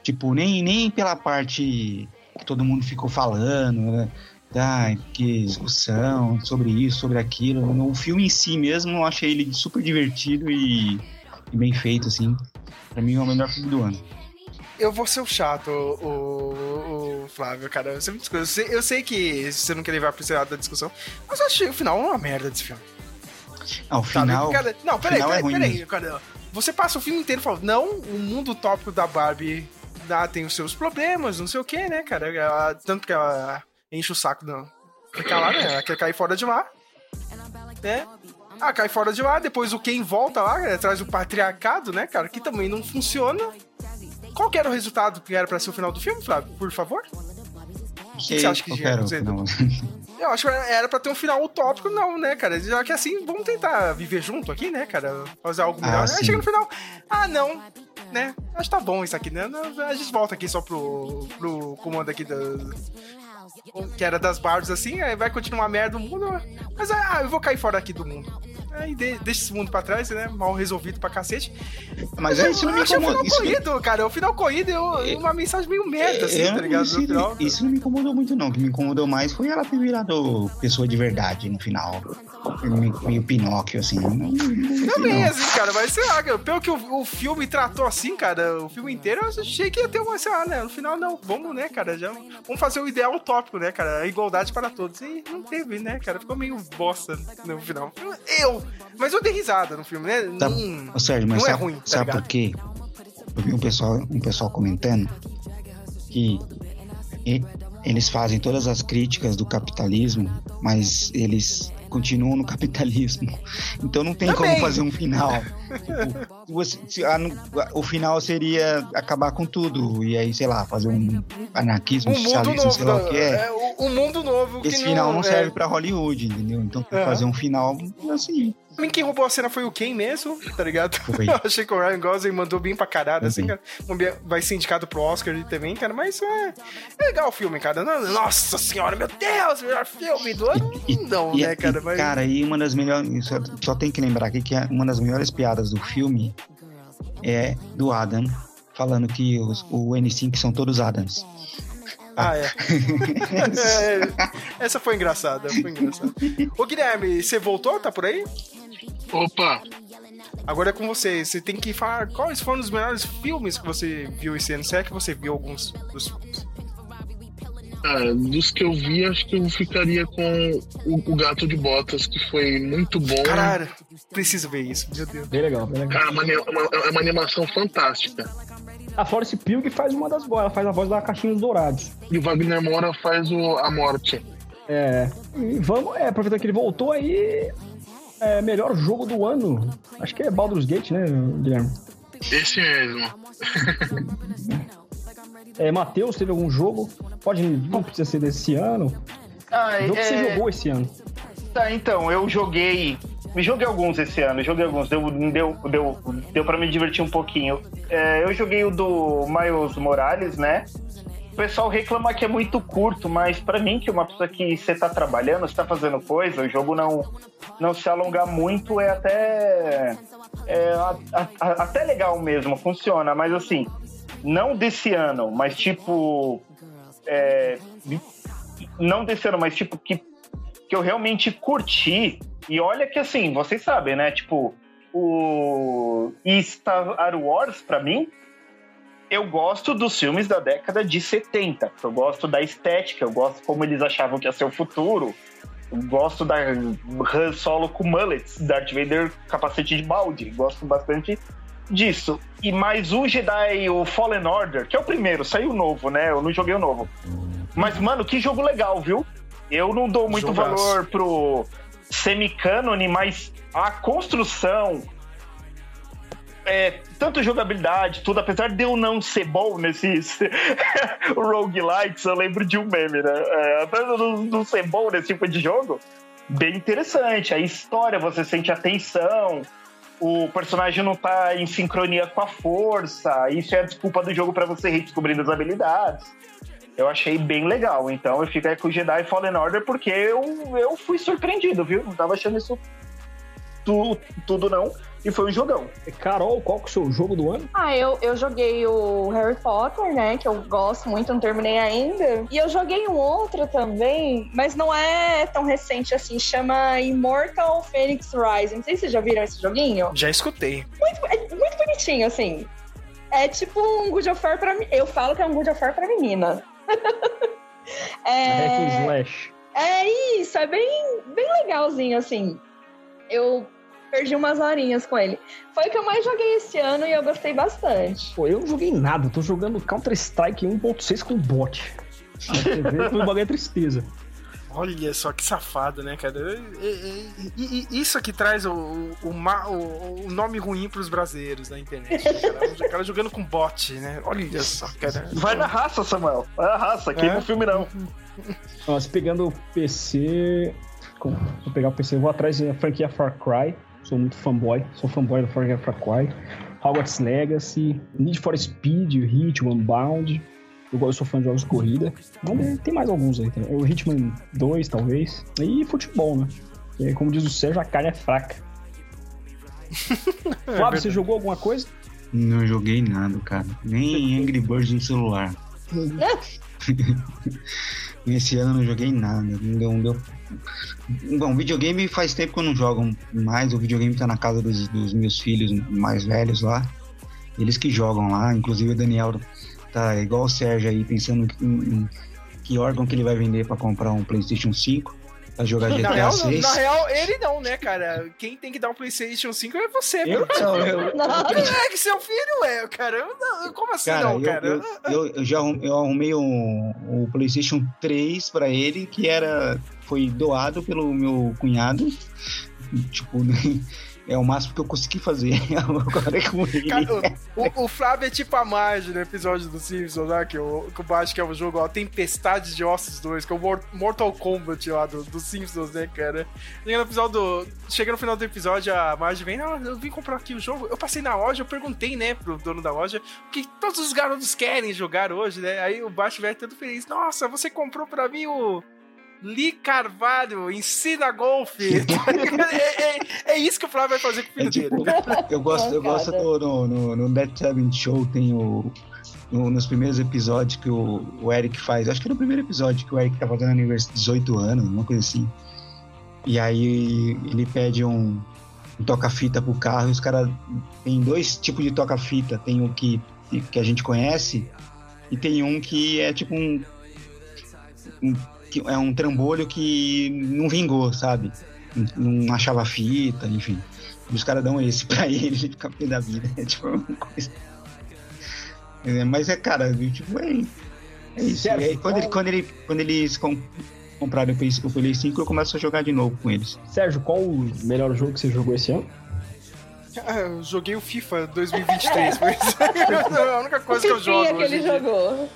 Tipo, nem, nem pela parte que todo mundo ficou falando, né? Ah, que discussão sobre isso, sobre aquilo. O filme em si mesmo, eu achei ele super divertido e bem feito, assim. Pra mim é o melhor filme do ano. Eu vou ser o chato, o, o- o Flávio, cara. Eu, sempre discuto. Eu sei, eu sei que você não quer levar pro esse lado da discussão, mas eu achei o final uma merda desse filme. Ah, o Sabe? final. Cara, não, peraí, peraí, é ruim peraí, cara. Você passa o filme inteiro falando, não, o mundo utópico da Barbie ah, tem os seus problemas, não sei o que, né, cara? Ela- tanto que ela enche o saco, não. Fica lá, né? Ela quer cair fora de lá. Né? Ah, cai fora de lá, depois o Ken volta lá, né, traz o patriarcado, né, cara? Que também não funciona. Qual que era o resultado que era pra ser o final do filme, Flávio? Por favor? O que, que você acha que tinha acontecido? Eu acho que era pra ter um final utópico, não, né, cara? Já que assim, vamos tentar viver junto aqui, né, cara? Fazer algo melhor. Ah, Aí chega no final, ah, não, né? Acho que tá bom isso aqui, né? A gente volta aqui só pro, pro comando aqui da. Que era das Barbies assim, aí vai continuar merda o mundo. Mas ah, eu vou cair fora aqui do mundo. Aí de- deixa esse mundo pra trás, né? Mal resolvido pra cacete. Mas é, isso não me eu incomoda. final Isso, corrido, cara. O final corrido é uma mensagem meio merda, assim, eu- tá ligado? isso, final. isso não me incomodou muito, não. O que me incomodou mais foi ela ter virado pessoa de verdade no final. Meio, meio Pinóquio, assim. Não, não, não, Também, não. assim, cara, mas sei lá, cara, pelo que o, o filme tratou assim, cara, o filme inteiro, eu achei que ia ter uma, sei lá, né? No final, não, vamos, né, cara, já vamos fazer o ideal utópico, né, cara? A igualdade para todos. E não teve, né, cara? Ficou meio bosta no final. Eu, mas eu dei risada no filme, né? Tá, Sérgio, mas não é sabe, ruim, tá sabe ligado? por quê? Eu vi um pessoal, um pessoal comentando que eles fazem todas as críticas do capitalismo, mas eles continuam no capitalismo. Então não tem Também. como fazer um final. Tipo, você- a- o final seria acabar com tudo. E aí, sei lá, fazer um anarquismo, Um socialismo, novo, sei lá o que é. é, o- um mundo novo que Esse final não é- serve pra Hollywood, entendeu? Então tem que Aham. fazer um final assim. Pra quem roubou a cena foi o Ken mesmo, tá ligado? Eu achei que o Ryan Gosling mandou bem pra caralho, assim, cara. Vai ser indicado pro Oscar também, cara. Mas é, é legal o filme, cara. Não- Nossa senhora, meu Deus, melhor filme do ano. Não, E- né, e, cara? Mas... Cara, e uma das melhores. Só, só tem que lembrar aqui que é uma das melhores piadas do filme é do Adam, falando que os, o N5 são todos Adams. Ah, é. É, Essa foi engraçada, foi engraçada. Ô, Guilherme, você voltou? Tá por aí? Opa! Agora é com você. Você tem que falar quais foram os melhores filmes que você viu esse ano. Se é que você viu alguns dos Ah, dos que eu vi, acho que eu ficaria com o, o Gato de Botas, que foi muito bom. Caralho, preciso ver isso, meu Deus. Bem legal, bem legal. Cara, é uma, ani- uma- é uma animação fantástica. A Florence Pugh faz uma das vozes, ela faz a voz da Caixinhos Dourados. E o Wagner Moura faz o, a morte. É. E vamos, é, aproveitando que ele voltou aí. É, melhor jogo do ano. Acho que é Baldur's Gate, né, Guilherme? Esse mesmo. É, Matheus, teve algum jogo? Pode, não precisa ser desse ano. Ah, jogo que você é- jogou esse ano. Tá, então, eu joguei. Joguei alguns esse ano, joguei alguns. Deu, deu, deu, deu pra me divertir um pouquinho. É, eu joguei o do Miles Morales, né? pessoal reclama que é muito curto, mas pra mim, que uma pessoa que você tá trabalhando, você tá fazendo coisa, o jogo não, não se alongar muito é até. É a- a- até legal mesmo, funciona, mas assim, não desse ano, mas tipo. é, não desse ano, mas tipo, que, que eu realmente curti. E olha que assim, vocês sabem, né? Tipo, o Star Wars, pra mim, eu gosto dos filmes da década de 70. Eu gosto da estética, eu gosto como eles achavam que ia ser o futuro. Eu gosto da Han Solo com mullets, Darth Vader capacete de balde. Gosto bastante disso. E mais o Jedi, o Fallen Order, que é o primeiro, saiu novo, né? Eu não joguei o novo. Mas, mano, que jogo legal, viu? Eu não dou muito Jogaço. valor pro semi-canone, mas a construção, é, tanto jogabilidade, tudo, apesar de eu não ser bom nesses roguelikes, eu lembro de um meme, né? É, apesar de eu não, não ser bom nesse tipo de jogo, bem interessante. A história, você sente a tensão, o personagem não tá em sincronia com a força, isso é a desculpa do jogo pra você ir descobrindo as habilidades. Eu achei bem legal, então eu fico aí com o Jedi Fallen Order porque eu, eu fui surpreendido, viu? Não tava achando isso tu- tudo não, e foi um jogão. Carol, qual que é o seu jogo do ano? Ah, eu, eu joguei o Harry Potter, né? Que eu gosto muito, não terminei ainda. E eu joguei um outro também, mas não é tão recente assim. Chama Immortal Phoenix Rising. Não sei se vocês já viram esse joguinho. Já escutei. Muito, é muito bonitinho, assim. É tipo um Good of War pra mim. Eu falo que é um Good of War pra menina. É, Slash. é isso, é bem, bem legalzinho, assim. Eu perdi umas horinhas com ele. Foi o que eu mais joguei esse ano e eu gostei bastante. Pô, eu não joguei nada, tô jogando Counter-Strike 1.6 com bot. A TV, o bagulho é tristeza. Olha só que safado, né, cara? E- e- e- e- isso que traz o, o, o o- nome ruim pros brasileiros na internet. né, Cara, o cara jogando com bot, né? Olha só, cara. Vai na raça, Samuel. Vai na raça, queima É? o filme não. Nossa, pegando o PC. Vou pegar o PC, vou atrás da franquia Far Cry. Sou muito fanboy, sou fanboy da franquia Far Cry. Hogwarts Legacy, Need for Speed, Hit, Unbound. Eu gosto, sou fã de jogos de corrida. Mas tem mais alguns aí também. O Hitman 2, talvez. E futebol, né? E aí, como diz o Sérgio, a carne é fraca. Flávio, você jogou alguma coisa? Não joguei nada, cara. Nem Angry Birds no celular. Esse ano eu não joguei nada. Não deu, não deu... Bom, videogame faz tempo que eu não jogo mais. O videogame tá na casa dos, dos meus filhos mais velhos lá. Eles que jogam lá. Inclusive o Daniel tá igual o Sérgio aí, pensando em, em que órgão que ele vai vender pra comprar um PlayStation 5 pra jogar Na GTA real, 6. na real, ele não, né, cara? Quem tem que dar um PlayStation 5 é você, Eu não, eu-. Não. É que seu filho é, cara. Eu não- como assim Cara, não, eu, cara? eu, eu, eu já arrum- eu arrumei um, o PlayStation 3 pra ele, que era foi doado pelo meu cunhado. Tipo, é o máximo que eu consegui fazer agora é com ele. Cara, o, o Flávio é tipo a Marge no episódio do Simpsons lá, que o, que acho que é o jogo, ó, Tempestade de Ossos 2, que é o Mor- Mortal Kombat lá do, do Simpsons, né, cara? Chega no episódio do. Chega no final do episódio, a Marge vem, não, eu vim comprar aqui o jogo. Eu passei na loja, eu perguntei, né, pro dono da loja, o que todos os garotos querem jogar hoje, né? Aí o Baixo velho todo feliz, nossa, você comprou pra mim o. Lee Carvalho, ensina golfe. é, é- é isso que o Flávio vai fazer com o filho dele. Eu gosto, eu gosto do, no, no, no Dead Seven Show, tem o. no- nos primeiros episódios que o, o Eric faz, acho que é no primeiro episódio que o Eric tá fazendo aniversário 18 anos, uma coisa assim. E aí ele pede um, um toca-fita pro carro e os caras. Tem dois tipos de toca-fita. Tem o que, que a gente conhece e tem um que é tipo um. um que é um trambolho que não vingou, sabe? Não, não achava fita, enfim. E os caras dão esse pra ele, ele fica pé da vida. É tipo uma coisa. É, mas é, cara, tipo, é, é isso. Certo, E aí, quando, ele, quando, ele, quando eles com, compraram o Play, o Play 5, eu começo a jogar de novo com eles. Sérgio, qual o melhor jogo que você jogou esse ano? Ah, eu joguei o FIFA 2023, foi isso. é a única coisa que eu jogo. que hoje ele jogou.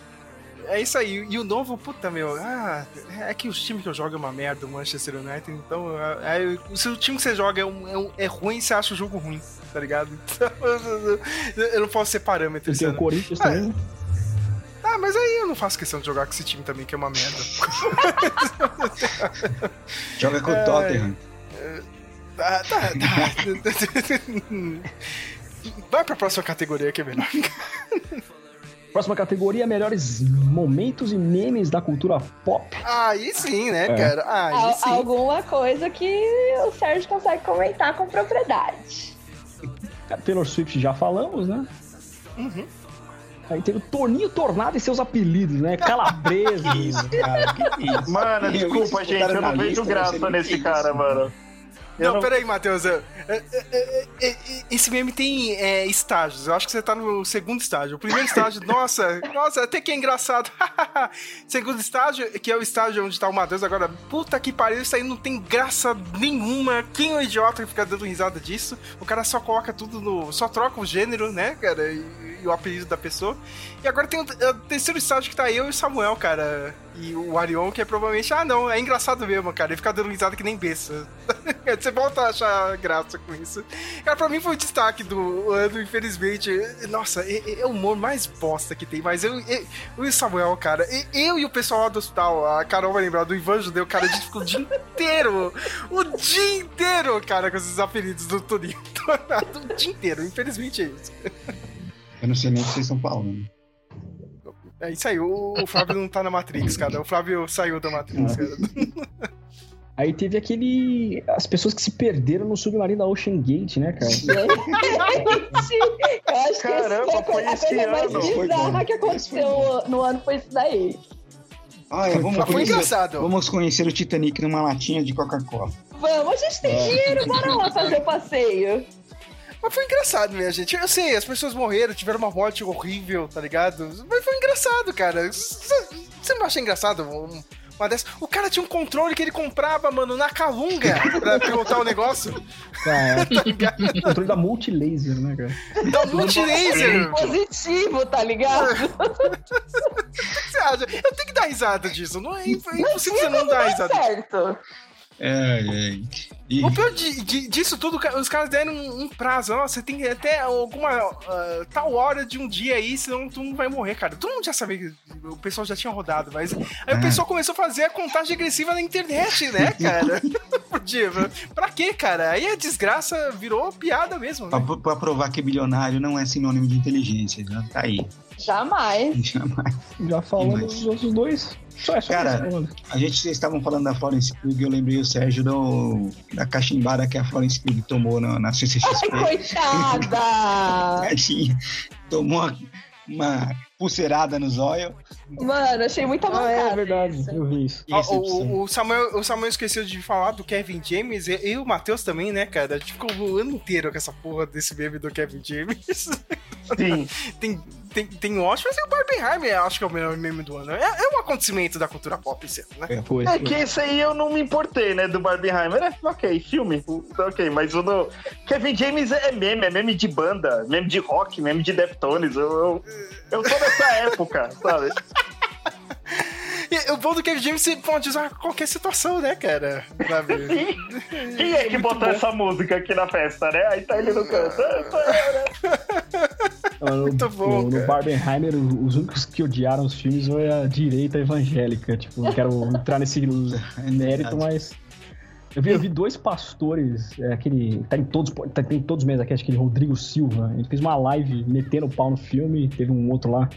É isso aí. E o novo, puta meu, ah, é que os times que eu jogo é uma merda, o Manchester United, então. É, é- se o time que você joga é, um- é um- é ruim, você acha o jogo ruim, tá ligado? Então, eu, eu não posso ser parâmetro. Tem o. Corinthians Ah, também. né? Ah, Ah, mas aí eu não faço questão de jogar com esse time também, que é uma merda. Joga com o Tottenham. Tá, tá, tá. Vai pra próxima categoria que é melhor. Próxima categoria, melhores momentos e memes da cultura pop. Aí sim, né, É. cara? Aí Al- sim. Alguma coisa que o Sérgio consegue comentar com propriedade. Taylor Swift já falamos, né? Uhum. Aí teve o Toninho Tornado e seus apelidos, né? Calabresa. Mano, desculpa, gente, eu não vejo graça nesse cara, mano. Não, não- peraí, Matheus. Esse meme tem é, estágios. Eu acho que você tá no segundo estágio. O primeiro estágio, nossa, nossa, até que é engraçado. segundo estágio, que é o estágio onde tá o Matheus agora. Puta que pariu, isso aí não tem graça nenhuma. Quem é o idiota que fica dando risada disso? O cara só coloca tudo no. Só troca o gênero, né, cara? E, e o apelido da pessoa. E agora tem o, é o terceiro estágio que tá eu e o Samuel, cara. E o Arion, que é provavelmente, ah, não, é engraçado mesmo, cara. Ele fica dando risada que nem besta. Você volta a achar graça com isso. Cara, pra mim foi o destaque do ano, infelizmente. Nossa, é, é o humor mais bosta que tem, mas eu, e o Samuel, cara, eu e o pessoal lá do hospital, a Carol vai lembrar do Ivan Judeu, cara, a gente ficou o dia inteiro, o dia inteiro, cara, com esses apelidos do Toninho o dia inteiro, infelizmente é isso. Eu não sei nem se vocês estão falando. É isso aí, o, o Flávio não tá na Matrix, cara, o Flávio saiu da Matrix, cara. Aí teve aquele. As pessoas que se perderam no submarino da Ocean Gate, né, cara? Eu acho Caramba, que esse a esse coisa mais ano. Bizarra que aconteceu no ano foi isso daí. Ah, é, vamos, Foi conhecer, engraçado. vamos conhecer o Titanic numa latinha de Coca-Cola. Vamos, a gente tem dinheiro, bora lá fazer o passeio. Mas foi engraçado, minha gente. Eu sei, as pessoas morreram, tiveram uma morte horrível, tá ligado? Mas foi engraçado, cara. Você não acha engraçado um- uma dessas? O cara tinha um controle que ele comprava, mano, na Calunga pra pilotar o negócio. Cara, o controle da multilaser, né, cara? Da multilaser. Positivo, tá ligado? O que você acha? Eu tenho que dar risada disso. Não é, é impossível você não dar risada. Certo. É, é. E, O pior de- de- disso tudo, os caras deram um, um prazo. Ó, você tem até alguma ah, tal hora de um dia aí, senão tu não vai morrer, cara. Todo mundo já sabia que o pessoal já tinha rodado, mas aí Ah. o pessoal começou a fazer a contagem agressiva na internet, né, cara? Podia, pra quê, cara? Aí a desgraça virou piada mesmo, né? pra, pra provar que bilionário não é sinônimo de inteligência, já tá aí. Jamais. Jamais. Já falamos dos outros dois. Só é só Cara. A gente, vocês estavam falando da Florence Pugh eu lembrei o Sérgio do, da cachimbada que a Florence Pugh tomou na, na CCXP. Coitada! Tadinha. Tomou uma, uma pulseirada nos olhos. Mano, achei muita Ah, mancada. é verdade, eu vi isso. O, o Samuel, o Samuel esqueceu de falar do Kevin James e, e o Matheus também, né, cara? A gente ficou o ano inteiro com essa porra desse meme do Kevin James. Sim. tem, tem, tem Oscar, mas o Barbenheimer acho que é o melhor meme do ano. É, é um acontecimento da cultura pop ano, né? É, foi, É que esse aí eu não me importei, né, do Barbenheimer. É, ok, filme, ok, mas o do Kevin James é meme, é meme de banda, meme de rock, meme de Deftones. Eu, eu, eu sou dessa época, sabe? E o bom do Kevin James você pode usar qualquer situação, né, cara? Sabe? Quem é que botou essa música aqui na festa, né? Aí tá ele no canto. Ah, né? No, Muito bom, no, no Barbenheimer, os únicos que odiaram os filmes foi a direita evangélica. Tipo, não quero entrar nesse mérito, mas. Eu vi, eu vi dois pastores, é, aquele. Tá em todos, tá, tem em todos os meses aqui, acho que aquele Rodrigo Silva. Ele fez uma live metendo o pau no filme, teve um outro lá.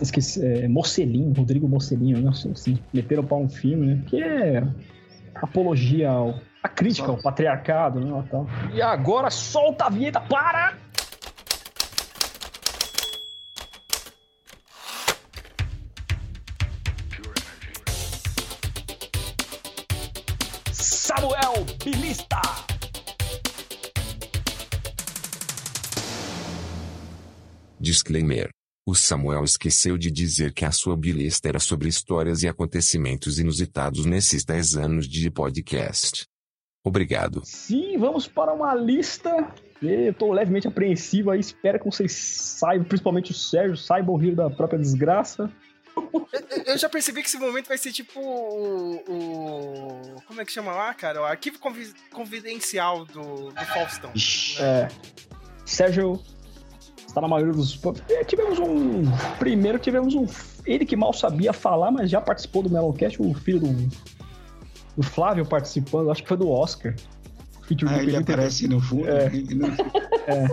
Esqueci, é, Mocelinho, Rodrigo Mocelinho, né? Assim, meteram o pau no filme, né? Que é apologia ao. A crítica ao patriarcado, né? e tal. E agora solta a vinheta para! Samuel Bilista! Disclaimer. O Samuel esqueceu de dizer que a sua bilista era sobre histórias e acontecimentos inusitados nesses 10 anos de podcast. Obrigado. Sim, vamos para uma lista. Eu tô levemente apreensivo aí, espero que vocês saibam, principalmente o Sérgio, saibam rir da própria desgraça. Eu- já percebi que esse momento vai ser tipo o. o- como é que chama lá, cara? O arquivo confi- confidencial do, do Faustão. É. Sérgio, Está na maioria dos. É, tivemos um. Primeiro tivemos um. Ele que mal sabia falar, mas já participou do Meloncast, o filho do. Do Flávio participando, acho que foi do Oscar. Feature Ah, ele Felipe. aparece no fundo. É. né? É.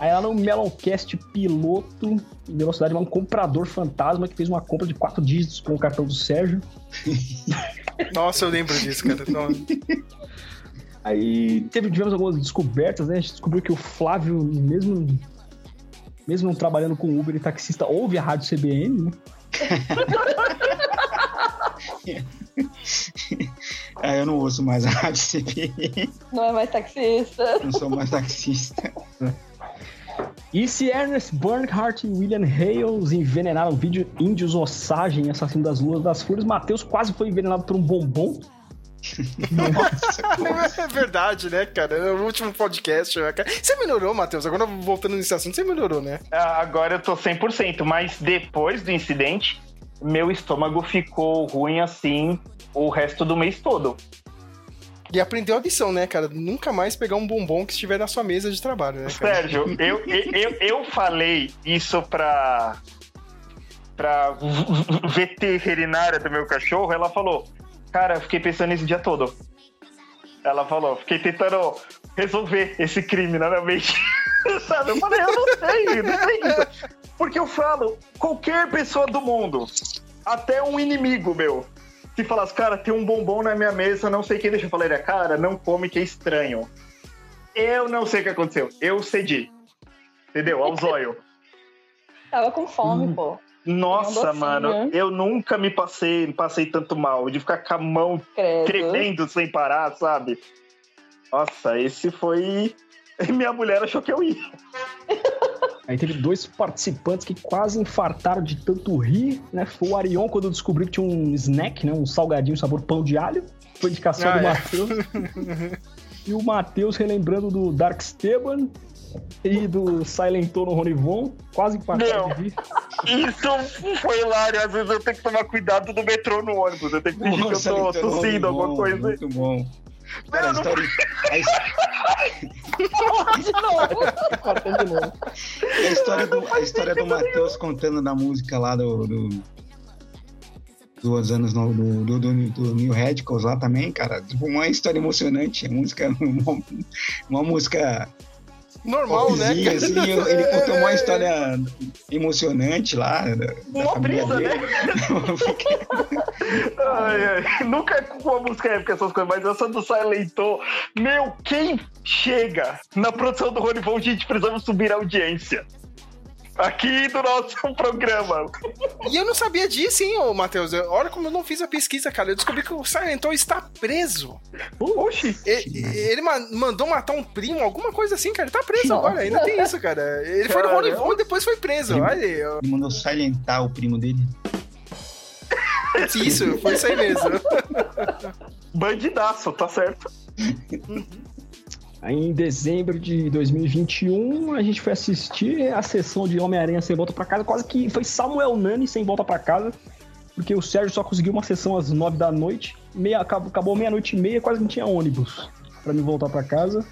Aí lá no Meloncast piloto, Velocidade um comprador fantasma que fez uma compra de quatro dígitos com o cartão do Sérgio. Nossa, eu lembro disso, cara. Então, Aí teve, tivemos algumas descobertas, né? A gente descobriu que o Flávio, mesmo, mesmo trabalhando com Uber e taxista, ouve a rádio CBN, né? Ah, eu não ouço mais a rádio CBN. Não é mais taxista. Não sou mais taxista. E se Ernest Bernhardt e William Hales envenenaram vídeo índios Osage em Assassino das Luas das Flores, Matheus quase foi envenenado por um bombom. é verdade, né, cara? No último podcast. né? Você melhorou, Matheus? Agora voltando nesse assunto, você melhorou, né? Ah, Agora eu tô 100%, mas depois do incidente, meu estômago ficou ruim assim o resto do mês todo. E aprendeu a lição, né, cara? Nunca mais pegar um bombom que estiver na sua mesa de trabalho, né, cara? Sérgio, eu, eu, eu, eu falei isso pra, pra veterinária do meu cachorro, ela falou, cara, eu fiquei pensando nisso o dia todo. Ela falou, fiquei tentando resolver esse crime na minha mente. Sabe? Eu falei, eu não sei, não sei isso. Porque eu falo, qualquer pessoa do mundo, até um inimigo meu, se falasse, cara, tem um bombom na minha mesa, não sei quem deixa. Eu falei, cara, não come que é estranho. Eu não sei o que aconteceu. Eu cedi. Entendeu? Ao zóio. Tava com fome, pô. Nossa, mano, né? eu nunca me passei, passei tanto mal. De ficar com a mão Credo. tremendo sem parar, sabe? Nossa, esse foi. Minha mulher achou que eu ia. Aí teve dois participantes que quase infartaram de tanto rir, né? Foi o Arion quando descobriu que tinha um snack, né? Um salgadinho sabor pão de alho. Foi indicação Ah, do é. Matheus. E o Matheus relembrando do Dark Esteban e do Silentou no Ronivon. Quase Não. de. Isso foi hilário. Às vezes eu tenho que tomar cuidado do metrô no ônibus. Eu tenho que fingir que eu tô tossindo, bom, alguma coisa. Muito bom. Cara, a história, a, história do, a história do Matheus contando da música lá do. do dos anos no, do, do, do, do New Radicals lá também, cara. Tipo, uma história emocionante. A música, uma, uma música Normal, né, assim, ele contou uma história emocionante lá. Uma brisa, dele. Ai, ai. Nunca é com a música épica essas coisas, mas essa do Silentou. Meu, quem chega na produção do Rony Von, gente, precisamos subir a audiência. Aqui do nosso programa. E eu não sabia disso, hein, ô Matheus? Eu- Olha como eu não fiz a pesquisa, cara. Eu descobri que o Silentor está preso. Oxi. Ele, ele ma- mandou matar um primo, alguma coisa assim, cara. Ele tá preso Nossa. agora, ainda tem isso, cara. Ele foi no. Rolivon e depois foi preso. Olha aí. Ele mandou silentar o primo dele. Isso, foi isso aí mesmo. Bandidaço, tá certo. Aí em dezembro de 2021, a gente foi assistir a sessão de Homem-Aranha Sem Volta pra Casa. Quase que foi Samuel Nani sem volta pra casa. Porque o Sérgio só conseguiu uma sessão às nove da noite. Meia, acabou, meia-noite e meia, quase não tinha ônibus pra me voltar pra casa.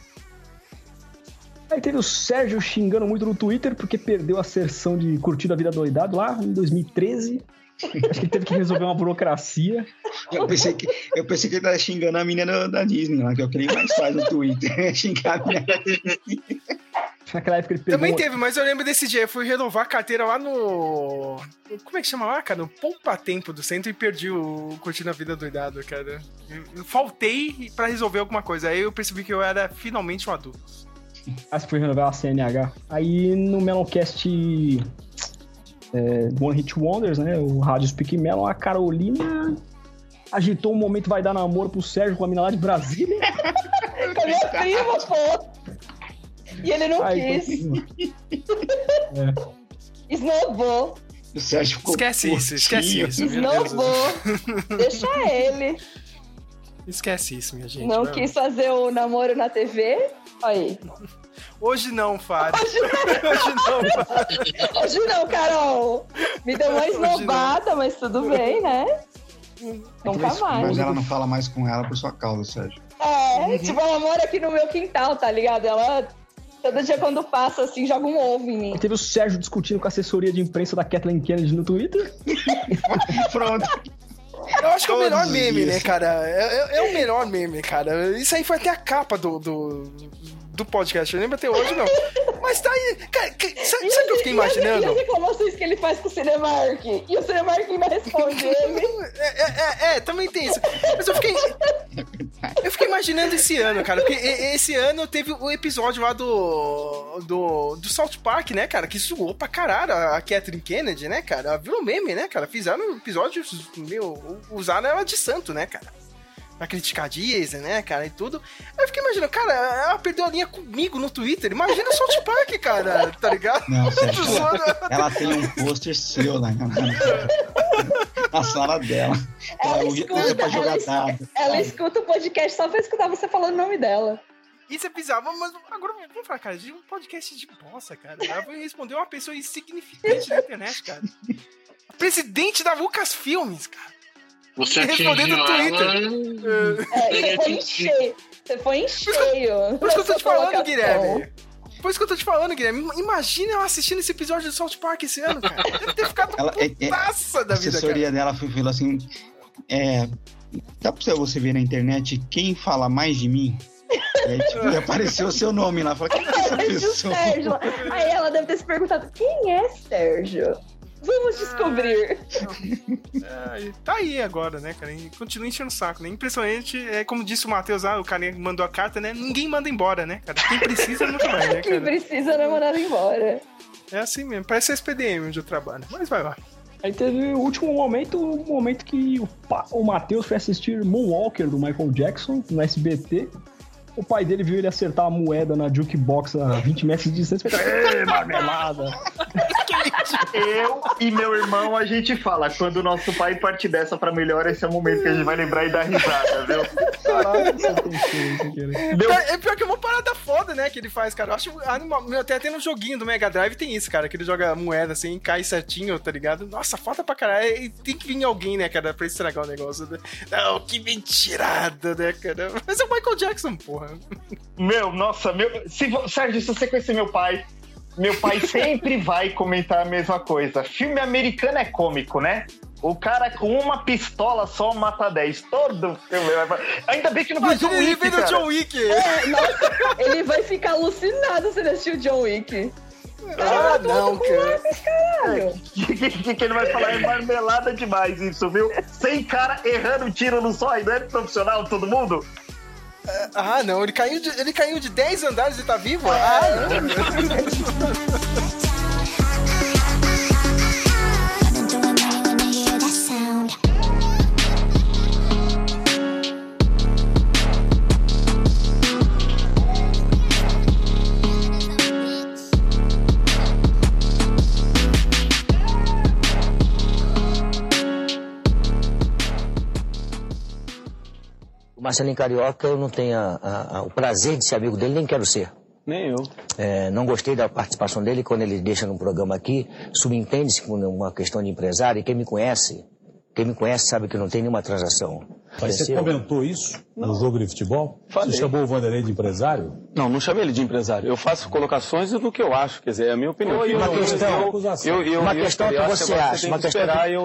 Aí teve o Sérgio xingando muito no Twitter porque perdeu a sessão de Curtido a Vida Doidado lá em 2013. Acho que ele teve que resolver uma burocracia. Eu pensei que, eu pensei que ele tava xingando a menina da Disney, lá, que é o que ele mais faz no Twitter. Xingar a menina da Disney. Naquela época ele pegou. Também teve, mas eu lembro desse dia. Eu fui renovar a carteira lá no. Como é que chama lá, cara? No Poupa Tempo do centro e perdi o Curtindo a Vida Doidado, cara. Eu, faltei pra resolver alguma coisa. Aí eu percebi que eu era finalmente um adulto. Ah, você foi renovar a CNH. Aí no Meloncast é, One Hit Wonders, né? O Rádio Speak Melon, a Carolina agitou um momento vai dar namoro pro Sérgio com a mina lá de Brasília. A minha prima, pô. E ele não Aí, quis. continua. Esnobou. O Sérgio ficou Esquece isso, esquece isso. Esnobou. Deixa ele. Esquece isso, minha gente. Não quis fazer o namoro na TV. Aí. Hoje não, Fábio. Hoje não, Fábio. Hoje não, Carol. Me deu uma Hoje não. esnobada, mas tudo bem, né? Nunca Mas, mais. mas ela não fala mais com ela por sua causa, Sérgio. É, tipo, ela mora aqui no meu quintal, tá ligado? Ela Todo dia quando passa, assim, joga um ovo em mim. Teve o Sérgio discutindo com a assessoria de imprensa da Kathleen Kennedy no Twitter. Pronto. Eu acho que é o melhor meme, né, cara? É, é- é o melhor meme, cara. Isso aí foi até a capa do, do, do podcast. Eu lembro até hoje, não. Mas tá aí. Cara, que- sabe, sabe o que eu fiquei as- E imaginando? as reclamações que ele faz com o Cinemark? E o Cinemark ainda responde ele. É, é, é, é, também tem isso. Mas eu fiquei. Eu fiquei imaginando esse ano, cara. Porque esse ano teve o episódio lá do. do. do South Park, né, cara? Que zoou pra caralho a Catherine Kennedy, né, cara? Virou meme, né, cara? Fizeram um episódio. Meu, usaram ela de santo, né, cara? Pra criticar Disney, né, cara, e tudo. Aí eu fiquei imaginando, cara, ela perdeu a linha comigo no Twitter. Imagina o South Park, cara, tá ligado? Não, Sérgio, Zoando. ela tem um pôster seu lá na, na sala dela. Ela Ela escuta, pra jogar ela, ela escuta o podcast só pra escutar você falando o nome dela. Isso é bizarro, mas agora vamos falar, cara, de um podcast de bosta, cara. Ela foi responder uma pessoa insignificante na internet, cara. Presidente da Lucas Filmes, cara. Você Respondendo no Twitter. É, você foi em cheio. Você foi em cheio. Por isso que eu tô te falando. Guilherme. Por isso que eu tô te falando, Guilherme. Imagina ela assistindo esse episódio do South Park esse ano, cara. Deve ter ficado Ela, é, é, a da vida, assessoria cara. dela foi, falou assim: é, dá pra você ver na internet quem fala mais de mim? E aí, tipo, e apareceu o seu nome lá. Falei, quem é essa pessoa? Sérgio. lá. Aí ela deve ter se perguntado: quem é Sérgio? Vamos descobrir. É, tá aí agora, né, cara? E continua enchendo o saco, né? Impressionante. É como disse o Matheus, ah, o cara que mandou a carta, né? Ninguém manda embora, né, cara? Quem precisa nunca vai, né, Quem cara? precisa não é mandado embora. É assim mesmo. Parece a SPDM onde eu trabalho. Mas vai lá. Aí teve o último momento, o momento que o, o Matheus foi assistir Moonwalker do Michael Jackson no SBT. O pai dele viu ele acertar a moeda na jukebox a 20 metros de distância e "Ê, marmelada! Eu e meu irmão, a gente fala, quando o nosso pai parte dessa pra melhor, esse é o momento que a gente vai lembrar e dar risada, viu? Caralho, você tem sem querer. Deu- É, é pior que é uma parada foda, né, que ele faz, cara. Eu acho animal. Meu, Até, até no joguinho do Mega Drive tem isso, cara. Que ele joga moeda assim, cai certinho, tá ligado? Nossa, foda pra caralho. E tem que vir alguém, né, cara, pra estragar o negócio. né? Não, que mentirada, né, cara? Mas é o Michael Jackson, porra. Meu, nossa, meu. Se, Sérgio, se você conhecer meu pai, meu pai sempre vai comentar a mesma coisa. Filme americano é cômico, né? O cara com uma pistola só mata 10. Todo filme. vai. Ainda bem que não viu Imagina John ele Wick, vendo cara. John Wick. É, nossa, ele vai ficar alucinado se ele assistir o John Wick. Ah, não, cara. Caralho. O que, que- que ele vai falar? É marmelada demais isso, viu? Sem cara errando tiro no só, não é profissional todo mundo? Ah, não, ele caiu de, ele caiu de 10 andares e tá vivo? Ah, não. Marcelinho Carioca, eu não tenho a- a- a- o prazer de ser amigo dele, nem quero ser. Nem eu. É, não gostei da participação dele quando ele deixa no programa aqui. Subentende-se com uma questão de empresário. E quem me conhece, quem me conhece sabe que não tem nenhuma transação. Mas você comentou isso no jogo de futebol? Falei. Você chamou o Vanderlei de empresário? Não, não chamei ele de empresário. Eu faço colocações do que eu acho, quer dizer, é a minha opinião. Uma Eu- questão, eu- eu- uma questão eu que você acha, uma que questão,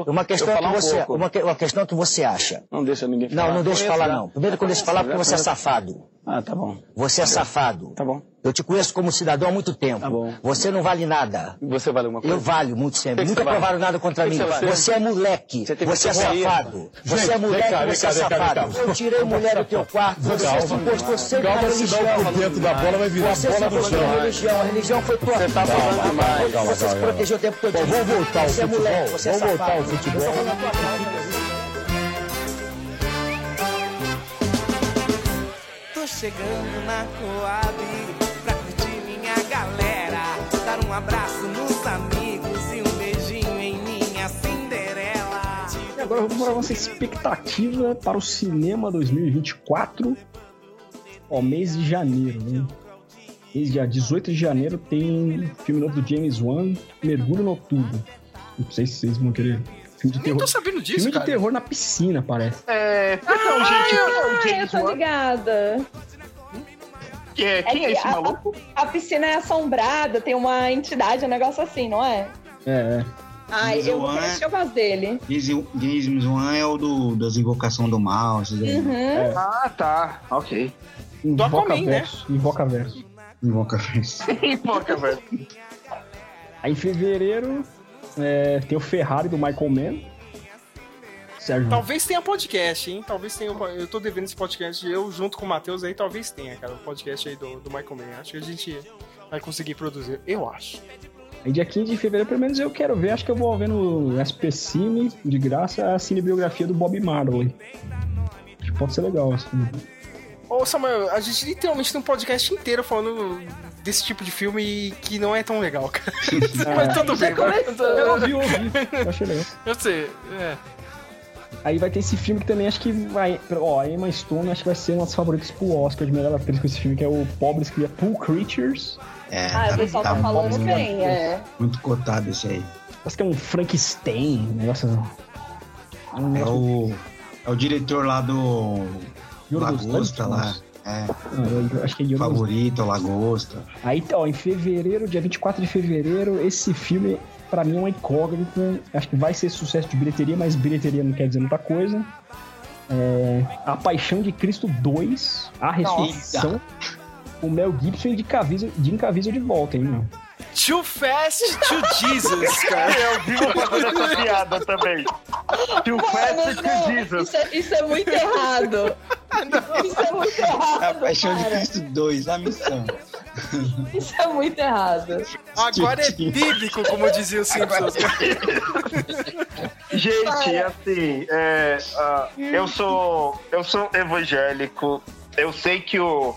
uma questão que você, uma, que- uma questão que você acha. Não deixa ninguém falar. Não, não deixa falar não. Primeiro que eu deixo falar porque você é safado. Ah, tá bom. Você é safado. Tá bom. Eu te conheço como cidadão há muito tempo. Tá bom. Você não vale nada. Você vale alguma coisa? Eu valho muito sempre. Nunca você vale? provaram nada contra Que mim. que você? Você é moleque. Você Você é safado. Você é moleque, cá, você é cá, safado. cá. Eu tirei mulher do teu quarto. Você Calma. se postou sempre Calma, senão religião. o dentro da bola vai virar Você bola no postou chão. religião. A religião foi tua Você tá falando demais. Calma, Você se calma. protegeu o tempo todo. Vamos voltar ao Você é futebol. moleque, você é Vamos voltar safado. ao futebol. Chegando na Coab pra curtir minha galera. Dar um abraço nos amigos e um beijinho em minha Cinderela. E agora vamos para a nossa expectativa para o cinema 2024. Ó, mês de janeiro, né? Mês dia 18 de janeiro tem filme novo do James Wan, Mergulho Noturno. Não sei se vocês vão querer. Filme de Nem terror. tô sabendo disso, filme cara. de terror na piscina, parece. É. Não, gente, Ah, o eu James tô Wan. ligada. Que é, quem é esse a, maluco? A, a piscina é assombrada, tem uma entidade, um negócio assim, não é? É, é. Ai, eu o vou assistir o voz dele. James Wan é o do, das invocação do mal. esses aí. Uhum. Ah, tá. Ok. Invoca Aquaman, né? verso. Invoca verso. Invoca verso. Invoca, velho. Aí em fevereiro é, tem o Ferrari do Michael Mann. Sérgio. Talvez tenha podcast, hein? Talvez tenha. Eu tô devendo esse podcast. Eu, junto com o Matheus aí, talvez tenha, cara. O podcast aí do, do Michael Mann. Acho que a gente vai conseguir produzir. Eu acho. Aí dia 15 de fevereiro, pelo menos eu quero ver. Acho que eu vou ver no SP Cine, de graça, a cinebiografia do Bob Marley. Acho que pode ser legal, assim. Ô, Samuel, a gente literalmente tem um podcast inteiro falando desse tipo de filme que não é tão legal, cara. Mas tudo bem, vai. Eu ouvi, ouvi. Eu achei legal. Eu sei, é. Aí vai ter esse filme que também acho que vai. Ó, a Emma Stone acho que vai ser uma das favoritas pro Oscar de melhor atriz com esse filme, que é o Pobres Cria Pool Creatures. É, Ah, o pessoal tá falando muito- bem, é. Muito cotado esse aí. Parece que é um Frankenstein, um negócio. Um É negócio o, é o diretor lá do Lagosta lá. É. Ah, eu acho que é Yorgos Favorito, Lagosta. Aí, ó, em fevereiro, dia 24 de fevereiro, esse filme, pra mim, é uma incógnita. Acho que vai ser sucesso de bilheteria, mas bilheteria não quer dizer muita coisa. É, a Paixão de Cristo 2, A Ressurreição. O Mel Gibson e de Caviezel de volta, hein, meu? Too fast to Jesus, cara. Eu vi uma fazendo essa piada também. Too fast Mano, to não, Jesus. isso, é, isso é muito errado. Isso é muito A errado. Paixão de cara. Cristo 2, a missão. Isso é muito errado. Agora é bíblico, como dizia o Simpsons. Gente, assim, é, ah, eu sou eu sou evangélico. Eu sei que o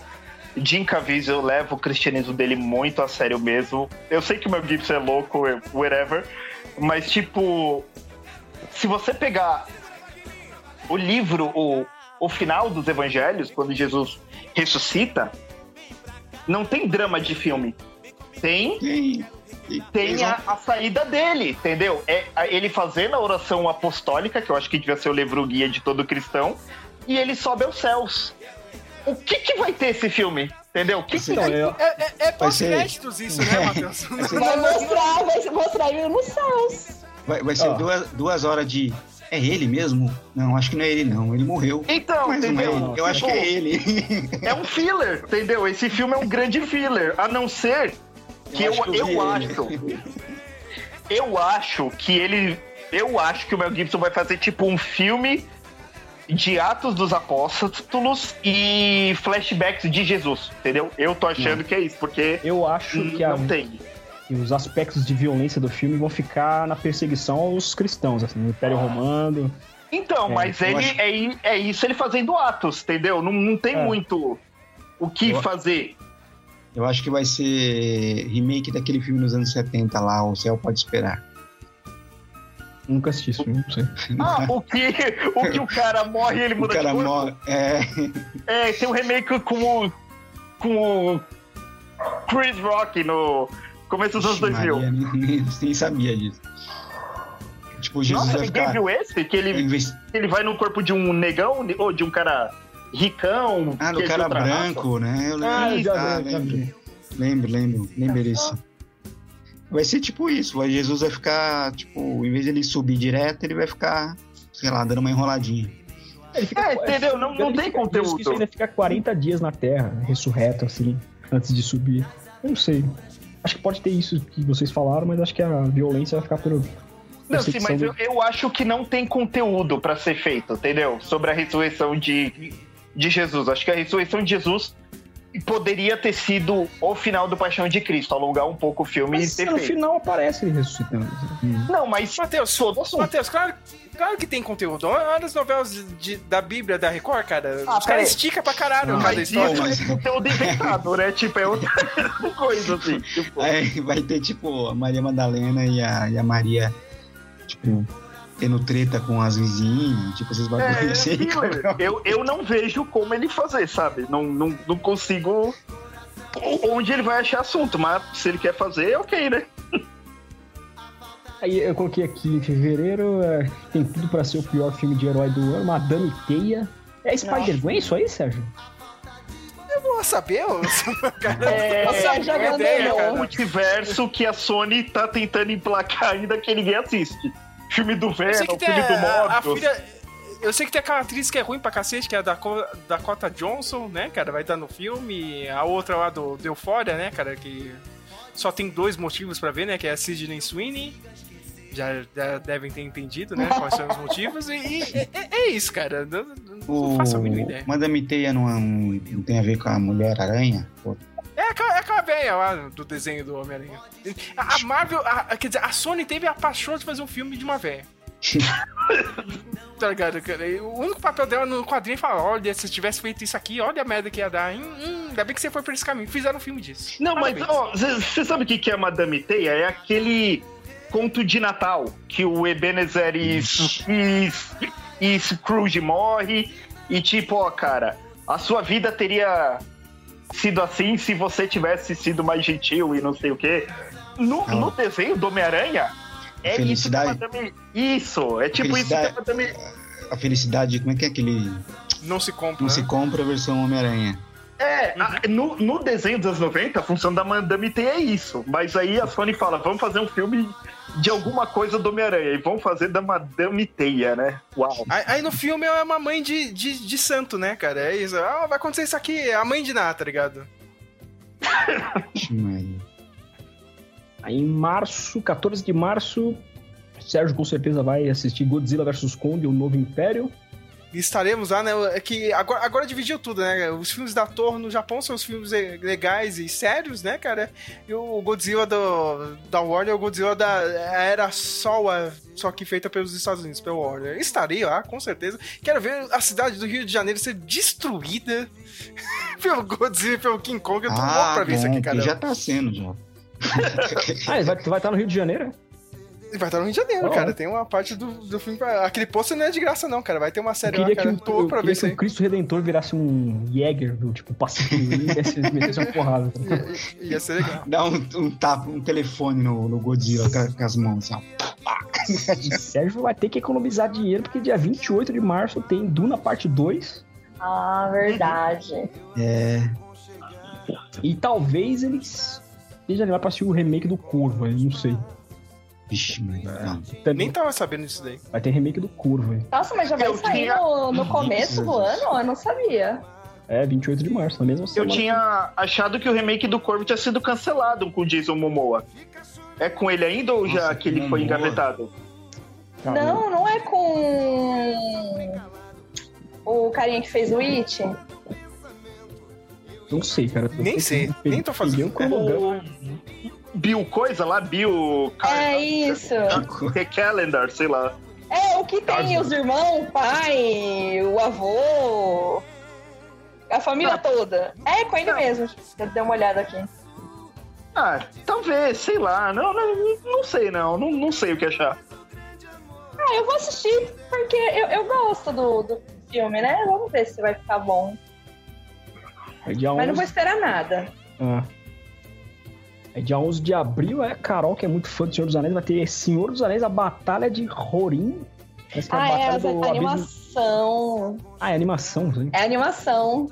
Jim Caviezel leva o cristianismo dele muito a sério mesmo. Eu sei que o Mel Gibson é louco, whatever. Mas, tipo, se você pegar o livro, o, o final dos evangelhos, quando Jesus ressuscita, não tem drama de filme. Tem Tem. tem a, a saída dele, entendeu? É ele fazendo a oração apostólica, que eu acho que devia ser o livro guia de todo cristão, e ele sobe aos céus. O que que vai ter esse filme? Entendeu? O que que Não, vai eu- É, é, é pós-créditos isso, né, Matheus? Vai mostrar, vai mostrar ele nos céus. Vai, vai ser Ó. duas, duas horas de. É ele mesmo? Não, acho que não é ele, não. Ele morreu. Então, Mas não é entendeu? ele. Eu acho que é ele. É um filler, entendeu? Esse filme é um grande filler, a não ser que eu, acho que eu, vi acho. Eu acho que ele. Eu acho que o Mel Gibson vai fazer tipo um filme de Atos dos Apóstolos e flashbacks de Jesus, entendeu? Eu tô achando que é isso, porque Eu acho que, a- não tem. que os aspectos de violência do filme vão ficar na perseguição aos cristãos, assim, no Império Romano. Então, É, mas ele acho- é, é isso ele fazendo atos, entendeu? Não, não tem É. muito o que Eu- fazer. Eu acho que vai ser remake daquele filme dos anos 70 lá, O Céu Pode Esperar. Nunca assisti isso, não sei. Ah, o que o, que o cara morre e ele O muda cara de corpo? morre. É. É, tem um remake com o. com o. Chris Rock no começo dos anos 2000. Maria, nem, sabia disso. Tipo, Jesus Nossa, ninguém ficar. viu esse? Que ele, Invest- ele vai no corpo de um negão ou de um cara ricão? Ah, do é cara branco, né? Eu lembro. Ah, eu já Ah, vi, já lembro. vi. Lembro, lembro. Lembro disso. Vai ser tipo isso. Vai, Jesus vai ficar, tipo, em vez de ele subir direto, ele vai ficar, sei lá, dando uma enroladinha. Ele fica, É, entendeu? Não- não ele tem fica- conteúdo. Isso ainda fica 40 dias na Terra, ressurreto, assim, antes de subir. Eu não sei. Acho que pode ter isso que vocês falaram, mas acho que a violência vai ficar pelo. Não, sim, mas eu, eu acho que não tem conteúdo pra ser feito, entendeu? Sobre a ressurreição de, de Jesus. Acho que a ressurreição de Jesus poderia ter sido o final do Paixão de Cristo, alongar um pouco o filme Mas e ter no feito. final aparece ele ressuscitando. Não, mas Matheus, Matheus, claro, claro que tem conteúdo. Olha as novelas de- de- da Bíblia da Record, cara. Ah, Os caras esticam pra caralho Não, cada mas história. isso mas- é conteúdo inventado, né? Tipo, é outra coisa, assim. Tipo, Aí vai ter, tipo, a Maria Madalena e a, e a Maria, tipo, tendo treta com as vizinhas, tipo, esses é, bagulhos assim. eu, eu não vejo como ele fazer, sabe? Não, não, não consigo onde ele vai achar assunto, mas se ele quer fazer, ok, né? Aí eu coloquei aqui em fevereiro, é, tem tudo pra ser o pior filme de herói do ano, Madame Teia. É Spider-Gwen isso aí, Sérgio? Eu vou saber, ô? cara, É, não faço a mínima ideia, o multiverso que a Sony tá tentando emplacar ainda que ninguém assiste. Filme do Venom, filme do Morbius. filha. Eu sei que tem aquela atriz que é ruim pra cacete, que é a Dakota Johnson, né, cara? Vai estar no filme. A outra lá do, do Euphoria, né, cara? Que só tem dois motivos pra ver, né? Que é a Sidney Sweeney. Já, já devem ter entendido, né? Quais são os motivos. E, e- é, é isso, cara. Não, não O faço a mínima ideia. Madame Teia não, é não tem a ver com a Mulher-Aranha? É aquela, é aquela velha lá do desenho do Homem-Aranha. A, Marvel, a- quer dizer, a Sony teve a paixão de fazer um filme de uma velha. tá ligado, cara? O único papel dela no quadrinho é falar: olha, se tivesse feito isso aqui, olha a merda que ia dar. Hum, hum, ainda bem que você foi por esse caminho. Fizeram um filme disso. Não, mas Parabéns. você sabe o que, que é Madame Teia? É aquele conto de Natal que o Ebenezer e, e, e Scrooge morre e tipo, ó, cara, a sua vida teria sido assim se você tivesse sido mais gentil e não sei o quê. No, no desenho do Homem-Aranha, é Felicidade. isso que a Madame... Isso, é tipo isso que a Madame... A felicidade, como é que é aquele. Não se compra. Não né? se compra a versão Homem-Aranha. É, a- no, no desenho dos anos 90, a função da Madame Teia é isso. Mas aí a Sony fala, vamos fazer um filme de alguma coisa do Homem-Aranha. E vamos fazer da Madame Teia, né? Uau. Aí, aí no filme é uma mãe de, de, de santo, né, cara? É isso. Ah, vai acontecer isso aqui, é a mãe de nada, tá ligado? Aí em março, 14 de março, Sérgio com certeza vai assistir Godzilla vs Kong, o Novo Império. E estaremos lá, né? É que agora, agora dividiu tudo, né? Os filmes da Torre no Japão são os filmes legais e sérios, né, cara? E o Godzilla do, da Warner é o Godzilla da era Soa, só que feita pelos Estados Unidos, pelo Warner. Estarei lá, com certeza. Quero ver a cidade do Rio de Janeiro ser destruída pelo Godzilla e pelo King Kong. Eu tô louco Ah, pra ver isso aqui, cara. já tá sendo, já. Ah, ele vai, vai estar no Rio de Janeiro? Vai estar no Rio de Janeiro, Oh. cara. Tem uma parte do, do filme. Pra... Aquele pôster não é de graça, não, cara. Vai ter uma Eu série lá, queria cara. que, Tô o, louco eu pra ver aí. o Cristo Redentor virasse um Jäger do tipo Pacífico e desse- metesse uma porrada. ligado? Ia ser legal. Dá um, um tapa, um telefone no, no Godzilla com, com as mãos, assim, ó. E Sérgio vai ter que economizar dinheiro porque dia 28 de março tem Duna parte 2. Ah, verdade. É. E talvez eles estejam animados pra assistir o remake do Corvo, não sei. Vixe, mano. Não. Nem tava sabendo disso daí. Vai ter remake do Corvo aí. Nossa, mas já vai Eu sair tinha- no, no começo do ano? Eu não sabia. É, 28 de março, na mesma Eu semana. tinha achado que o remake do Corvo tinha sido cancelado com o Jason Momoa. É com ele ainda ou já Nossa, que ele foi engavetado? Não, não é com o carinha que fez o It? Não sei, cara. Nem sei, nem tô fazendo. Peguei um cronograma. Bill Coisa lá? Bill... É isso. The Calendar, sei lá. É, o que tem os irmãos, o pai, o avô, a família toda. É, com ele mesmo. Deixa eu dar uma olhada aqui. Ah, talvez, sei lá. Não, não, não sei não. não. Não sei o que achar. Ah, eu vou assistir porque eu, eu gosto do, do filme, né? Vamos ver se vai ficar bom. É dia 11... Mas não vou esperar nada. Ah. É dia 11 de abril, é Carol, que é muito fã do Senhor dos Anéis, vai ter Senhor dos Anéis, a Batalha de que é a Ah, é, Batalha a do Abismo- animação. Ah, é animação, sim. É animação.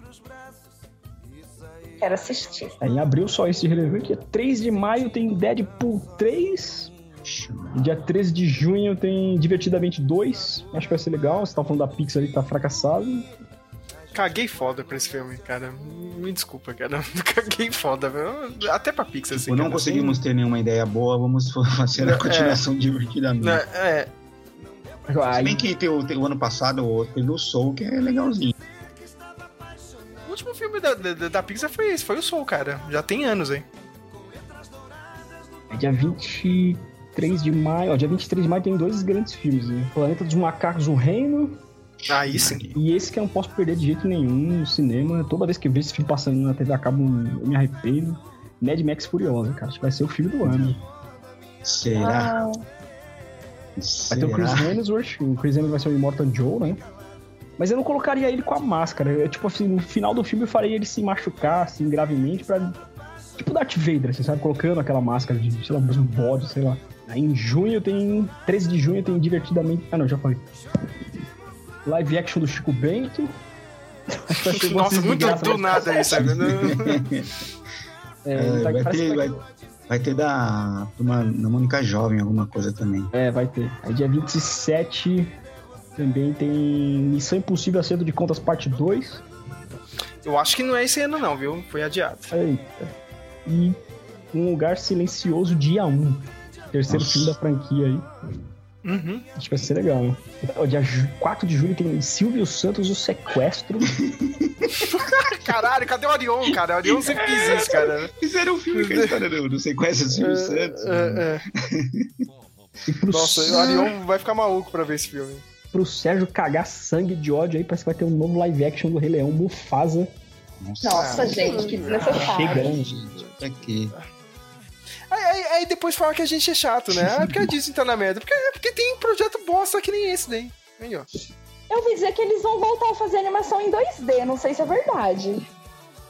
Quero assistir. É, em abril só esse de relevante. Dia 3 de maio tem Deadpool 3. E dia 13 de junho tem Divertidamente 2. Acho que vai ser legal. Você tá falando da Pixar ali que tá fracassado. Caguei foda pra esse filme, cara. Me desculpa, cara. Caguei foda, velho. Até pra Pixar, assim. Tipo, não cara. conseguimos ter nenhuma ideia boa, vamos fazer a É. continuação divertidamente. Né, É, Se bem que tem o, tem o ano passado o- teve o Soul, que é legalzinho. o último filme da, da, da Pixar foi esse, foi o Soul, cara. Já tem anos, hein? É dia 23 de maio. Ó, dia 23 de maio tem dois grandes filmes. Né? Planeta dos Macacos, O Reino. Aí sim. E esse que eu não posso perder de jeito nenhum no cinema. Toda vez que eu vejo esse filme passando na TV a cabo, eu me arrependo. Mad Max Furiosa, cara. Acho que vai ser o filme do ano. Será? Ah, Vai ter o Chris Hemsworth, o Chris Hemsworth vai ser o Immortal Joe, né? Mas eu não colocaria ele com a máscara. Eu, tipo assim, no final do filme eu faria ele se machucar, assim, gravemente, pra. Tipo Darth Vader, você sabe? Colocando aquela máscara de, sei lá, um bode, sei lá. Aí em junho tem. 13 de junho tem divertidamente. Ah não, já falei. Live action do Chico Bento. Nossa, muito graça, do nada isso. É, É, tá- vai, ter, que vai, vai ter da turma da Mônica Jovem alguma coisa também. É, vai ter. Aí dia 27 também tem Missão Impossível Acerto de Contas Parte 2. Eu acho que não é esse ano, não, viu? Foi adiado. Eita. E Um Lugar Silencioso Dia 1. Terceiro Nossa. filme da franquia aí. Uhum. Acho que vai ser legal, né? O dia ju- 4 de julho tem Silvio Santos, O Sequestro. Caralho, cadê o Orion, cara? O Orion sempre quis isso, cara. Fizeram um filme com a história do, do sequestro do Silvio Santos. É, é. E pro, Nossa, o Orion vai ficar maluco pra ver esse filme. pro Sérgio cagar sangue de ódio aí, parece que vai ter um novo live action do Rei Leão, Mufasa. Nossa, gente, que desnecessário. Chegando. Pra quê? Aí, aí- aí depois fala que a gente é chato, né? Ah, porque a Disney tá na merda. Porque, porque tem projeto bosta que nem esse daí. Aí, ó. Eu ouvi dizer que eles vão voltar a fazer animação em 2D, não sei se é verdade.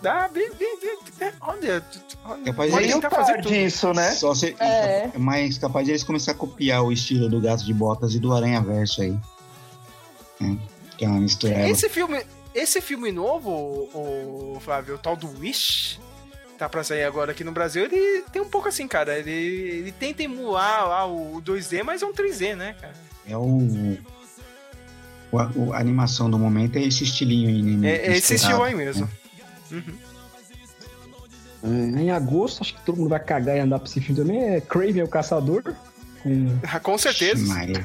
Dá, bem, bem, bem, é, olha, olha. Capaz de tentar fazer tudo. isso, né? Só se, É. é mais capaz de eles começar a copiar o estilo do Gato de Botas e do Aranha Verso aí. É, que é uma mistura. Esse filme, esse filme novo, o, Flávio, o tal do Wish, tá pra sair agora aqui no Brasil, ele tem um pouco assim, cara. Ele, ele tenta emular lá o 2D, mas é um 3D, né, cara? É o, o, o- A animação do momento é esse estilinho aí, né? É, é esse estilo aí mesmo. É, em agosto, acho que todo mundo vai cagar e andar pra esse filme também. É Craven o Caçador. Com... Com certeza. Maria.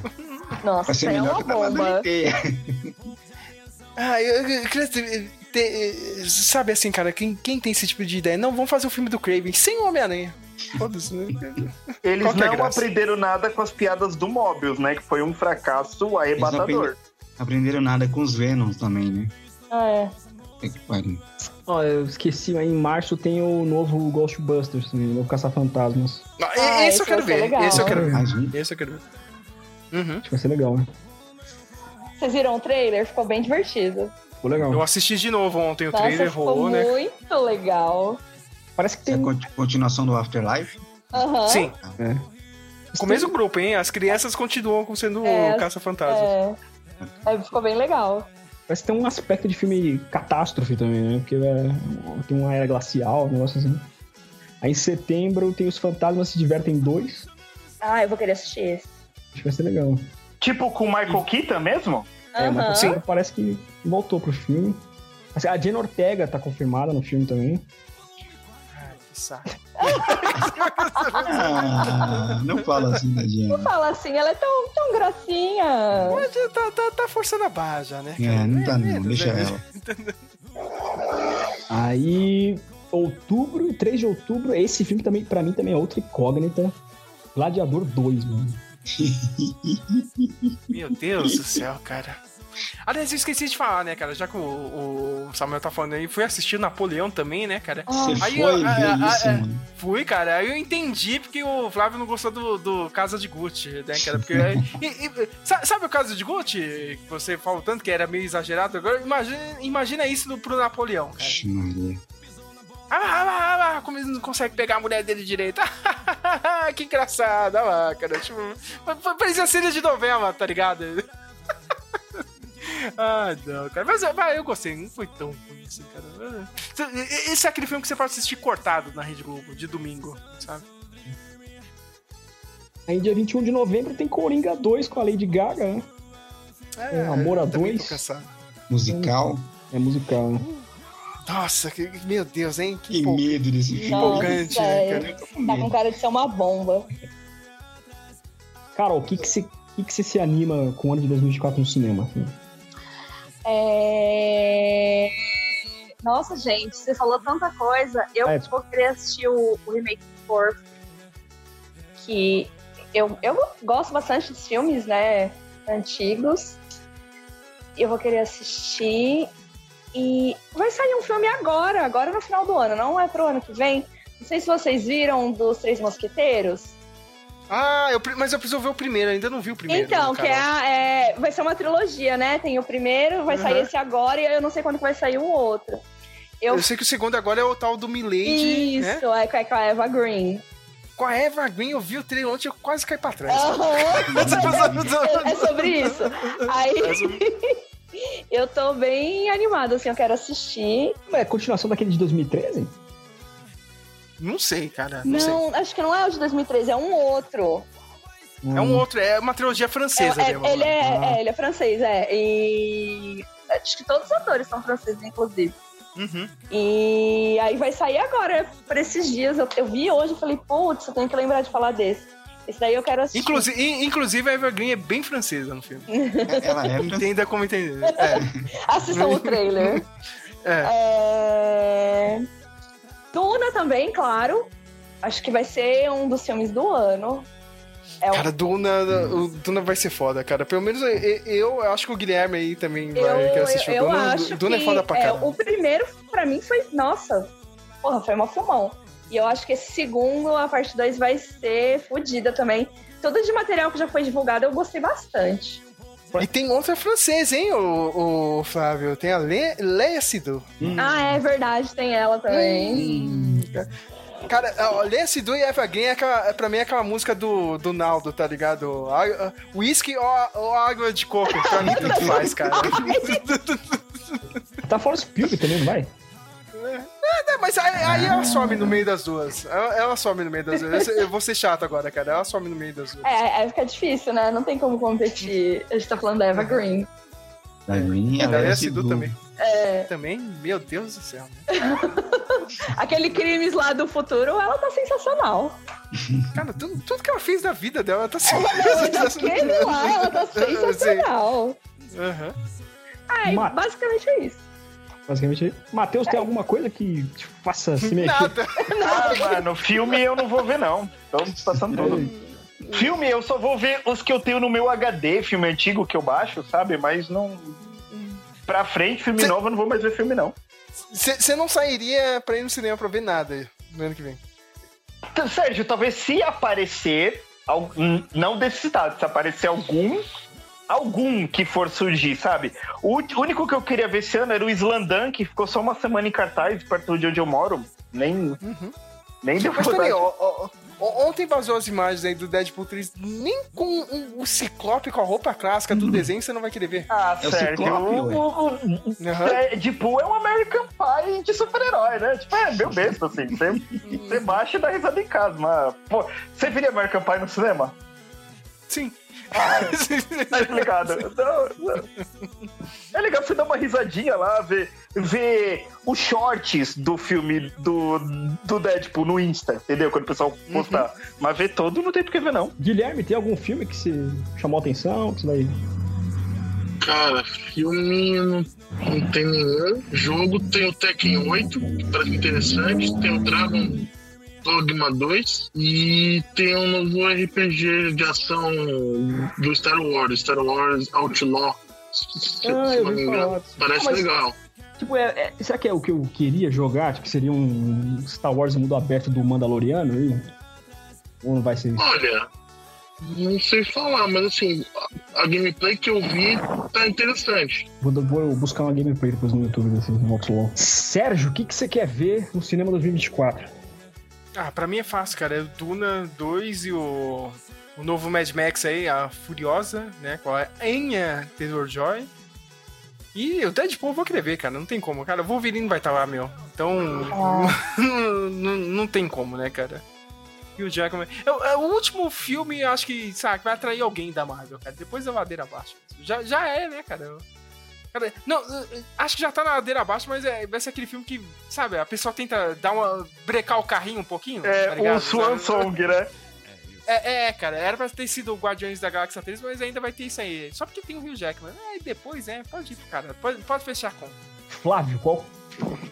Nossa, Vai ser é melhor uma bomba. Ah, eu, eu queria ter- ter- sabe assim, cara, quem, quem tem esse tipo de ideia? Não, vamos fazer o filme do Craven sem o Homem-Aranha. Foda-se, né? Eles Qual é não graça? aprenderam nada com as piadas do Mobius, né? Que foi um fracasso arrebatador. aprenderam- Aprenderam nada com os Venoms também, né? Ah, é. Puta que pariu. Ó, eu esqueci, aí em março tem o novo Ghostbusters também, o novo Caça-Fantasmas. Não, Ah, esse eu quero ver. legal. Esse eu quero ver. Um. Esse eu quero ver. Uhum. Acho que vai ser legal, né? Vocês viram o trailer? Ficou bem divertido. Ficou legal. Eu assisti de novo ontem o Nossa, trailer, ficou rolou, né? muito legal. Parece que É a tem. conti- continuação do Afterlife? Aham. Sim. É. Com o mesmo grupo, hein? As crianças continuam sendo É, caça-fantasmas. É. É, ficou bem legal. Parece que tem um aspecto de filme catástrofe também, né? Porque é, tem uma era glacial, um negócio assim. Aí em setembro tem os Fantasmas Se Divertem 2. Ah, eu vou querer assistir esse. Acho que vai ser legal. Tipo com o Michael Keaton mesmo? É, mas Aham. Sim. parece que voltou pro filme. Assim, A Jenna Ortega tá confirmada no filme também. Que saco. Ah, não fala assim da Jenna. Fala assim, ela é tão, tão gracinha. Mas tá, tá, tá forçando a barra já, né? É, não tá não, menos, deixa né? ela. Aí, outubro, 3 de outubro, esse filme também, pra mim, também é outra incógnita. Gladiador 2, mano. Meu Deus do céu, cara. Aliás, eu esqueci de falar, né, cara? Já que o, o Samuel tá falando aí, fui assistir Napoleão também, né, cara? Você Aí foi eu- ver a- a- isso, a- mano. Fui, cara. Aí eu entendi porque o Flávio não gostou do, do Casa de Gucci, né, cara? Porque. e- e- sa- sabe o Casa de Gucci? Que você falou tanto que era meio exagerado? Agora imagina, imagina isso pro Napoleão, cara. Maria. Ah, ah, ah, ah, como ele não consegue pegar a mulher dele direito. que engraçado, olha lá, cara. Tipo, parecia cena de novela, tá ligado? ah, não, cara. Mas ah, eu gostei, não foi tão ruim assim, cara. Esse é aquele filme que você pode assistir cortado na Rede Globo, de domingo, sabe? Aí, dia 21 de novembro, tem Coringa 2 com a Lady Gaga, né? É, Amor a eu também tô dois. cansado. Musical? É musical, né? Nossa, que, meu Deus, hein? Que, Que empol- medo desse que filme. empolgante, né, é. cara? Tá com cara de ser uma bomba. Carol, o que que você que que se anima com o ano de 2024 no cinema? assim? É... Nossa, gente, você falou tanta coisa. Eu É. vou querer assistir o, o remake do Thor. Que eu, eu gosto bastante dos filmes, né? Antigos. Eu vou querer assistir. E vai sair um filme agora, agora no final do ano, não é pro ano que vem. Não sei se vocês viram dos Três Mosqueteiros. Ah, eu, mas eu preciso ver o primeiro, ainda não vi o primeiro. Então, né, que é, a- é- vai ser uma trilogia, né? Tem o primeiro, vai sair Uhum. esse agora e eu não sei quando que vai sair o outro. Eu, Eu sei que o segundo agora é o tal do Milady, né? Isso, é com a- com a Eva Green. Com a Eva Green, eu vi o trailer ontem, eu quase caí pra trás. Aham. é, é sobre isso. Aí, Eu tô bem animada, assim, eu quero assistir. É continuação daquele de 2013? Não sei, cara. Não, sei. Não, acho que não é o de 2013, é um outro. É um outro, é uma trilogia francesa. É, é, mesmo, ele, né? é, é, ele é francês, é. E acho que todos os atores são franceses, inclusive. Uhum. E aí vai sair agora, por esses dias. Eu, eu vi hoje e falei, putz, eu tenho que lembrar de falar desse. Esse daí eu quero assistir. Inclusive, in- inclusive a Eva Green é bem francesa no filme. Ela é. Entenda como entender. É. Assistam o trailer. É. É... Duna também, claro. Acho que vai ser um dos filmes do ano. É um- Cara, Duna, o Duna vai ser foda, cara. Pelo menos eu, eu acho que o Guilherme aí também vai eu, querer assistir eu o Duna. acho Duna que é foda pra é, caralho. o primeiro, pra mim, foi. Nossa, porra, foi uma filmão. E eu acho que esse segundo, a parte 2, vai ser fodida também. Tudo de material que já foi divulgado, eu gostei bastante. E tem outra francesa, hein, o, o Flávio? Tem a Le, Leia Sidou. Ah, é verdade, tem ela também. Hum. Cara, Sidou e Eva Green é, aquela, é pra mim é aquela música do, do Naldo, tá ligado? A- a- Whisky ou, ou água de coco. Pra mim tanto faz, cara. Tá fora Spielberg também, não vai? É, é, mas aí, aí ela some no meio das duas. Ela, ela some no meio das duas. Eu vou ser chato agora, cara. Ela some no meio das duas. É, é, fica difícil, né? Não tem como competir. A gente tá falando da Eva Green. Da Green, Da ela Leia é Sidou Sidhu. também. É, Também, meu Deus do céu. aquele crimes lá do futuro, ela tá sensacional. Cara, tudo, tudo que ela fez da vida dela tá Aquele lá, ela tá sensacional. Aham. Ai, Ma- basicamente é isso. Basicamente. Matheus, tem alguma coisa que te faça se mexer? Nada. Ah, mano, filme eu não vou ver, não. Tô passando tudo. Filme eu só vou ver os que eu tenho no meu HD, filme antigo que eu baixo, sabe? Mas não. Pra frente, filme Cê- novo, eu não vou mais ver filme, não. Você não sairia pra ir no cinema pra ver nada no ano que vem. Então, Sérgio, talvez se aparecer, não desse cidade, se aparecer algum, algum que for surgir, sabe? O único que eu queria ver esse ano era o Slandan, que ficou só uma semana em cartaz, perto de onde eu moro. Nem, nem deu Mas ó, ó, ontem vazou as imagens aí do Deadpool 3, nem com o, o Ciclope com a roupa clássica do desenho você não vai querer ver. Ah, É o Sérgio, Ciclope, o, o, o, é, Deadpool é um American Pie de super-herói, né? Tipo, é meu besta, assim. Você, você baixa e dá risada em casa, mas... Pô, você viria American Pie no cinema? Sim. Tá explicado. Não, não. É legal você dar uma risadinha lá, ver, ver os shorts do filme do, do Deadpool no Insta, entendeu? Quando o pessoal postar. Mas ver todo não tem por que ver, não. Guilherme, tem algum filme que você chamou a atenção? Que você vai... Cara, filme não, não tem nenhum. Jogo tem o Tekken 8, que parece interessante. Tem o Dragon Dogma 2. E tem um novo RPG de ação do Star Wars, Star Wars Outlaw. Se, Ah, se eu não falar. Parece Mas- legal. Tipo, é, é- será que é o que eu queria jogar? Tipo, seria um Star Wars mundo aberto do Mandaloriano aí? Ou não vai ser isso? Olha, não sei falar, mas assim, a, a gameplay que eu vi tá interessante. Vou, vou buscar uma gameplay depois no YouTube desse Voxlon. Sérgio, o que, que você quer ver no cinema 2024? Ah, pra mim é fácil, cara. É o Duna 2 e o, o novo Mad Max aí, a Furiosa, né? Com a Anya Taylor-Joy. E o Deadpool eu vou querer ver, cara. Não tem como, cara. O Wolverine vai estar lá, meu. Então, não, não, não tem como, né, cara? E o Jackman... É, o- é o último filme, acho que, sabe, vai atrair alguém da Marvel, cara. Depois a ladeira abaixo. Já, já é, né, cara? Cara, não, eh, acho que já tá na ladeira abaixo, mas é, vai ser aquele filme que, sabe, a pessoa tenta dar uma. brecar o carrinho um pouquinho. É, tá ligado? um Swan Song, né? É, é, cara, era pra ter sido o Guardiões da Galáxia 3, mas ainda vai ter isso aí. Só porque tem o Rio Jackman. É, e depois, é, pode ir pro cara. Pode, pode fechar a conta. Flávio, qual?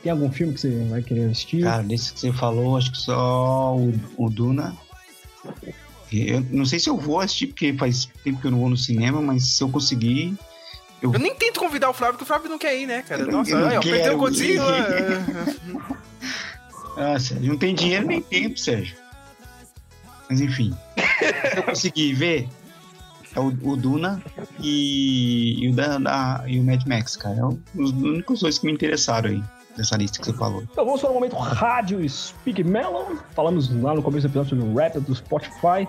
Tem algum filme que você vai querer assistir? Cara, desse que você falou, acho que só o, o Duna. Eu não sei se eu vou assistir, porque faz tempo que eu não vou no cinema, mas se eu conseguir. Eu nem tento convidar o Flávio, porque o Flávio não quer ir, né, cara? Eu Nossa, não aí, ó, perdeu o Godzilla. Ah, Sérgio, não tem dinheiro nem tempo, Sérgio. Mas enfim. se eu conseguir ver, é o, o Duna e, e o da, da- e o Mad Max, cara. É o- os únicos dois que me interessaram aí, dessa lista que você falou. Então vamos para o momento rádio Speak Melon. Falamos lá no começo do episódio sobre o rap do Spotify.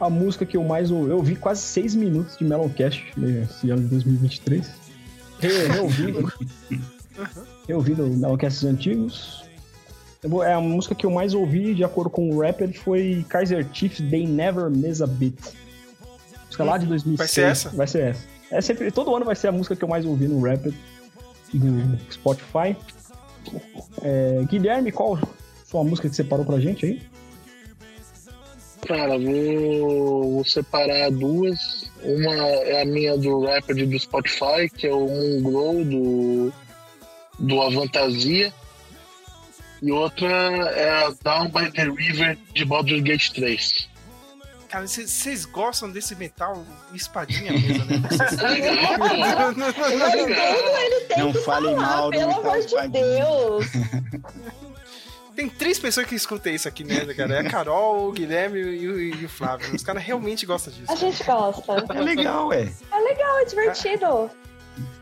A música que eu mais ouvi, eu ouvi quase seis minutos de Meloncast nesse ano de 2023. Re- Reouvindo. Reouvindo Nowcasts antigos. Eu vou- É a música que eu mais ouvi, de acordo com o rapper, foi Kaiser Chiefs They Never Miss a Beat. Música lá de 2006. Vai ser essa? Vai ser essa. É sempre, todo ano vai ser a música que eu mais ouvi no rapper do Spotify. É, Guilherme, qual sua música que você parou pra gente aí? Cara, vou, vou separar duas. Uma é a minha do rapper do Spotify, que é o Moongrow do, do Avantasia. E outra é a Down by the River de Baldur's Gate 3. Cara, vocês- gostam desse metal espadinha mesmo, né? Tudo ele tem Não que fale falar, mal do pelo Metal amor de Espadinha. Deus. Tem três pessoas que escutam isso aqui mesmo, cara. É a Carol, o Guilherme e o, e o Flávio. Os caras realmente gostam disso. A gente gosta. É legal, ué. É legal, é divertido.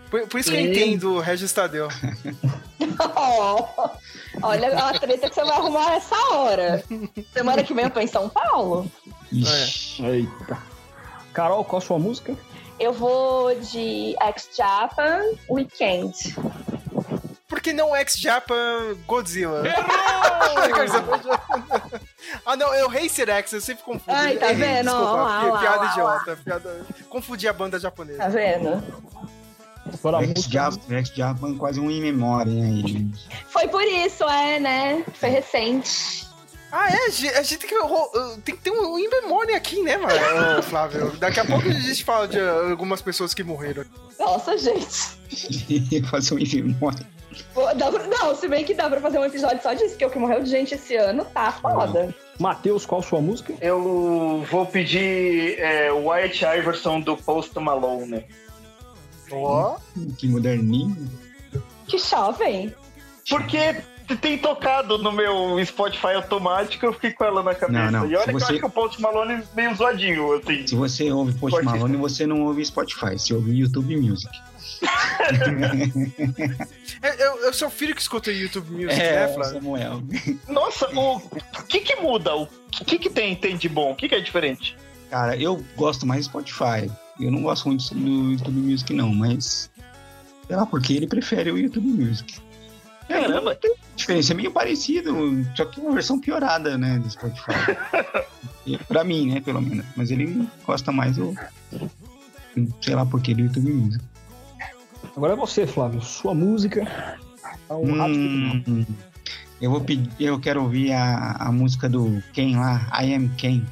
Por, por isso que eu Sim. entendo o Regis Tadeu. Oh, olha a treta que você vai arrumar essa hora. Semana que vem eu tô em São Paulo. Eita. Carol, qual a sua música? Eu vou de X-Japan Weekend. Por que não ex-Japan Godzilla? ah, não, é o Racer X, eu sempre confundo. Ai, tá Errei, vendo? Desculpa, ó, piada ó. idiota. Piada... Confundi a banda japonesa. Tá vendo? Ex-Japan Ex-Japan quase um in memória aí, gente. Foi por isso, é, né? Foi recente. Ah, é? A gente- A gente tem que, tem que ter um in memória aqui, né, mano, Flávio? Daqui a pouco a gente fala de algumas pessoas que morreram. Nossa, gente. Fazer um in memória. Pô, dá pra- Não, se bem que dá pra fazer um episódio só disso, que o que morreu de gente esse ano tá foda. Matheus, qual sua música? Eu vou pedir é, White Iverson do Post Malone. Ó. Que moderninho. Que jovem. Porque tem tocado no meu Spotify automático, eu fiquei com ela na cabeça. Não, não. E olha Se que eu acho que o Post Malone é meio zoadinho, assim. Se você ouve Post. Malone, você não ouve Spotify. Você ouve YouTube Music. É, eu, eu sou o filho que escuta YouTube Music, É, né, Flávio? Samuel. Nossa, o que que muda? O que que tem, tem de bom? O que que é diferente? Cara, eu gosto mais do Spotify. Eu não gosto muito do YouTube Music, não, mas. Sei lá, porque ele prefere o YouTube Music. Caramba! Tem diferença, é meio parecido, só que uma versão piorada, né, do Spotify. E pra mim, né, pelo menos. Mas ele gosta mais do. Sei lá por que do YouTube Music. Agora é você, Flávio. Sua música. Tá um. Hum, eu vou pedir, eu quero ouvir a, a música do Ken lá, I Am Ken.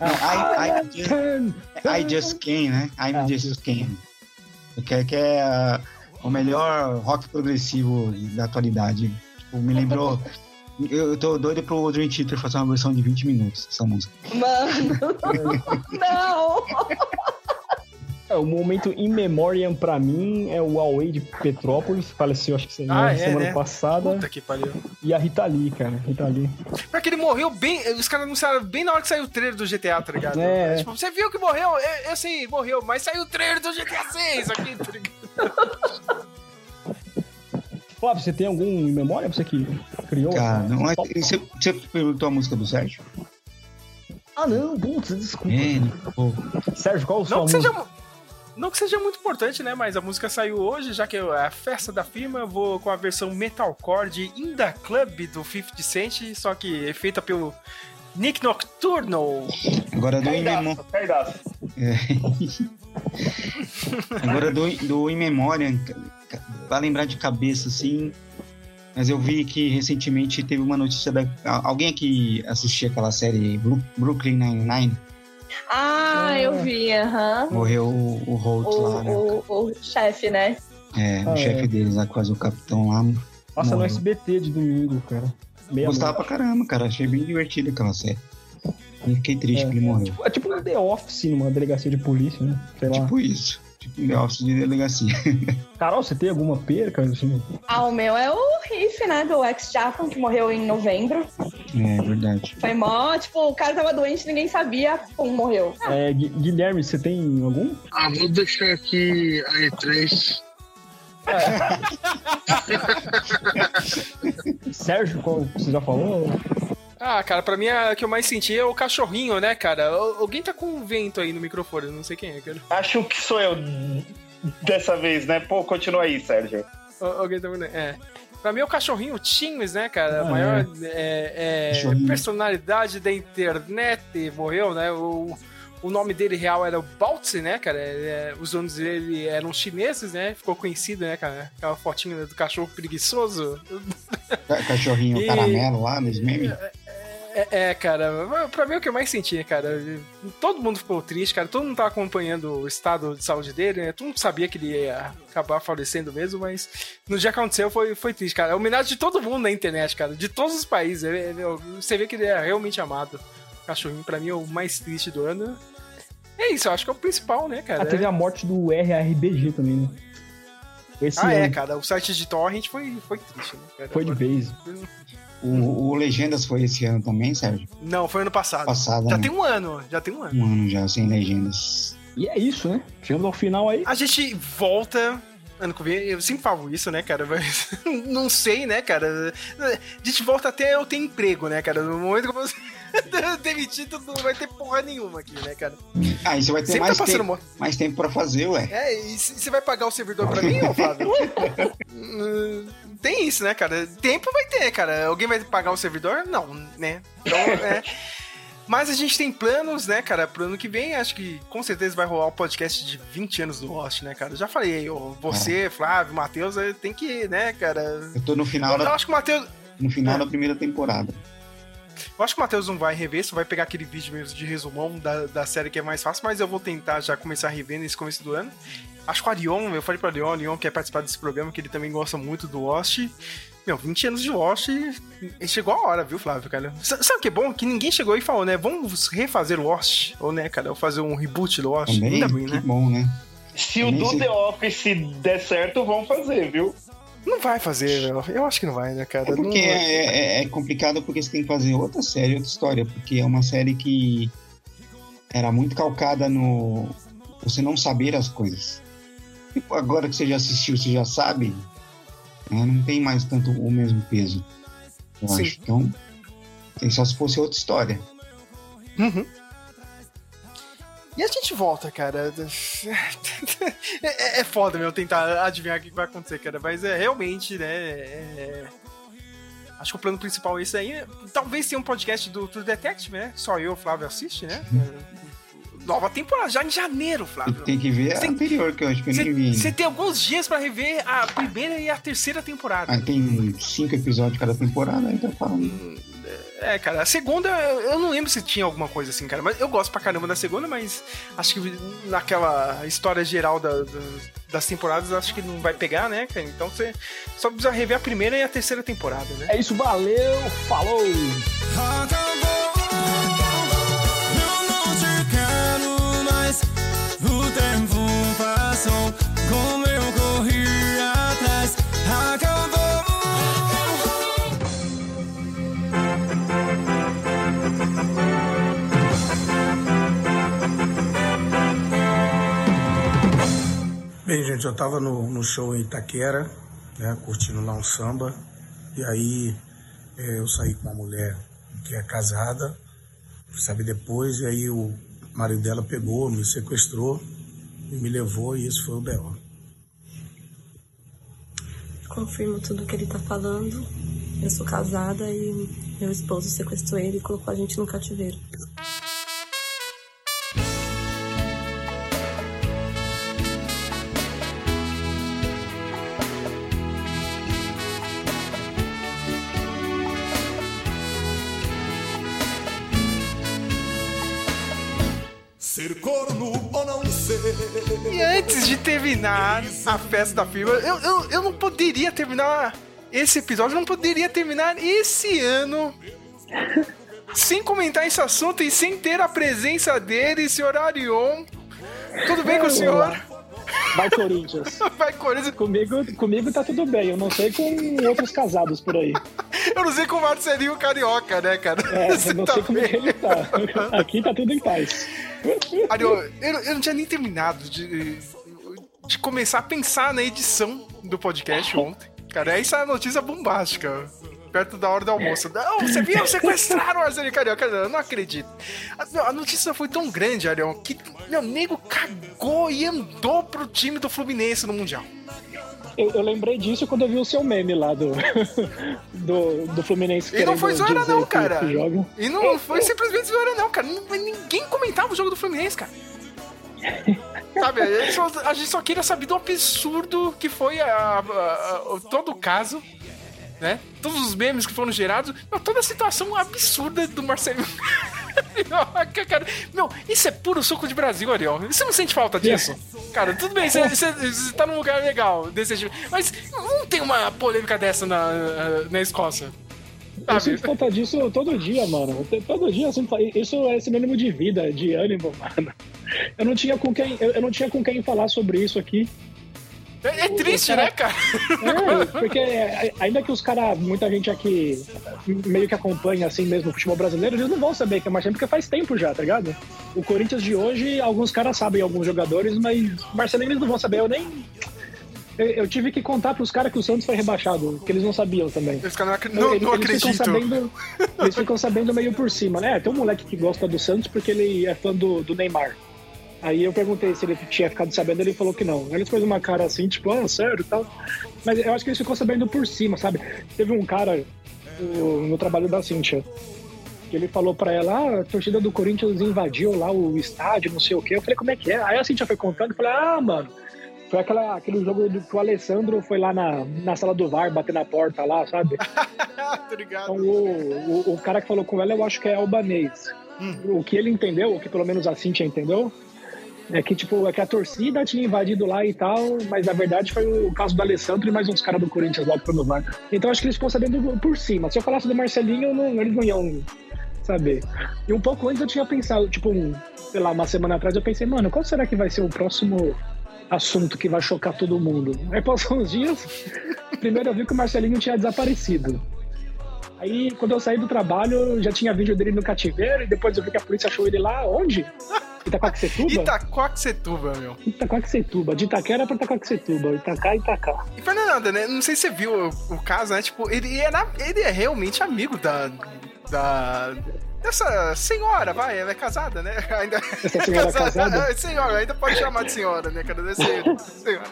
Não, I, I, just, I Just Ken, né? I'm Just Ken. Que, é- que é ah, o melhor rock progressivo da atualidade. Tipo, me lembrou. Eu, eu tô doido pro Dream Theater fazer uma versão de 20 minutos dessa música. Mano. não. É, o momento in memoriam pra mim é o Huawei de Petrópolis, faleceu acho que semana, Ah, é, semana né? passada. Puta que pariu. E a Rita Lee, cara. Rita Lee. Pior que ele morreu bem. Os caras anunciaram bem na hora que saiu o trailer do GTA, tá ligado? É. Tipo, você viu que morreu? Eu, eu sei, morreu, mas saiu o trailer do GTA 6 aqui, tá ligado? Flávio, você tem algum in memória? Você que criou? Cara, não, mas você, você perguntou a música do Sérgio? Ah, não, putz, desculpa. É? Pô. Sérgio, qual sua Não que, música? seja, não que seja muito importante, né? Mas a música saiu hoje, já que é a festa da firma, eu vou com a versão metalcore de In The Club do 50 Cent, só que é feita pelo Nick Nocturnal. Agora do. Cardaço. É. Agora do, do pra lembrar de cabeça, assim. Mas eu vi que recentemente teve uma notícia da. Alguém aqui assistia aquela série Brooklyn Nine-Nine? Ah, eu vi, aham. Morreu o, o Holt lá, né? O, o, o chefe, né? É, o Ah, chefe é. deles lá, quase o capitão lá. Passa no morreu. SBT de domingo, cara. Meia Gostava pra caramba, cara. Achei bem divertido aquela série. Fiquei triste É. que ele morreu. É tipo um The Office numa delegacia de polícia, né? Sei lá. Tipo isso. Tipo Office de delegacia. Carol, você tem alguma perca? Assim? Ah, o meu é o Riff, né? Do ex-Japan, que morreu em novembro. É verdade. Foi mó, tipo, o cara tava doente, ninguém sabia como morreu. É, Gui- Guilherme, você tem algum? Ah, vou deixar aqui a E3. Sérgio, qual você já falou? Ah, cara, pra mim a que eu mais senti é o cachorrinho, né, cara? Al- Alguém tá com um vento aí no microfone, não sei quem é, cara. Acho que sou eu. dessa vez, né? Pô, continua aí, Sérgio. Al- Alguém tá vendo? É. Pra mim, o cachorrinho Times, né, cara? A Ah, maior é, é, Cachorrinho. personalidade da internet morreu, né? O, o nome dele real era o Baltzy, né, cara? É, os donos dele eram chineses, né? Ficou conhecido, né, cara? Aquela fotinha do cachorro preguiçoso. Ca- Cachorrinho E- caramelo lá nos memes. É, é, cara, pra mim é o que eu mais senti, cara. Todo mundo ficou triste, cara. Todo mundo tava acompanhando o estado de saúde dele, né? Todo mundo sabia que ele ia acabar falecendo mesmo, mas no dia que aconteceu foi, foi triste, cara. É homenagem de todo mundo na internet, cara. De todos os países. É, é, Você vê que ele é realmente amado. O cachorrinho, pra mim, é o mais triste do ano. É isso, eu acho que é o principal, né, cara? Ah, teve a morte do RRBG também, né? Esse Ah, é, ano. cara. O site de torrent foi, foi triste, né? cara? Foi de vez. O, o Legendas foi esse ano também, Sérgio? Não, foi ano passado. Passado, já né? tem um ano, já tem um ano. Um ano já sem legendas. E é isso, né? Chegamos ao final aí. A gente volta. Ano que vem, eu sempre falo isso, né, cara? Mas não sei, né, cara? A gente volta até eu ter emprego, né, cara? No momento que ser demitido, não vai ter porra nenhuma aqui, né, cara? Ah, e você vai ter Sempre mais, tá tempo, mo- mais tempo pra fazer, ué. É, e você vai pagar o servidor pra mim, ô Flávio? Tem isso, né, cara? Tempo vai ter, cara. Alguém vai pagar o servidor? Não, né? Então, é. Mas a gente tem planos, né, cara, pro ano que vem. Acho que com certeza vai rolar o podcast de 20 anos do Lost, né, cara? Já falei, ô, você, Flávio, Matheus, eh, tem que, né, cara. Eu tô no final Eu da, acho que o Matheus. no final da primeira temporada. Eu acho que o Matheus não vai rever, só vai pegar aquele vídeo mesmo de resumão da, da série que é mais fácil, mas eu vou tentar já começar a rever nesse começo do ano. Acho que o Arion, eu falei pro Arion, o Arion quer participar desse programa, que ele também gosta muito do Lost. Meu, 20 anos de Lost, e chegou a hora, viu, Flávio, cara? S- Sabe o que é bom? Que ninguém chegou e falou, né? Vamos refazer o Lost, ou né, cara, ou fazer um reboot do Lost. Também, Ainda bem, que né? bom, né? Se o do. The Office der certo, vão fazer, viu? Não vai fazer, velho. Eu acho que não vai, né, cara? É porque Não- é, é- é complicado porque você tem que fazer outra série, outra história, porque é uma série que era muito calcada no você não saber as coisas. Tipo, agora que você já assistiu, você já sabe, né, não tem mais tanto o mesmo peso. Eu Sim. acho. Então, tem só se fosse outra história. Uhum. E a gente volta, cara. É, é foda, meu, tentar adivinhar o que vai acontecer, cara. Mas é realmente, né? é- Acho que o plano principal é esse aí. Talvez tenha um podcast do True Detective, né? Só eu e o Flávio assiste, né? Nova temporada, já em janeiro, Flávio. Tem que ver a Você- anterior, que eu acho que eu nem vi. Você tem alguns dias pra rever a primeira e a terceira temporada. Ah, tem cinco episódios cada temporada, tá falando. É, cara, a segunda, eu não lembro se tinha alguma coisa assim, cara, mas eu gosto pra caramba da segunda, mas acho que naquela história geral da- da- das temporadas, acho que não vai pegar, né, cara? Então você só precisa rever a primeira e a terceira temporada, né? É isso, valeu, falou! Eu como eu corri atrás. Acabou. Bem, gente, eu tava no, no show em Itaquera, né, curtindo lá um samba, e aí eh, eu saí com uma mulher que é casada, sabe, depois, e aí o marido dela pegou, me sequestrou e me levou, e isso foi o B.O. Confirmo tudo que ele tá falando. Eu sou casada e meu esposo sequestrou ele e colocou a gente no cativeiro. Antes de terminar a festa da firma, eu, eu, eu não poderia terminar esse episódio, eu não poderia terminar esse ano sem comentar esse assunto e sem ter a presença dele, senhor Arion. Tudo bem com o senhor? Vai, Corinthians. Vai, Corinthians. Comigo, comigo tá tudo bem, eu não sei com outros casados por aí. Eu não sei com o Marcelinho Carioca, né, cara? É, Você eu não tá sei como bem? que ele tá. Aqui tá tudo em paz. Ariel, eu, eu não tinha nem terminado de, de começar a pensar na edição do podcast ontem. Cara, essa é a notícia bombástica. perto da hora do almoço. Não, você viu? Sequestraram o Marcelinho Carioca. Eu não acredito. A, a notícia foi tão grande, Ariel, que meu nego cagou e andou pro time do Fluminense no Mundial. Eu, eu lembrei disso quando eu vi o seu meme lá do, do, do Fluminense. E não foi zoeira, não, cara. E não foi simplesmente zoeira, não, cara. Nin- Ninguém comentava o jogo do Fluminense, cara. Sabe, a gente, só, a gente só queria saber do absurdo que foi a- a- todo o caso, né? Todos os memes que foram gerados, meu, toda a situação absurda do Marcelinho. Meu, isso é puro suco de Brasil, Ariel. Você não sente falta disso? Cara, tudo bem, você, você- você tá num lugar legal, desse tipo, mas não tem uma polêmica dessa na, na Escócia. Eu sinto falta disso todo dia, mano. Todo dia eu sinto fa- Isso é sinônimo de vida, de ânimo, mano. Eu não tinha com quem, eu, não tinha com quem falar sobre isso aqui. É, é triste, cara- né, cara? É, porque é, ainda que os caras, muita gente aqui meio que acompanha assim mesmo o futebol brasileiro, eles não vão saber que é Marcelinho porque faz tempo já, tá ligado? O Corinthians de hoje, alguns caras sabem, alguns jogadores, mas Marcelinho eles não vão saber. Eu nem. Eu, eu tive que contar pros caras que o Santos foi rebaixado, que eles não sabiam também. Eles não, não, Eles- não eles ficam acredito. sabendo, eles ficam sabendo meio por cima, né? Tem um moleque que gosta do Santos porque ele é fã do, do Neymar. Aí eu perguntei se ele tinha ficado sabendo, ele falou que não. Aí Ele fez uma cara assim, tipo, ah, sério e tal. Mas eu acho que ele ficou sabendo por cima, sabe? Teve um cara o- no trabalho da Cintia que ele falou pra ela, ah, a torcida do Corinthians invadiu lá o estádio, não sei o quê. Eu falei, como é que é? Aí a Cintia foi contando e falei, ah, mano, foi aquela, aquele jogo do, que o Alessandro foi lá na, na sala do VAR bater na porta lá, sabe? Obrigado. Então, o, o, o cara que falou com ela, eu acho que é albanês. O que ele entendeu, o que pelo menos a Cintia entendeu, é que, tipo, é que a torcida tinha invadido lá e tal, mas na verdade foi o caso do Alessandro e mais uns caras do Corinthians lá que foi no VAR. Então acho que eles ficam sabendo por cima. Se eu falasse do Marcelinho, não- eles não iam saber. E um pouco antes eu tinha pensado, tipo, um, sei lá, uma semana atrás eu pensei, mano, qual será que vai ser o próximo assunto que vai chocar todo mundo? Aí passou uns dias, primeiro eu vi que o Marcelinho tinha desaparecido. Aí, quando eu saí do trabalho, já tinha vídeo dele no cativeiro, e depois eu vi que a polícia achou ele lá, onde? Itaquaquecetuba? Itaquaquecetuba, meu. Itaquaquecetuba. De Itaquera pra Itaquaquecetuba. Itacá, Itacá. E Fernanda, né? Não sei se você viu o, o caso, né? Tipo, ele é, na- ele é realmente amigo da. da. Dessa senhora, vai, ela é casada, né? Ainda Essa senhora casada? É, senhora, ainda pode chamar de senhora, né, cara? Deve ser senhora.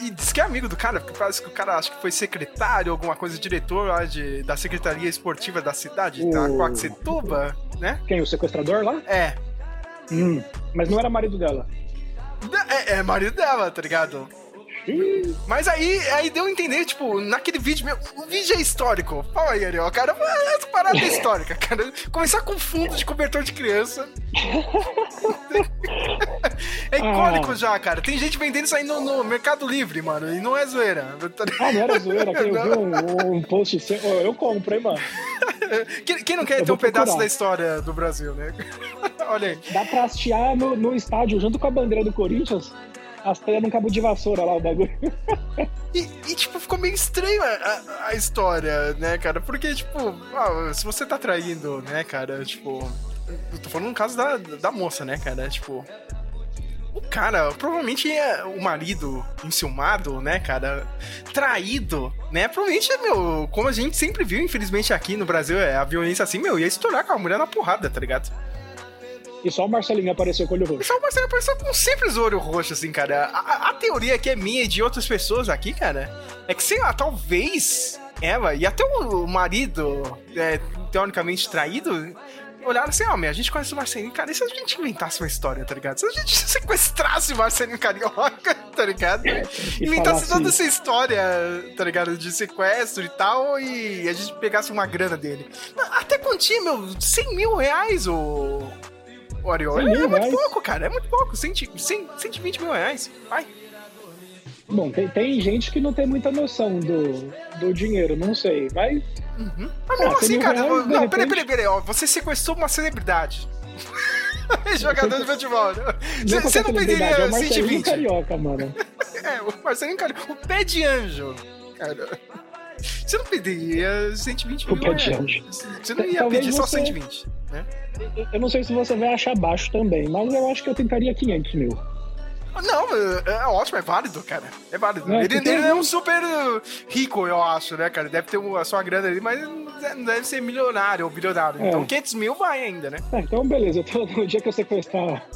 E diz que é amigo do cara, porque parece que o cara acho que foi secretário, alguma coisa, diretor lá de, da Secretaria Esportiva da cidade, O- Itaquaquecetuba, né? Quem? O sequestrador lá? É. Hum, mas não era marido dela. É, é marido dela, tá ligado? Mas aí, aí deu a entender, tipo, naquele vídeo, meu, o vídeo é histórico. Fala aí, Ariel, cara, essa parada é histórica, cara. Começar com fundo de cobertor de criança. É icônico já, cara. Tem gente vendendo isso aí no, no Mercado Livre, mano, e não é zoeira. Ah, não era zoeira, que eu vi um, um post seu. Ô, Eu compro, hein, mano. Quem, quem não quer Eu ter um vou pedaço procurar. da história do Brasil, né? Olha aí. Dá pra hastear no, no estádio, junto com a bandeira do Corinthians, hasteia num cabo de vassoura lá o bagulho. E, e, tipo, ficou meio estranho a, a- a história, né, cara? Porque, tipo, ah, se você tá traindo, né, cara, tipo. Eu tô falando no caso da, da moça, né, cara? Tipo. O cara, provavelmente é o marido enciumado, né, cara? Traído, né? Provavelmente, meu, como a gente sempre viu, infelizmente, aqui no Brasil, é a violência assim, meu, ia estourar com a mulher na porrada, tá ligado? E só o Marcelinho apareceu com o olho roxo. Só o Marcelo apareceu com um simples olho roxo, assim, cara. A, a- teoria que é minha e de outras pessoas aqui, cara, é que, sei lá, talvez ela e até o marido, é, teoricamente traído, olharam assim, ó, meu, a gente conhece o Marcelinho, cara, e se a gente inventasse uma história, tá ligado? Se a gente sequestrasse o Marcelinho Carioca, tá ligado? Inventasse falasse- toda essa história, tá ligado? De sequestro e tal, e a gente pegasse uma grana dele. Até quantia, meu, 100 mil reais, o... O 100 é, é muito pouco, cara, é muito pouco. 100, 100, 120 mil reais. Vai. Bom, tem, tem gente que não tem muita noção do, do dinheiro, não sei, mas. Mas mesmo Ah, 100 assim, cara, reais, não, peraí, repente- peraí, peraí, ó, você sequestrou uma celebridade. Jogador de futebol. né? Não é Você você não celebridade, é pediria o Marcelinho 120? Carioca, mano. É, o Marcelinho Carioca, o pé de anjo, cara. Você não pediria 120 O mil pé de reais. anjo. Você não ia Talvez pedir só você- 120, né? Eu não sei se você vai achar baixo também, mas eu acho que eu tentaria 500 mil. Não, é, é ótimo, é válido, cara. É válido. Não, ele, ele é um super rico, eu acho, né, cara? Deve ter uma, a sua grana ali, mas não deve ser milionário ou bilionário. É. Então 500 mil vai ainda, né? Tá, então beleza. Então, no dia que eu sequestrar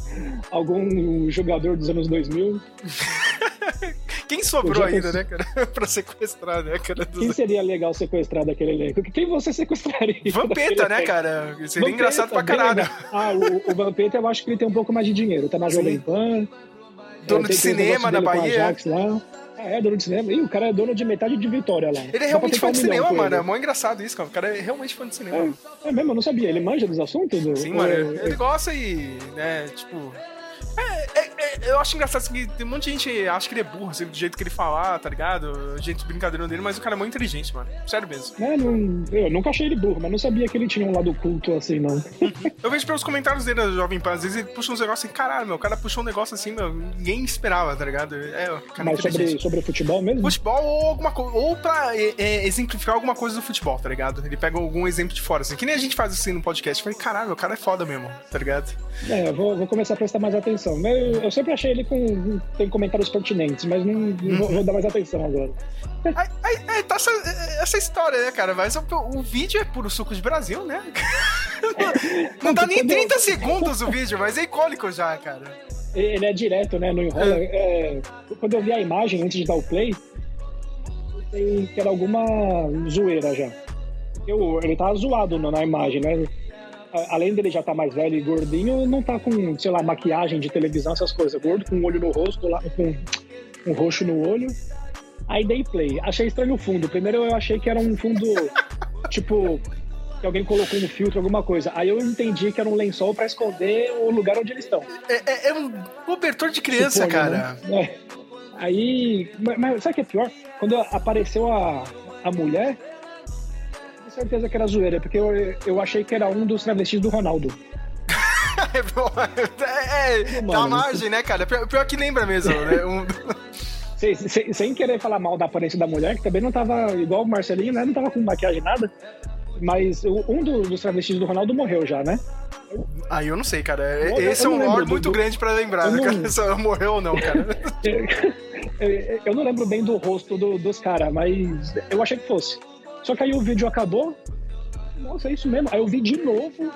algum jogador dos anos 2000, Quem sobrou ainda, pensei- né, cara? pra sequestrar, né, cara? quem seria legal sequestrar daquele elenco? Quem você sequestraria? Vampeta, né, elenco? cara? Seria Vampeta, engraçado pra caralho. Ah, o, o Vampeta eu acho que ele tem um pouco mais de dinheiro. Tá na Jovem Pan. Dono é, de cinema na Bahia. Ajax lá. Ah, é, dono de cinema. Ih, o cara é dono de metade de Vitória lá. Ele é realmente fã de cinema, mano. É mó engraçado isso, cara. O cara é realmente fã de cinema. É, é mesmo, eu não sabia. Ele manja dos assuntos? Sim, mano. Ele gosta e, né, tipo. É, é- é- eu acho engraçado assim, que tem um monte de gente acha que ele é burro, assim, do jeito que ele falar, tá ligado? Gente brincadeira dele, mas o cara é muito inteligente, mano. Sério mesmo. É, não- eu nunca achei ele burro, mas não sabia que ele tinha um lado culto assim, não. Eu vejo pelos comentários dele da Jovem Pan, às vezes ele puxa uns negócios assim, caralho, meu, o cara puxou um negócio assim, meu, ninguém esperava, tá ligado? É, o cara é mas sobre, sobre futebol mesmo? Futebol ou alguma coisa, ou pra é, é, exemplificar alguma coisa do futebol, tá ligado? Ele pega algum exemplo de fora, assim, que nem a gente faz assim no podcast. Eu falei, caralho, o cara é foda mesmo, tá ligado? É, eu vou, vou começar a prestar mais atenção. Eu, eu sempre achei ele com. tem comentários pertinentes, mas não, não vou, vou dar mais atenção agora. Aí, aí- aí tá essa, essa história, né, cara? Mas o, o vídeo é puro suco de Brasil, né? Não dá nem 30 segundos o vídeo, mas é icônico já, cara. Ele é direto, né? Não enrola. É, quando eu vi a imagem antes de dar o play, eu pensei que era alguma zoeira já. Eu, ele tá zoado na imagem, né? Além dele já estar mais velho e gordinho, não tá com, sei lá, maquiagem de televisão, essas coisas. Gordo com um olho no rosto, lá, com um roxo no olho. Aí dei play. Achei estranho o fundo. Primeiro eu achei que era um fundo, tipo, que alguém colocou um filtro, alguma coisa. Aí eu entendi que era um lençol pra esconder o lugar onde eles estão. É, é- é um cobertor de criança, Suponho, cara. né? É. Aí. Mas, mas sabe o que é pior? Quando apareceu a, a mulher, certeza que era zoeira, porque eu, eu achei que era um dos travestis do Ronaldo. É, é, dá Mano, margem, né, cara? Pior, pior que lembra mesmo, né? Um- Sem, sem, sem querer falar mal da aparência da mulher, que também não tava igual o Marcelinho, né? Não tava com maquiagem nada. Mas um do- dos travestis do Ronaldo morreu já, né? Aí eu não sei, cara. Eu- eu Esse é um lore muito do- grande pra lembrar, eu né, não- cara? Se ela morreu ou não, cara. Eu- Eu não lembro bem do rosto do- dos caras, mas eu achei que fosse. Só que aí o vídeo acabou. Nossa, é isso mesmo. Aí eu vi de novo.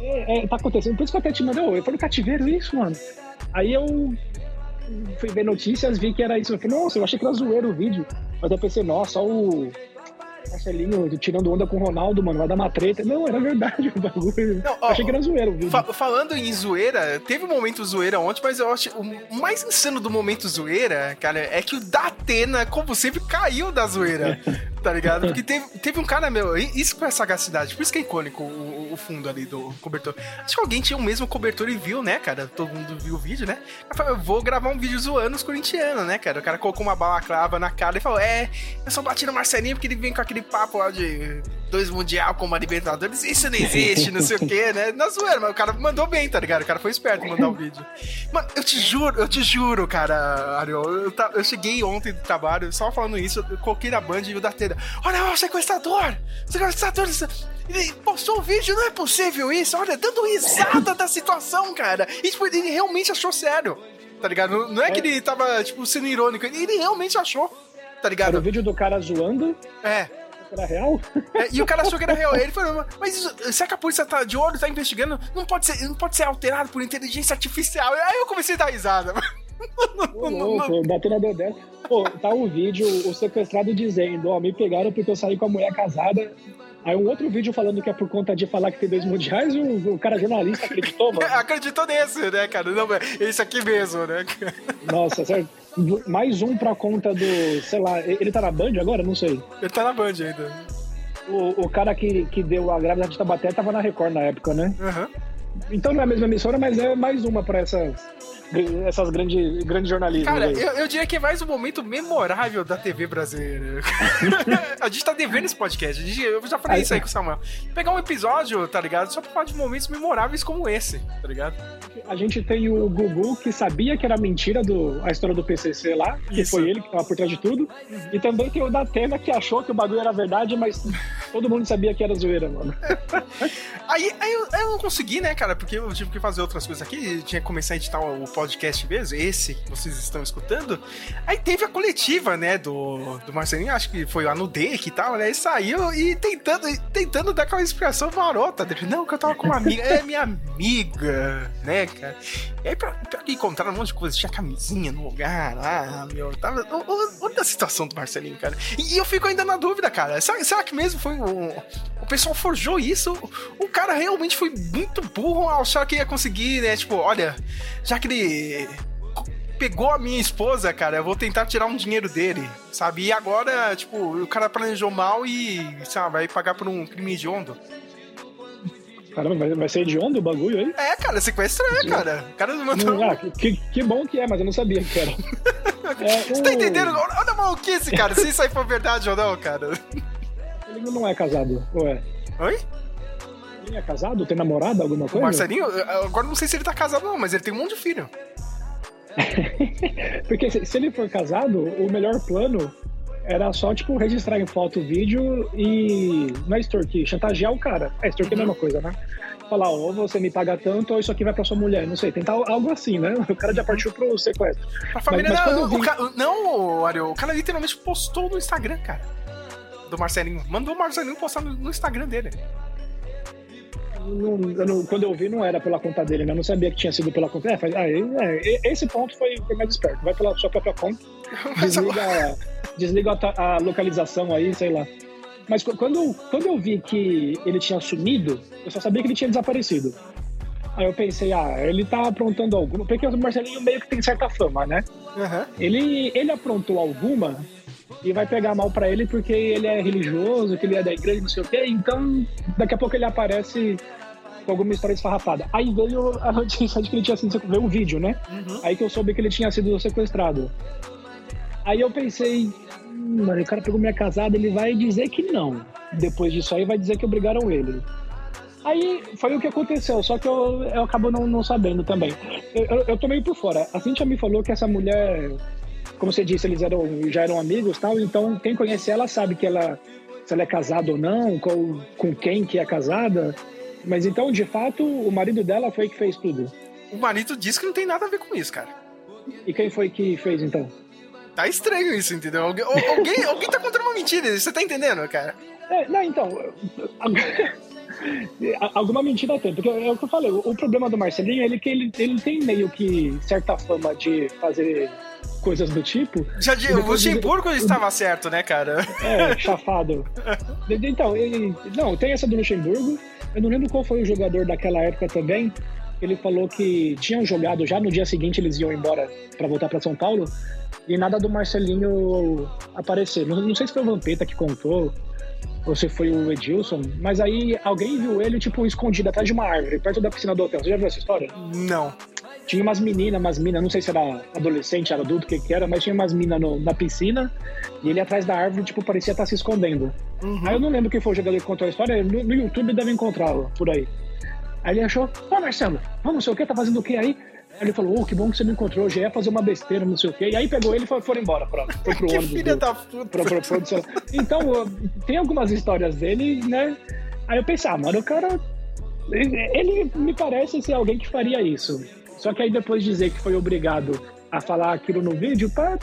É, é, tá acontecendo. Por isso que eu até te mandei. "Ô, Eu falei, cativeiro isso, mano. Aí eu fui ver notícias, vi que era isso. Eu falei, nossa, eu achei que era zoeiro o vídeo. Mas eu pensei, nossa, só o Marcelinho tirando onda com o Ronaldo, mano, vai dar uma treta. Não, era verdade o bagulho. Não, Eu ó, achei que era zoeiro o vídeo. Fa- falando em zoeira, teve um momento zoeira ontem, mas eu acho o mais insano do momento zoeira, cara, é que o Datena, como sempre, caiu da zoeira. Tá ligado? Porque teve, teve um cara, meu, isso foi a sagacidade, por isso que é icônico o, o fundo ali do cobertor. Acho que alguém tinha o mesmo cobertor e viu, né, cara? Todo mundo viu o vídeo, né? Aí falou, eu vou gravar um vídeo zoando os corintianos, né, cara? O cara colocou uma balaclava na cara e falou: É, eu só bati no Marcelinho porque ele vem com aquele papo lá de dois mundial como a Libertadores. Isso não existe, não sei o quê, né? Na zoeira, mas o cara mandou bem, tá ligado? O cara foi esperto em mandar o vídeo. Mano, eu te juro, eu te juro, cara, Ariel. Eu, ta- eu cheguei ontem do trabalho, só falando isso, eu coloquei na band e o Datena. Olha lá, o sequestrador! Sequestrador! Ele postou um vídeo, não é possível isso! Olha, dando risada da situação, cara! E tipo, ele realmente achou sério. Tá ligado? Não, é que ele tava, tipo, sendo irônico, ele realmente achou. Tá Era o ligado? vídeo do cara zoando. É. Era real? É, e o cara achou que era real. Ele falou, mas isso, será que a polícia tá de olho, tá investigando? Não pode ser, não pode ser alterado por inteligência artificial. Aí eu comecei a dar risada. Ô, louco, batendo a dedé. Pô, tá um vídeo, o sequestrado dizendo, ó, me pegaram porque eu saí com a mulher casada. Aí um outro vídeo falando que é por conta de falar que tem dois mundiais, o, o cara jornalista acreditou, mano. Acreditou nesse, né, cara? Não, é esse aqui mesmo, né? Nossa, certo. Mais um pra conta do, sei lá, ele tá na Band agora? Não sei. Ele tá na Band ainda. O, o cara que, que deu a grávida de Tabaté tava na Record na época, né? Aham. Então não é a mesma emissora, mas é mais uma pra essas, essas grandes grande jornalistas. Cara, eu, eu diria que é mais um momento memorável da TV brasileira. a gente tá devendo esse podcast. Gente- eu já falei Aí, isso aí com o Samuel. Pegar um episódio, tá ligado? Só pra falar de momentos memoráveis como esse, tá ligado? A gente tem o Gugu, que sabia que era mentira do, a história do PCC lá, que Isso. foi ele que tava por trás de tudo. E também tem o da Atena, que achou que o bagulho era verdade, mas todo mundo sabia que era zoeira, mano. Aí, aí eu, eu não consegui, né, cara? Cara, porque eu tive que fazer outras coisas aqui, tinha que começar a editar o podcast mesmo, esse que vocês estão escutando. Aí teve a coletiva, né, do, do Marcelinho, acho que foi lá no DEC e tal, né? E saiu e tentando, tentando dar aquela explicação marota. Dele, não, que eu tava com uma amiga, é minha amiga, né, cara? E aí, pra, pra que encontraram um monte de coisa, tinha camisinha no lugar, ah, meu, tava. Olha a situação do Marcelinho, cara. E eu fico ainda na dúvida, cara. Será, será que mesmo foi um. O pessoal forjou isso? O cara realmente foi muito burro ao achar que ia conseguir, né? Tipo, olha, já que ele pegou a minha esposa, cara, eu vou tentar tirar um dinheiro dele, sabe? E agora, tipo, o cara planejou mal e, sabe, vai pagar por um crime hediondo. Caramba, vai, vai ser de onde o bagulho aí? É, cara, sequestro é, cara. O cara mandou. Ah, que, que bom que é, mas eu não sabia que era. É, Você tá o- entendendo? Olha olha a maluquice, cara. Se isso aí for verdade ou não, cara. Ele não é casado, ou é? Oi? Ele é casado? Tem namorada, alguma O coisa? Marcelinho, eu- agora não sei se ele tá casado ou não, mas ele tem um monte de filho. Porque se, ele for casado, o melhor plano era só, tipo, registrar em foto o vídeo e. Não é extorquir, chantagear o cara. É, extorquir é a mesma coisa, né? Falar, ó, ou você me paga tanto, ou isso aqui vai pra sua mulher. Não sei, tentar algo assim, né? O cara já partiu pro sequestro. A família Mas- mas não, vi- o ca- não, Ariel, o cara literalmente postou no Instagram, cara. Do Marcelinho. Mandou o Marcelinho postar no Instagram dele. Não- eu não- quando eu vi, não era pela conta dele, né? Eu não sabia que tinha sido pela conta. É, faz- ah, é, esse ponto foi, foi mais esperto. Vai pela sua própria conta, desliga, desliga a, a localização aí, sei lá. Mas qu- quando, quando eu vi que ele tinha sumido, eu só sabia que ele tinha desaparecido. Aí eu pensei, ah, ele tá aprontando alguma. Porque o Marcelinho meio que tem certa fama, né? Ele, ele aprontou alguma e vai pegar mal pra ele porque ele é religioso, que ele é da igreja, não sei o quê. Então, daqui a pouco ele aparece com alguma história esfarrapada. Aí veio a notícia de que ele tinha sido sequestrado, veio o vídeo, né? Aí que eu soube que ele tinha sido sequestrado. Aí eu pensei, hum, mano, o cara pegou minha casada, ele vai dizer que não. Depois disso aí vai dizer que obrigaram ele. Aí foi o que aconteceu, só que eu, eu acabo não, não sabendo também. Eu, eu, eu tô meio por fora. A Cintia me falou que essa mulher, como você disse, eles eram, já eram amigos tal, então quem conhece ela sabe que ela, se ela é casada ou não, com, com quem que é casada. Mas então, de fato, o marido dela foi que fez tudo. O marido disse que não tem nada a ver com isso, cara. E quem foi que fez então? Tá estranho isso, entendeu? Alguém, al- alguém, alguém tá contando uma mentira, você tá entendendo, cara? É, não, então. Alguma mentira tem, porque é o que eu falei, o, o problema do Marcelinho é ele que ele, ele tem meio que certa fama de fazer coisas do tipo. Já de, o depois ele- Luxemburgo estava certo, né, cara? É, chafado. Então, ele. Não, tem essa do Luxemburgo. Eu não lembro qual foi o jogador daquela época também. Ele falou que tinham jogado já no dia seguinte, eles iam embora pra voltar pra São Paulo. E nada do Marcelinho aparecer. Não, não sei se foi o Vampeta que contou, ou se foi o Edilson, mas aí alguém viu ele, tipo, escondido atrás de uma árvore, perto da piscina do hotel. Você já viu essa história? Não. Tinha umas meninas, umas minas, não sei se era adolescente, era adulto, o que que era, mas tinha umas minas na piscina e ele atrás da árvore, tipo, parecia estar se escondendo. Aí eu não lembro quem foi o jogador que contou a história, no, no YouTube deve encontrá-lo por aí. Aí ele achou, ô Marcelo, vamos, não sei o que, tá fazendo o que aí? Aí ele falou, ô, que bom que você me encontrou, já ia fazer uma besteira, não sei o quê. E aí pegou ele e foi, foram embora, pra, foi pro ônibus. filha do- da puta. produção. Então, tem algumas histórias dele, né? Aí eu pensei, ah, mano, o cara. Ele, ele me parece ser alguém que faria isso. Só que aí depois dizer que foi obrigado a falar aquilo no vídeo, tá,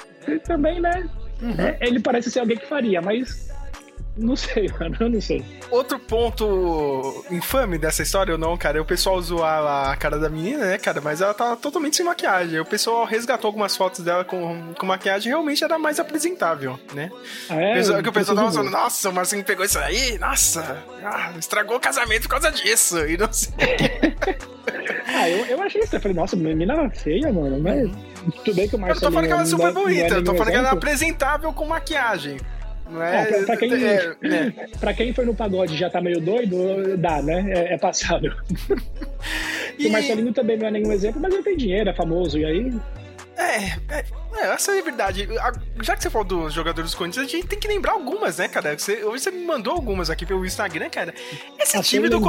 também, né? É, ele parece ser alguém que faria, mas. Não sei, mano, eu não sei. Outro ponto infame dessa história ou não, cara, é o pessoal zoar a cara da menina, né, cara? Mas ela tá totalmente sem maquiagem. O pessoal resgatou algumas fotos dela com, com maquiagem realmente era mais apresentável, né? Ah, é? O pessoal- que o pessoal tava falando, nossa, o Marcinho pegou isso aí, nossa, ah, estragou o casamento por causa disso. E não sei. Ah, eu, eu achei isso. Eu falei, nossa, menina feia, mano. Mas tudo bem que o Eu não tô falando que ela é super bonita, eu tô falando que ela é apresentável com maquiagem. Não É, é? pra, pra quem, é, né? pra quem foi no pagode e já tá meio doido, dá, né? É, é passável. O Marcelinho também não é nenhum exemplo, mas ele tem dinheiro, é famoso, e aí. É, é, é, essa é a verdade. Já que você falou dos jogadores do Corinthians, a gente tem que lembrar algumas, né, cara? Você, hoje você me mandou algumas aqui pelo Instagram, cara. Esse Assim time do.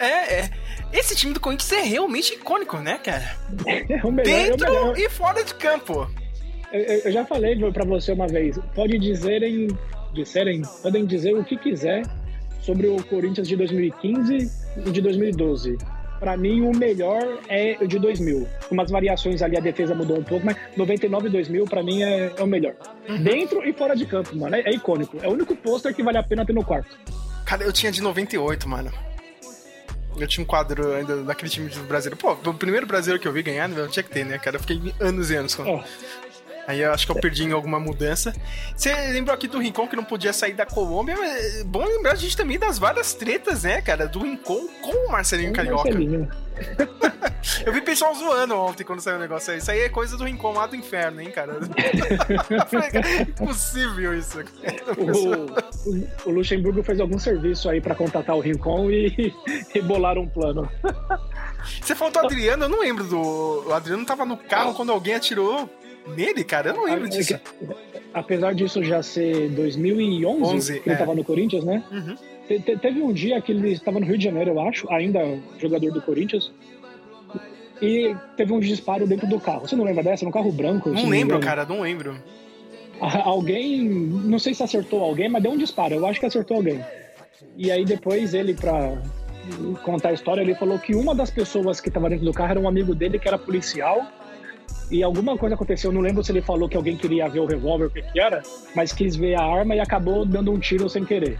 É, é. Esse time do Corinthians é realmente icônico, né, cara? É o melhor. é o Dentro melhor. e fora de campo. Eu, eu- já falei pra você uma vez, pode dizerem, disserem, podem dizer o que quiser sobre o Corinthians de 2015 e de 2012. Pra mim, o melhor é o de 2000. Com umas variações ali, a defesa mudou um pouco, mas 99 e 2000, pra mim, é, é o melhor. Dentro e fora de campo, mano. É, é icônico. É o único pôster que vale a pena ter no quarto. Cara, eu tinha de 98, mano. Eu tinha um quadro ainda daquele time do brasileiro. Pô, o primeiro brasileiro que eu vi ganhar, eu tinha que ter, né, cara? Eu fiquei anos e anos com. Aí eu acho que eu perdi em alguma mudança. Você lembrou aqui do Rincon que não podia sair da Colômbia, mas é bom lembrar a gente também das várias tretas, né, cara? Do Rincon com o Marcelinho Carioca. Marcelinho. Eu vi pessoal zoando ontem quando saiu o negócio aí. Isso aí é coisa do Rincon lá do inferno, hein, cara? Cara, Impossível isso. O, o- o Luxemburgo fez algum serviço aí pra contatar o Rincon e, e bolaram um plano. Você falou do Adriano, eu não lembro do. O Adriano tava no carro quando alguém atirou nele, cara. Eu não lembro disso. Apesar disso já ser 2011, 11, que ele é. tava no Corinthians, né? Uhum. Te- te- Teve um dia que ele estava no Rio de Janeiro, eu acho, ainda jogador do Corinthians. E teve um disparo dentro do carro. Você não lembra dessa? No carro branco? Não lembro, engano. cara, não lembro. Alguém, não sei se acertou alguém, mas deu um disparo. Eu acho que acertou alguém. E aí depois ele, pra contar a história, ele falou que uma das pessoas que estava dentro do carro era um amigo dele que era policial. E alguma coisa aconteceu, eu não lembro se ele falou que alguém queria ver o revólver, o que que era, mas quis ver a arma e acabou dando um tiro sem querer.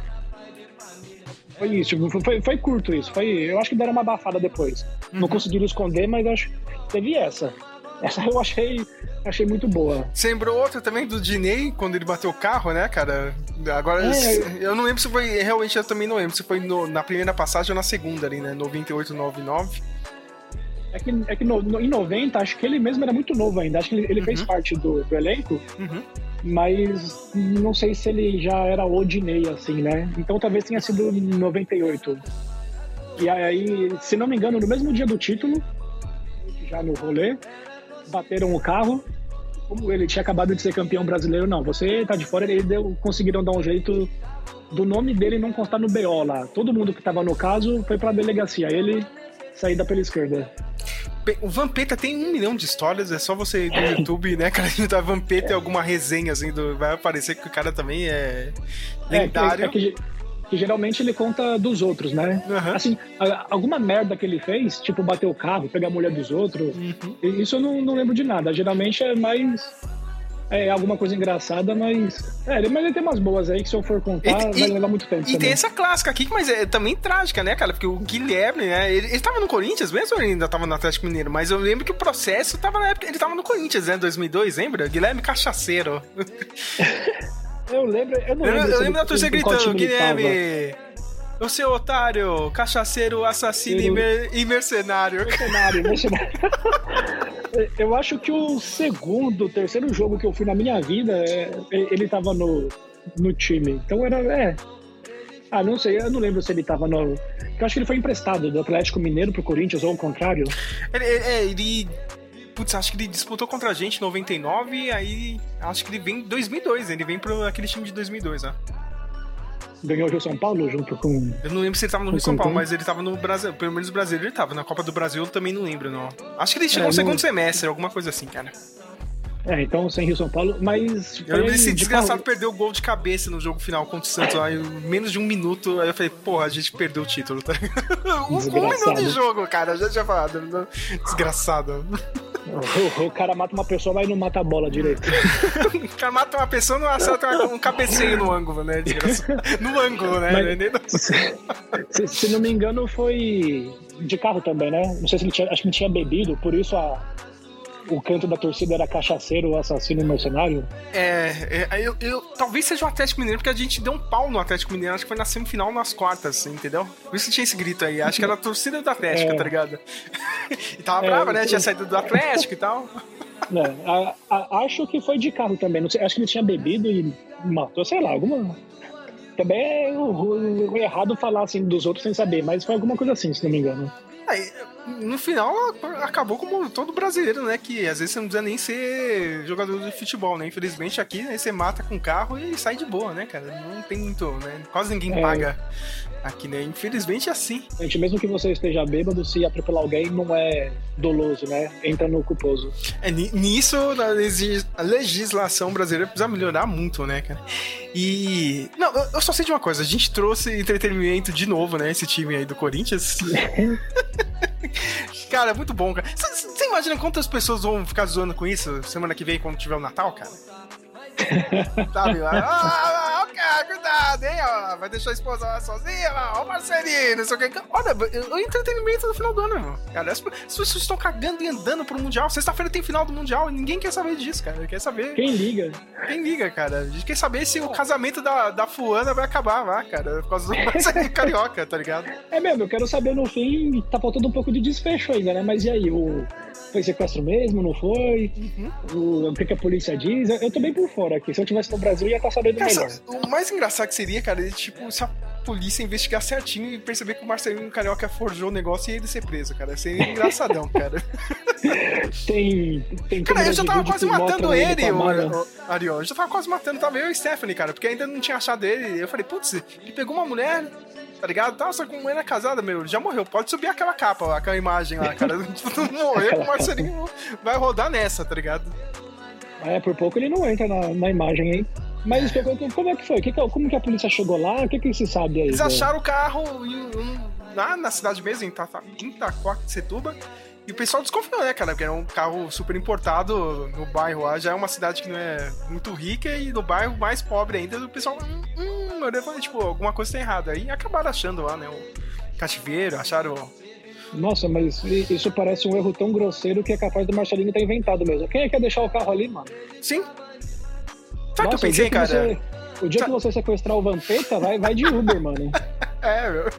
Foi isso, foi, foi, curto isso. Foi, eu acho que deram uma abafada depois. Não conseguiram esconder, mas acho teve essa. Essa eu achei, achei muito boa. Você lembrou outra também do Diney, quando ele bateu o carro, né, cara? Agora, É, eu não lembro se foi. Realmente eu também não lembro se foi no- na primeira passagem ou na segunda ali, né? 98, 99. É que, é que no- no- em 90, acho que ele mesmo era muito novo ainda. Acho que ele, ele fez parte do, do elenco, mas não sei se ele já era o Diney, assim, né? Então talvez tenha sido em 98. E aí, se não me engano, no mesmo dia do título, já no rolê, bateram o carro. Como ele tinha acabado de ser campeão brasileiro, não, você tá de fora, ele deu, conseguiram dar um jeito do nome dele não constar no BO lá. Todo mundo que tava no caso foi pra delegacia. Ele saída pela esquerda. O Vampeta tem um milhão de histórias, é só você ir no YouTube, né, cara? Da Vampeta e alguma resenha, assim, do- vai aparecer que o cara também é lendário. É, que, é que, que geralmente ele conta dos outros, né? Assim, a- alguma merda que ele fez, tipo bater o carro, pegar a mulher dos outros, Uhum. isso eu não, não lembro de nada. Geralmente é mais. É alguma coisa engraçada, mas. É, mas ele tem umas boas aí que se eu for contar, E- vai levar muito tempo. E tem também. essa clássica aqui, mas é também trágica, né, cara? Porque o Guilherme, né? Ele, ele tava no Corinthians mesmo ou ele ainda tava no Atlético Mineiro? Mas eu lembro que o processo tava na época. Ele tava no Corinthians, né? 2002, lembra? Guilherme Cachaceiro. Eu lembro, eu não Eu, lembro. eu se lembro da torcida gritando. Guilherme, o seu otário, cachaceiro, assassino e, mer- e mercenário. Mercenário, mercenário. Eu acho que o segundo, terceiro jogo que eu fui na minha vida, é, ele tava no, no time. Então era. É. Ah, não sei, eu não lembro se ele tava no. Eu acho que ele foi emprestado do Atlético Mineiro pro Corinthians ou ao contrário. Ele, ele- é, ele. Putz, acho que ele disputou contra a gente em 99, aí acho que ele vem em 2002, ele vem pro aquele time de 2002, né? Ganhou o Rio São Paulo junto com. Eu não lembro se ele tava no Rio São Paulo, mas ele tava no Brasil. Pelo menos no Brasil ele tava. Na Copa do Brasil eu também não lembro, não. Acho que ele chegou É, no segundo semestre, alguma coisa assim, cara. É, então sem Rio São Paulo, mas. Eu lembro desse de desgraçado carro- perdeu o gol de cabeça no jogo final contra o Santos. Aí, em menos de um minuto, aí eu falei, porra, a gente perdeu o título, tá? um, um minuto de jogo, cara, eu já tinha falado. Desgraçado. O, o cara mata uma pessoa, mas não mata a bola direito. O cara mata uma pessoa não acerta um cabeceio no ângulo, né? Desgraçado. No ângulo, né? Mas- Nem no- se, se não me engano, foi de carro também, né? Não sei se ele tinha. Acho que ele tinha bebido, por isso a, o canto da torcida era cachaceiro, assassino e mercenário. É, é, eu, eu- talvez seja o Atlético Mineiro, porque a gente deu um pau no Atlético Mineiro, acho que foi na semifinal nas quartas, entendeu? Por isso que tinha esse grito aí, acho que era a torcida do Atlético, É. tá ligado? e tava É, brava, né? Tinha saído do Atlético e tal. É, a- a- acho que foi de carro também. Não sei, acho que ele tinha bebido e matou, sei lá, alguma. Também é errado falar assim dos outros sem saber, mas foi alguma coisa assim, se não me engano. Aí, no final, acabou como todo brasileiro, né? Que às vezes você não precisa nem ser jogador de futebol, né? Infelizmente aqui, né, você mata com o carro e sai de boa, né, cara? Não tem muito, né? Quase ninguém É. paga aqui, né? Infelizmente é assim. Gente, mesmo que você esteja bêbado, se atropelar alguém, não é doloso, né? Entra no culposo. É, ni- nisso, a legis- a legislação brasileira precisa melhorar muito, né, cara? E. Não, eu só sei de uma coisa: a gente trouxe entretenimento de novo, né? Esse time aí do Corinthians. Cara, é muito bom, cara. Você imagina quantas pessoas vão ficar zoando com isso semana que vem, quando tiver o Natal, cara? Sabe? Ah, ah, ah, cara, cuidado, hein? Ó, vai deixar a esposa lá sozinha, ó, o Marcelinho, não sei o que. Olha, o entretenimento no final do ano, irmão. Cara, as, as pessoas estão cagando e andando pro Mundial. Sexta-feira tem final do Mundial e ninguém quer saber disso, cara. Quer saber. Quem liga? Quem liga, cara? A gente quer saber se o casamento da, da fulana vai acabar lá, cara. Por causa do Marcelinho Carioca, tá ligado? É mesmo, eu quero saber no fim, tá faltando um pouco de desfecho ainda, né? Mas e aí, o... foi sequestro mesmo, não foi? O, o que, a polícia diz? Eu, eu tô bem por fora aqui. Se eu tivesse no Brasil, ia estar sabendo Cara, melhor. o mais engraçado que seria, cara, é tipo, se a polícia investigar certinho e perceber que o Marcelinho Carioca forjou o negócio e ele ser preso, cara. Seria engraçadão, cara. Tem, tem Cara, eu já tava quase matando ele, o, Ariel. Eu já tava quase matando, tava eu e Stephanie, cara, porque ainda não tinha achado ele. Eu falei, putz, ele pegou uma mulher, tá ligado? Tá, só que uma mulher casada, meu, ele já morreu. Pode subir aquela capa, lá, aquela imagem lá, cara. Morreu, o Marcelinho vai rodar nessa, tá ligado? É, por pouco ele não entra na, na imagem, hein? Mas como- como é que foi? Que- como que a polícia chegou lá? O que, que se sabe aí? Eles do- acharam o carro em um- lá na cidade mesmo, em Ita- em Itacoaxetuba. E o pessoal desconfiou, né, cara? Porque era um carro super importado no bairro lá. Já é uma cidade que não é muito rica e no bairro mais pobre ainda. O pessoal, hum, hum, eu falei, tipo, alguma coisa tá errada. Aí acabaram achando lá, né, o cativeiro, acharam... Nossa, mas isso parece um erro tão grosseiro que é capaz do Marcelinho ter inventado mesmo. Quem é que ia deixar o carro ali, mano? Sim. Sabe o que eu pensei, cara? Você, o dia que você sequestrar o Vampeta, vai, vai de Uber, mano. É, meu.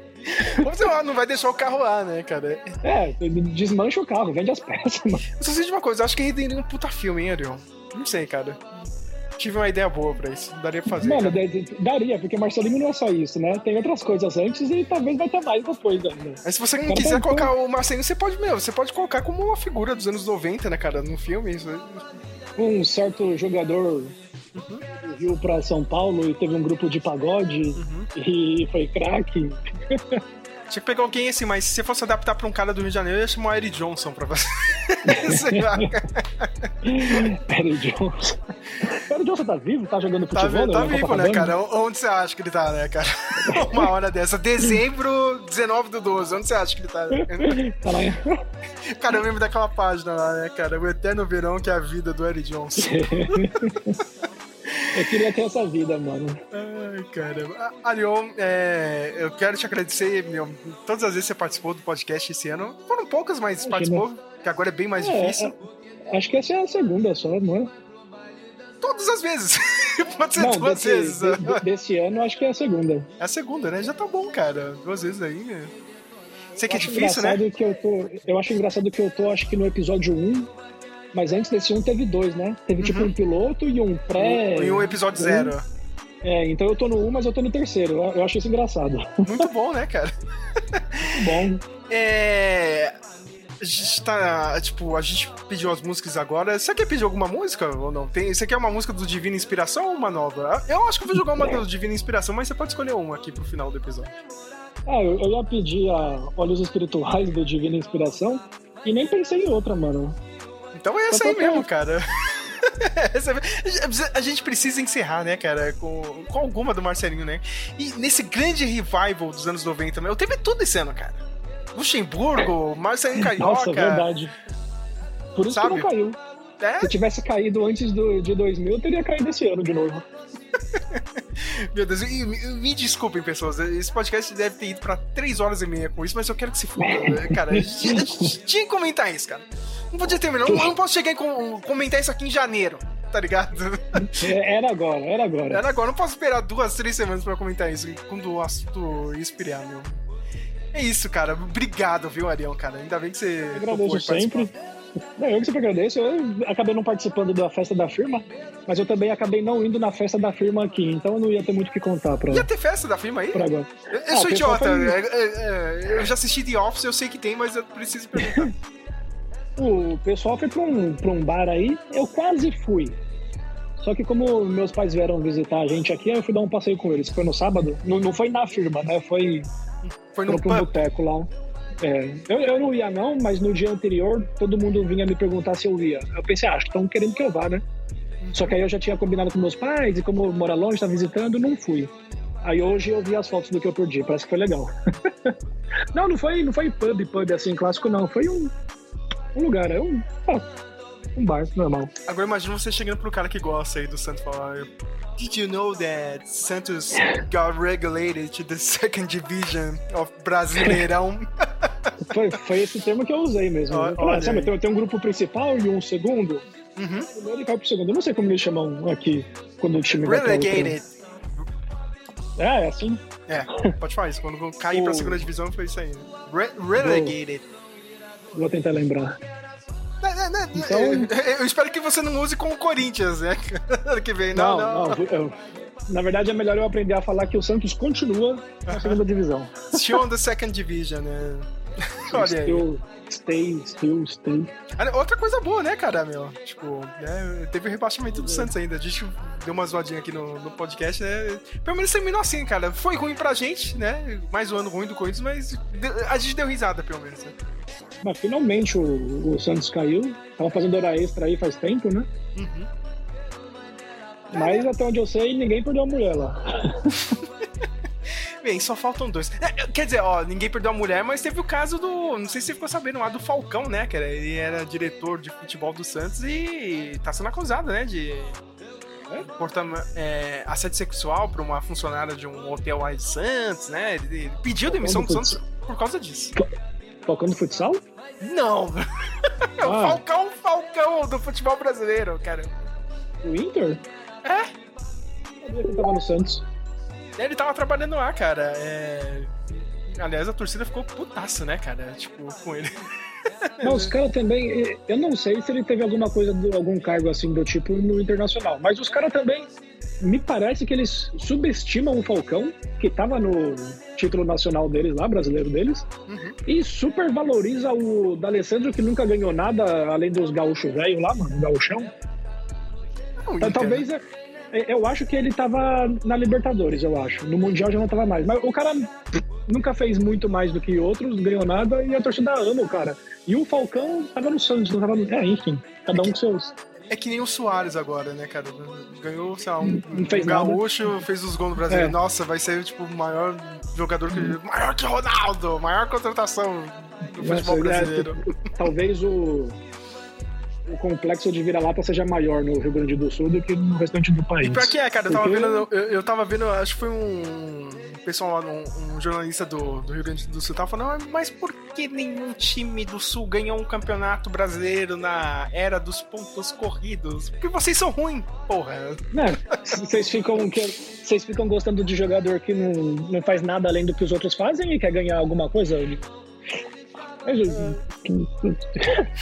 Como você não vai deixar o carro lá, né, cara? É, desmancha o carro, vende as peças, mano. Eu só sei de uma coisa, acho que renderia um puta filme, hein, Ariel? Não sei, cara. Tive uma ideia boa pra isso. Daria pra fazer. Mano, cara. daria, porque Marcelinho não é só isso, né? Tem outras coisas antes e talvez vai ter mais depois ainda. Mas se você não quiser colocar o Marcelinho, você pode, meu, você pode colocar como uma figura dos anos 90, né, cara, no filme. Isso, um certo jogador viu pra São Paulo e teve um grupo de pagode e foi craque. Tinha que pegar alguém assim, mas se você fosse adaptar pra um cara do Rio de Janeiro, eu ia chamar o Eric Johnson pra você. Sei lá. Eric Johnson. Eric Johnson tá vivo? Tá jogando Tá, futebol? vi- tá vivo, Copacabana? né, cara? Onde você acha que ele tá, né, cara? Uma hora dessa. Dezembro 19 do 12. Onde você acha que ele tá? Tá lá. Cara, eu lembro daquela página lá, né, cara? O Eterno Verão, que é a vida do Eric Johnson. Eu queria ter essa vida, mano. Ai, caramba. Ah, Arion, é, eu quero te agradecer, meu, todas as vezes que você participou do podcast esse ano. Foram poucas, mas participou, que agora é bem mais É, difícil. é, acho que essa é a segunda só, não é? Todas as vezes. Pode ser Não, duas desse, vezes. de- de- desse ano acho que é a segunda. É a segunda, né? Já tá bom, cara. Duas vezes aí, né? Sei que é difícil, né? Que eu, tô, eu acho engraçado que eu tô, acho que no episódio 1, mas antes desse 1 teve dois, né? Teve tipo um piloto e um pré. E um episódio um- zero. É, então eu tô no 1, mas eu tô no terceiro. Eu, acho isso engraçado. Muito bom, né, cara? bom. É. A gente tá. Tipo, a gente pediu as músicas agora. Você quer pedir alguma música ou não? Tem, você quer uma música do Divina Inspiração ou uma nova? Eu acho que eu vou jogar uma do Divina Inspiração, mas você pode escolher uma aqui pro final do episódio. Ah, eu, eu ia pedir a Olhos Espirituais do Divina Inspiração e nem pensei em outra, mano. Então é essa aí pra- mesmo, cara. Essa- a gente precisa encerrar, né, cara, com, com alguma do Marcelinho, né? E nesse grande revival dos anos 90, meu, teve tudo esse ano, cara. Luxemburgo, Marcelinho Carioca. Nossa, verdade. Por isso Sabe? que não caiu. É? Se tivesse caído antes do, de 2000, teria caído esse ano de novo. Meu Deus, e me, me desculpem, pessoas. Esse podcast deve ter ido pra 3 horas e meia com isso, mas eu quero que se foda, né, cara. A gente, tinha que comentar isso, cara. Não podia terminar. Eu não posso chegar e com- comentar isso aqui em janeiro, tá ligado? É, Era agora, era agora. Era agora, não posso esperar duas, três semanas pra comentar isso, quando o assunto inspirar, meu. É isso, cara. Obrigado, viu, Arião, cara. Ainda bem que você. Eu agradeço participar. Não, eu que sempre agradeço. Eu acabei não participando da festa da firma, mas eu também acabei não indo na festa da firma aqui, então eu não ia ter muito o que contar pra, Ia ter festa da firma aí? pra agora. Eu, eu Ah, sou idiota. foi- É, é, é, eu já assisti The Office, eu sei que tem, mas eu preciso perguntar. O pessoal foi pra um, pra um bar aí, eu quase fui. Só que como meus pais vieram visitar a gente aqui, eu fui dar um passeio com eles. Foi no sábado. Não, não foi na firma, né? Foi, foi no boteco lá. É, eu, eu não ia não, mas no dia anterior todo mundo vinha me perguntar se eu ia. Eu pensei, ah, acho que estão querendo que eu vá, né? Só que aí eu já tinha combinado com meus pais e como eu moro longe, tá visitando, não fui. Aí hoje eu vi as fotos do que eu perdi, parece que foi legal. Não, não foi, não foi pub, pub assim, clássico, não. Foi um, um lugar, é ah, um bar normal. Agora imagina você chegando pro cara que gosta aí do Santos falar. Did you know that Santos got regulated to the second division of Brasileirão? Foi, foi esse termo que eu usei mesmo. Falei, aí. sabe, tem, tem um grupo principal e um segundo. Uhum. O primeiro cai pro segundo. Eu não sei como eles chamam aqui quando o time vai. Relegated. É, é assim. É, pode falar isso. Quando cair pra segunda divisão foi isso aí. Re relegated. Vou tentar lembrar. Né, né, né, Então- eu, espero que você não use com o Corinthians, né? Ano que vem. Não, não. eu- na verdade, é melhor eu aprender a falar que o Santos continua na segunda divisão. Still on the second division, né? Olha. Still, stay, still, stay. Outra coisa boa, né, cara, meu? Tipo, né, teve o rebaixamento do Santos ainda. A gente deu uma zoadinha aqui no, no podcast, né? Pelo menos terminou assim, cara. Foi ruim pra gente, né? Mais um ano ruim do Corinthians, mas a gente deu risada, pelo menos. Né? Mas finalmente o, o Santos caiu. Tava fazendo hora extra aí faz tempo, né? Uhum. Mas até onde eu sei, ninguém perdeu a mulher lá. Bem, só faltam dois. É, Quer dizer, ó, ninguém perdeu a mulher, mas teve o caso do. Não sei se você ficou sabendo lá do Falcão, né? Que era, ele era diretor de futebol do Santos e tá sendo acusado, né? De. Portar é, assédio sexual pra uma funcionária de um hotel lá de Santos, né? Ele, ele pediu demissão do Santos por causa disso. Falcão do futsal? Não! É o Ah. Falcão Falcão do futebol brasileiro, cara. O Inter? É. Sabia que ele tava no Santos. Ele tava trabalhando lá, cara. É... Aliás, a torcida ficou putaça, né, cara? Tipo, com ele. Mas os caras também. Eu não sei se ele teve alguma coisa, algum cargo assim do tipo no internacional. Mas os caras também. Me parece que eles subestimam o Falcão, que tava no título nacional deles lá, brasileiro deles, e super valoriza o D'Alessandro, que nunca ganhou nada além dos gaúchos velho lá, mano, gauchão. Então, talvez. É- é- Eu acho que ele tava na Libertadores, eu acho. No Mundial já não tava mais. Mas o cara nunca fez muito mais do que outros, ganhou nada e a torcida ama o cara. E o Falcão tava no Santos, não tava no. É, enfim, cada um com seus. É que nem o Soares agora, né, cara? Ganhou, sei lá, um, um nada. gaúcho, fez os gols no Brasileiro. É. Nossa, vai ser, tipo, o maior jogador que. Maior que Ronaldo! Maior contratação do futebol Nossa, é, brasileiro. t- talvez o. O complexo de vira-lata seja maior no Rio Grande do Sul do que no restante do país. E pior que é, cara, eu tava Porque- vendo, eu, eu tava vendo, acho que foi um pessoal lá, um, um jornalista do, do Rio Grande do Sul, tava falando, "Ah, mas por que nenhum time do Sul ganhou um campeonato brasileiro na era dos pontos corridos? Porque vocês são ruins, porra. Né? Vocês ficam, que- ficam gostando de jogador que não, não faz nada além do que os outros fazem e quer ganhar alguma coisa?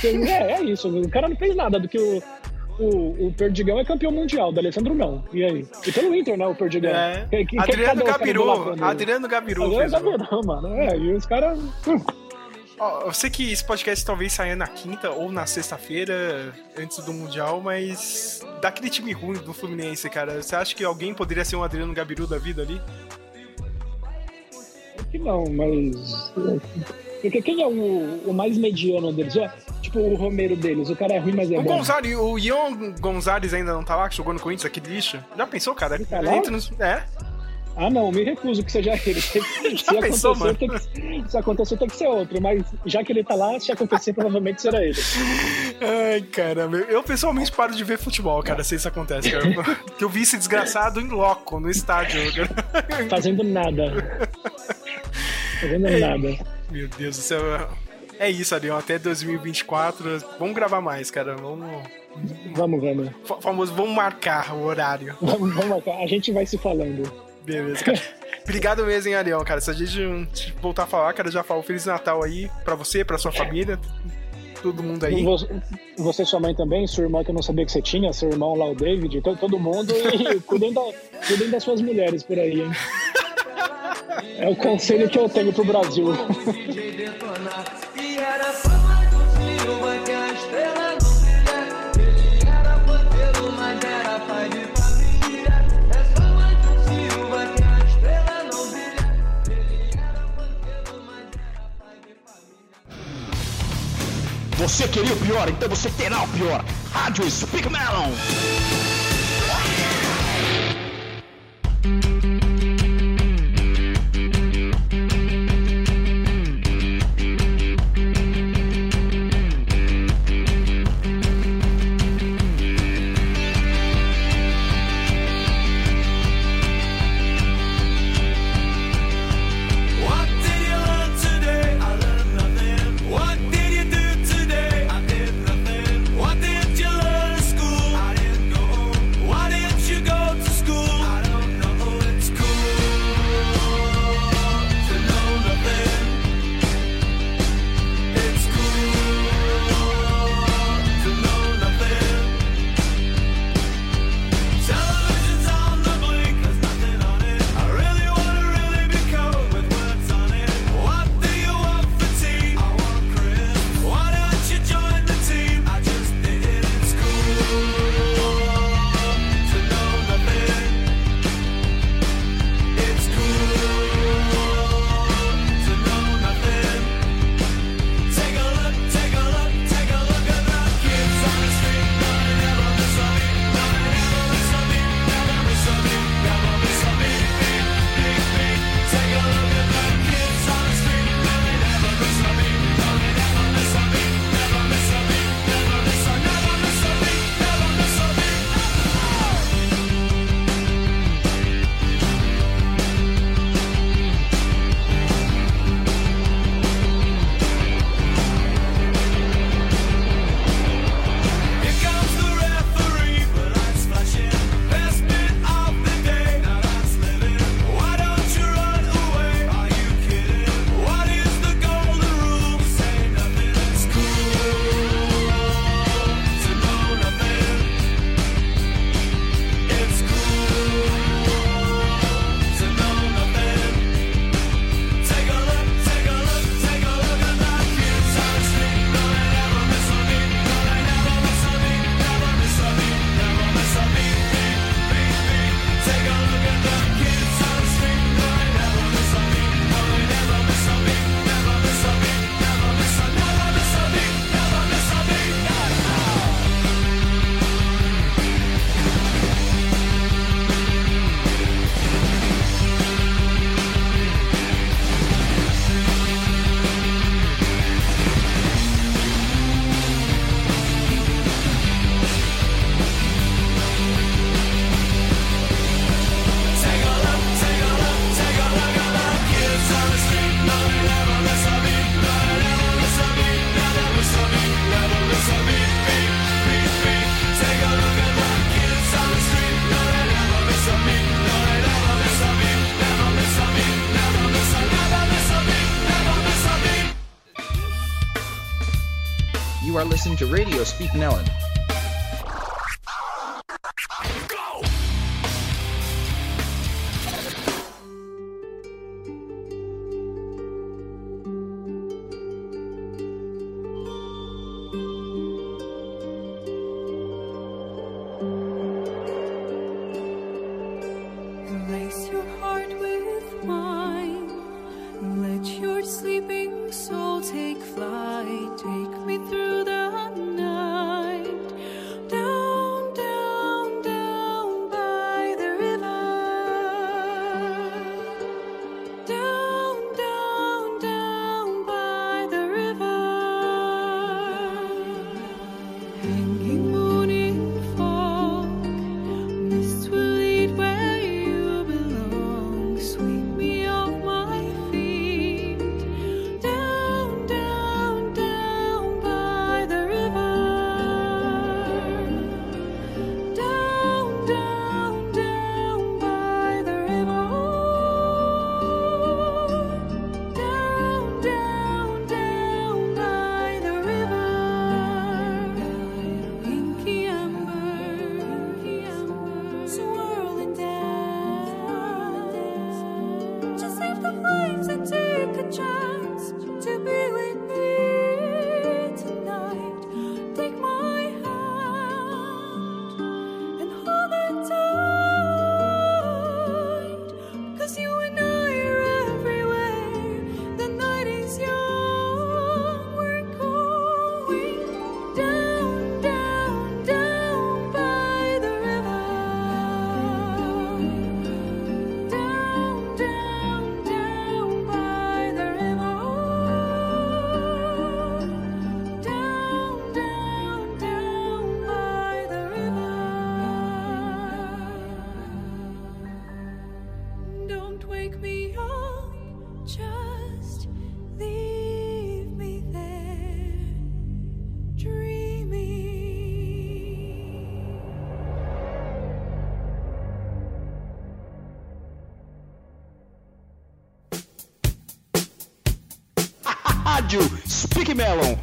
É, é isso. O cara não fez nada do que o. O, o Perdigão é campeão mundial, do Alessandro não. E aí? E pelo Inter, né? O Perdigão. É. Que- que- Adriano Gabiru? Adriano Gabiru Adriano. Gabiru, mano. É, e os caras. Ó, eu sei que esse podcast talvez saia na quinta ou na sexta-feira, antes do Mundial, mas daquele time ruim do Fluminense, cara, você acha que alguém poderia ser um Adriano Gabiru da vida ali? que não, mas. Porque quem é o, o mais mediano deles? Ó, tipo o Romero deles. O cara é ruim, mas é O bom. Gonzalez, o Ion Gonzalez ainda não tá lá, que jogou no Corinthians, aquele lixo? Já pensou, cara? tá lá? Entra nos- É. Ah, não, me recuso que seja ele. Se, se pensou, mano? acontecer, tem que, se acontecer, tem que ser outro. Mas já que ele tá lá, se acontecer, provavelmente será ele. Ai, caramba. Eu pessoalmente paro de ver futebol, cara, se isso acontece, cara. Porque eu vi esse desgraçado em loco, no estádio. Fazendo nada. Fazendo Ei, nada. Meu Deus do céu. É isso, Arião. Até 2024. Vamos gravar mais, cara. Vamos. Vamos, vamos. fa- Famoso, vamos marcar o horário. Vamos, vamos marcar. A gente vai se falando. Beleza, cara. Obrigado mesmo, hein, Arião, cara. Se a gente voltar a falar, cara, já falo Feliz Natal aí pra você, pra sua família, todo mundo aí. Você, e sua mãe também, sua irmã que eu não sabia que você tinha, seu irmão lá, o David, todo, todo mundo. E cuidem, da, cuidem das suas mulheres por aí, hein? É o conselho que eu tenho pro Brasil. Você queria o pior, então você terá o pior. Rádio Speak Melon. to Radio Speak Nellen.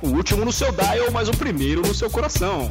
O último no seu dial, mas o primeiro no seu coração.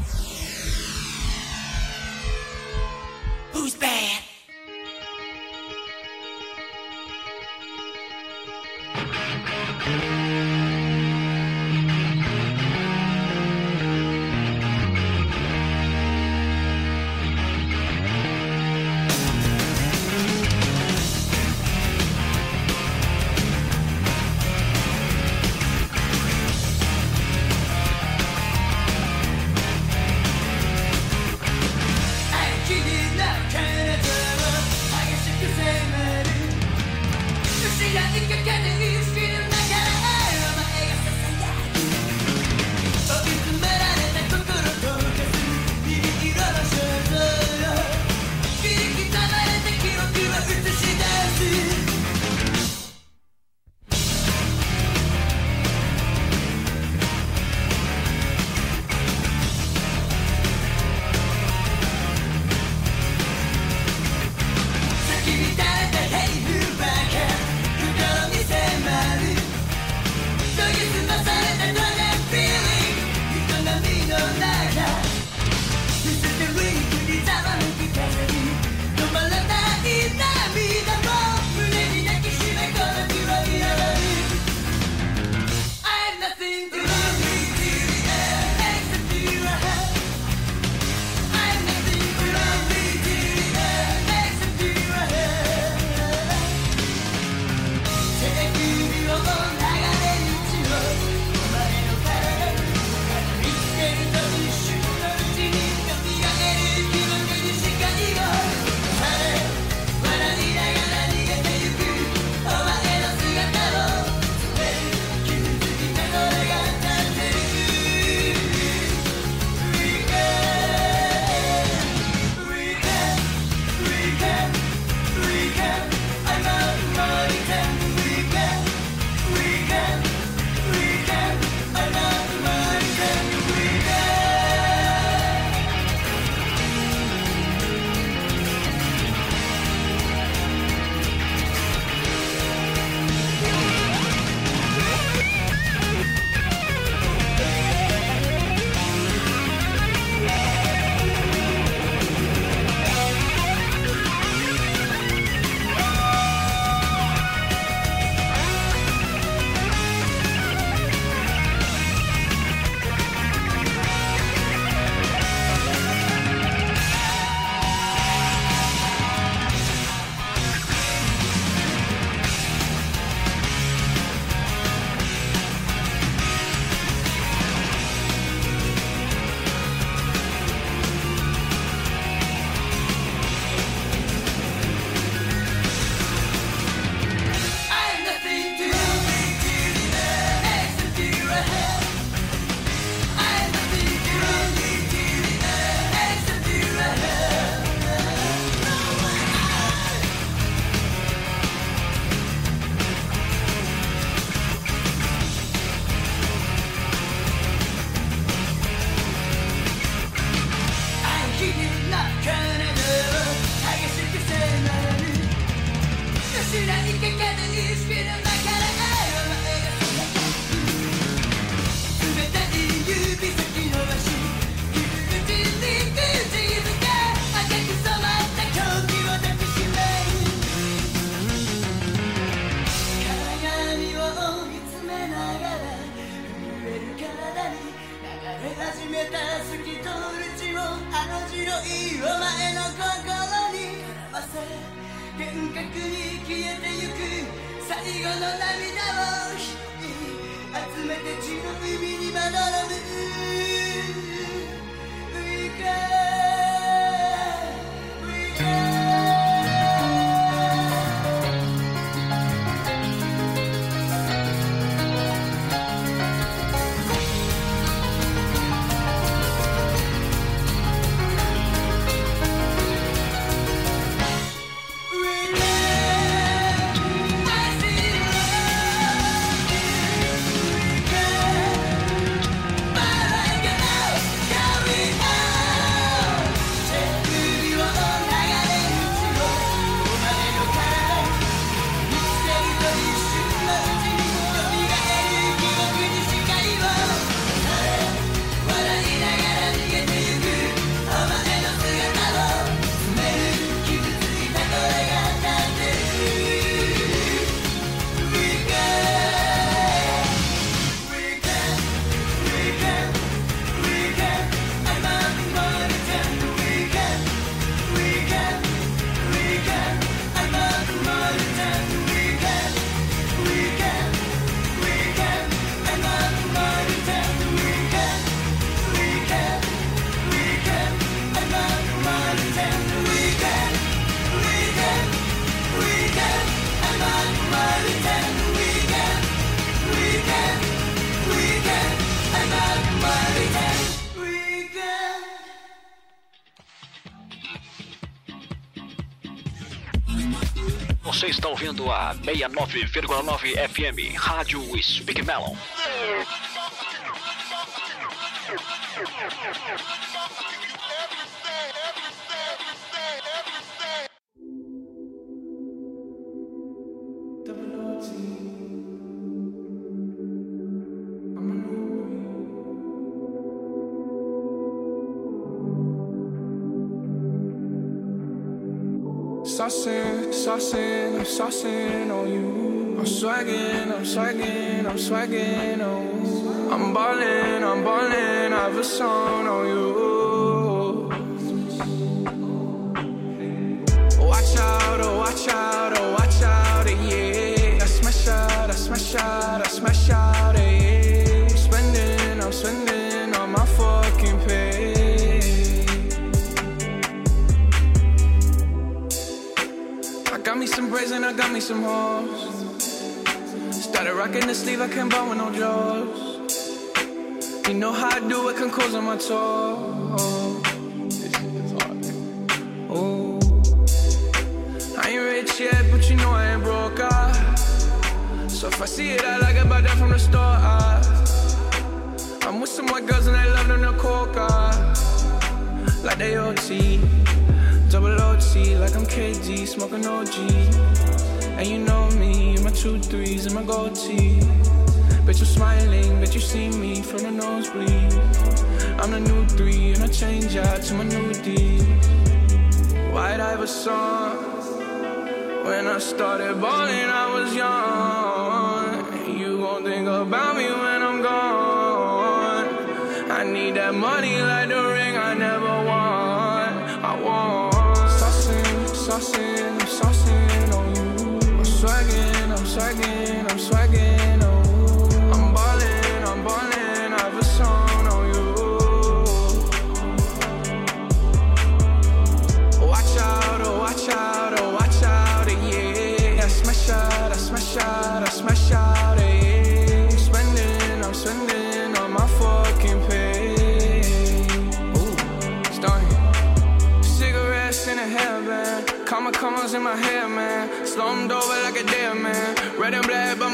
ouvindo a 69,9 FM Rádio Speak Melon.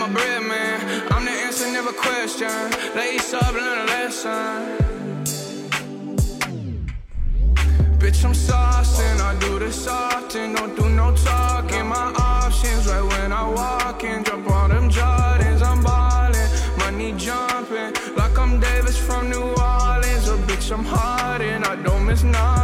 my bread, man. I'm the answer, never question. Lay up, learn a lesson. Bitch, I'm saucing, I do this often. Don't do no talking. My options, right when I walk in. Drop on them Jordans, I'm ballin'. Money jumping, like I'm Davis from New Orleans. A bitch, I'm hard and I don't miss nothing.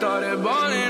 started balling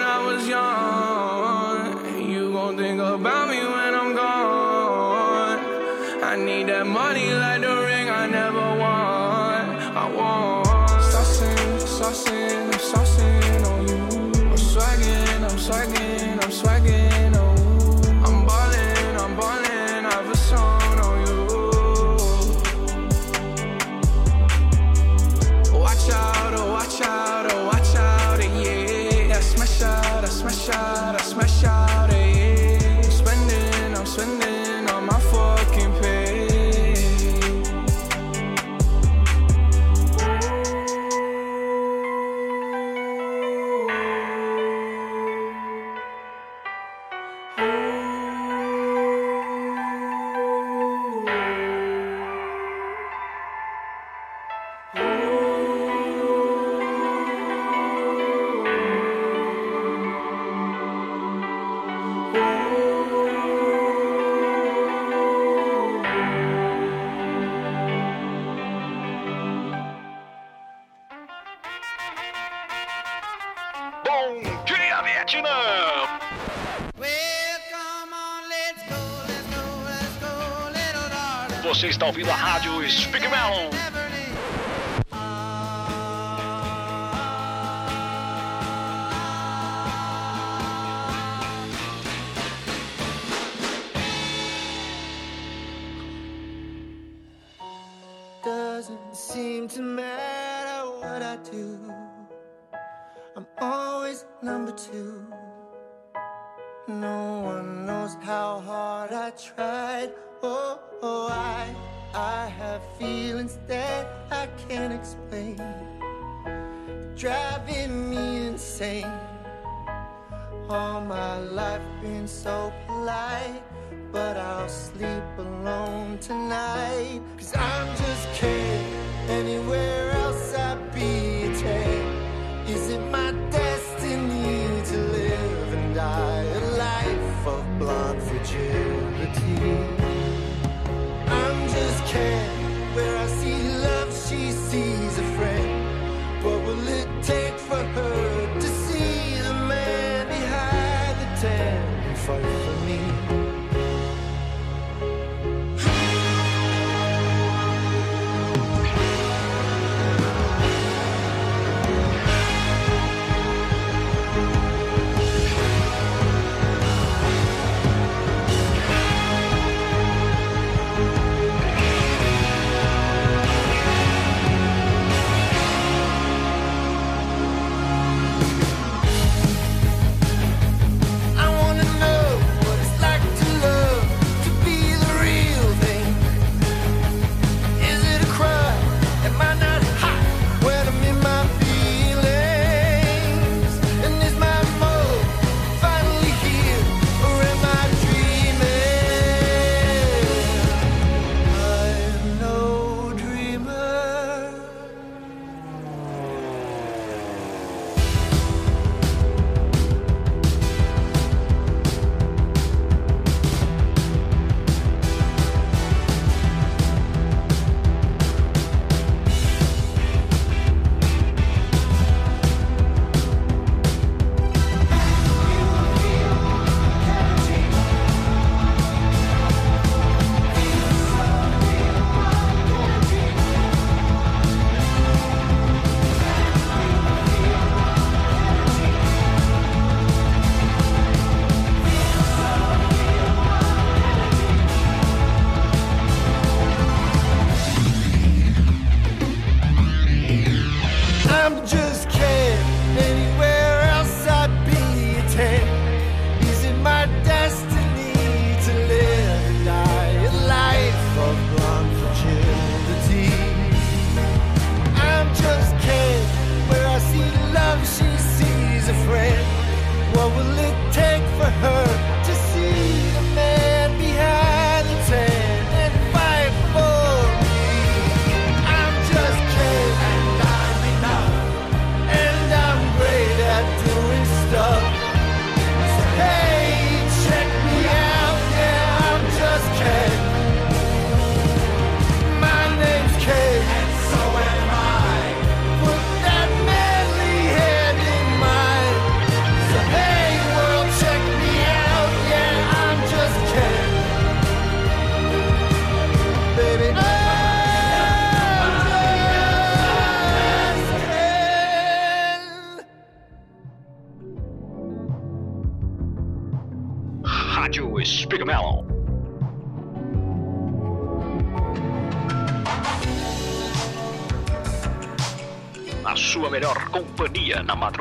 está ouvindo a rádio Speak Melon. Doesn't seem to matter what I do. I'm always number two. No one knows how hard I tried. Oh, oh, I, I have feelings that I can't explain, driving me insane. All my life been so polite, but I'll sleep alone tonight. Cause I'm just kidding, anywhere else I'd be a tame. Is it my destiny to live and die a life of blood for you? Namad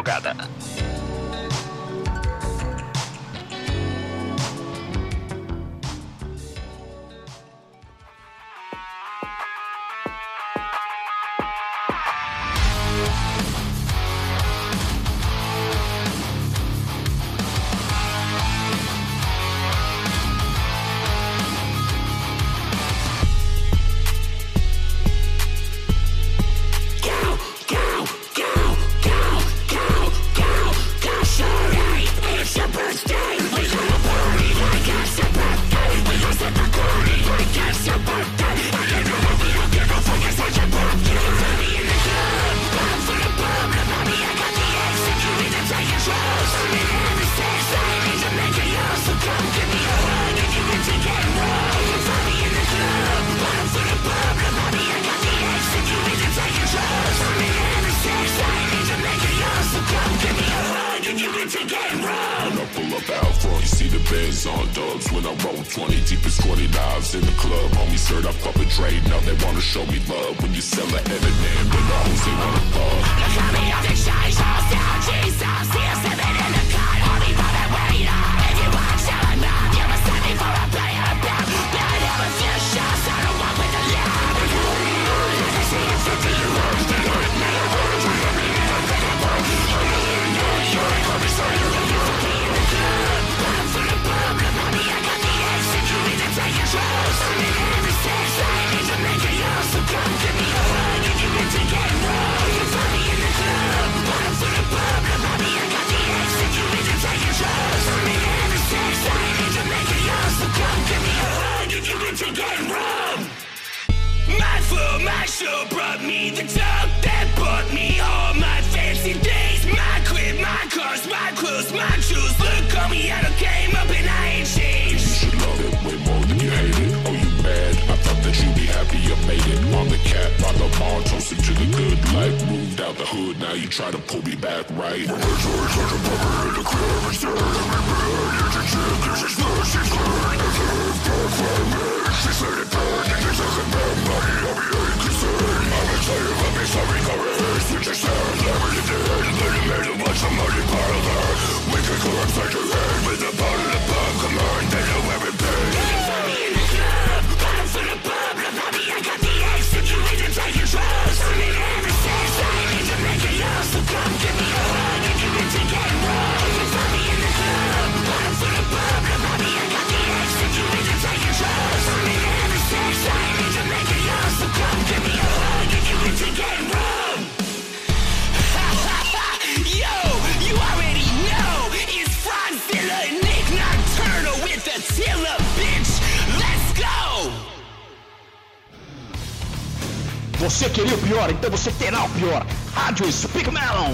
então você terá o pior. Rádio Speak Melon.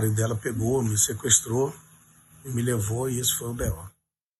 marido dela pegou, me sequestrou e me levou, e isso foi o B.O.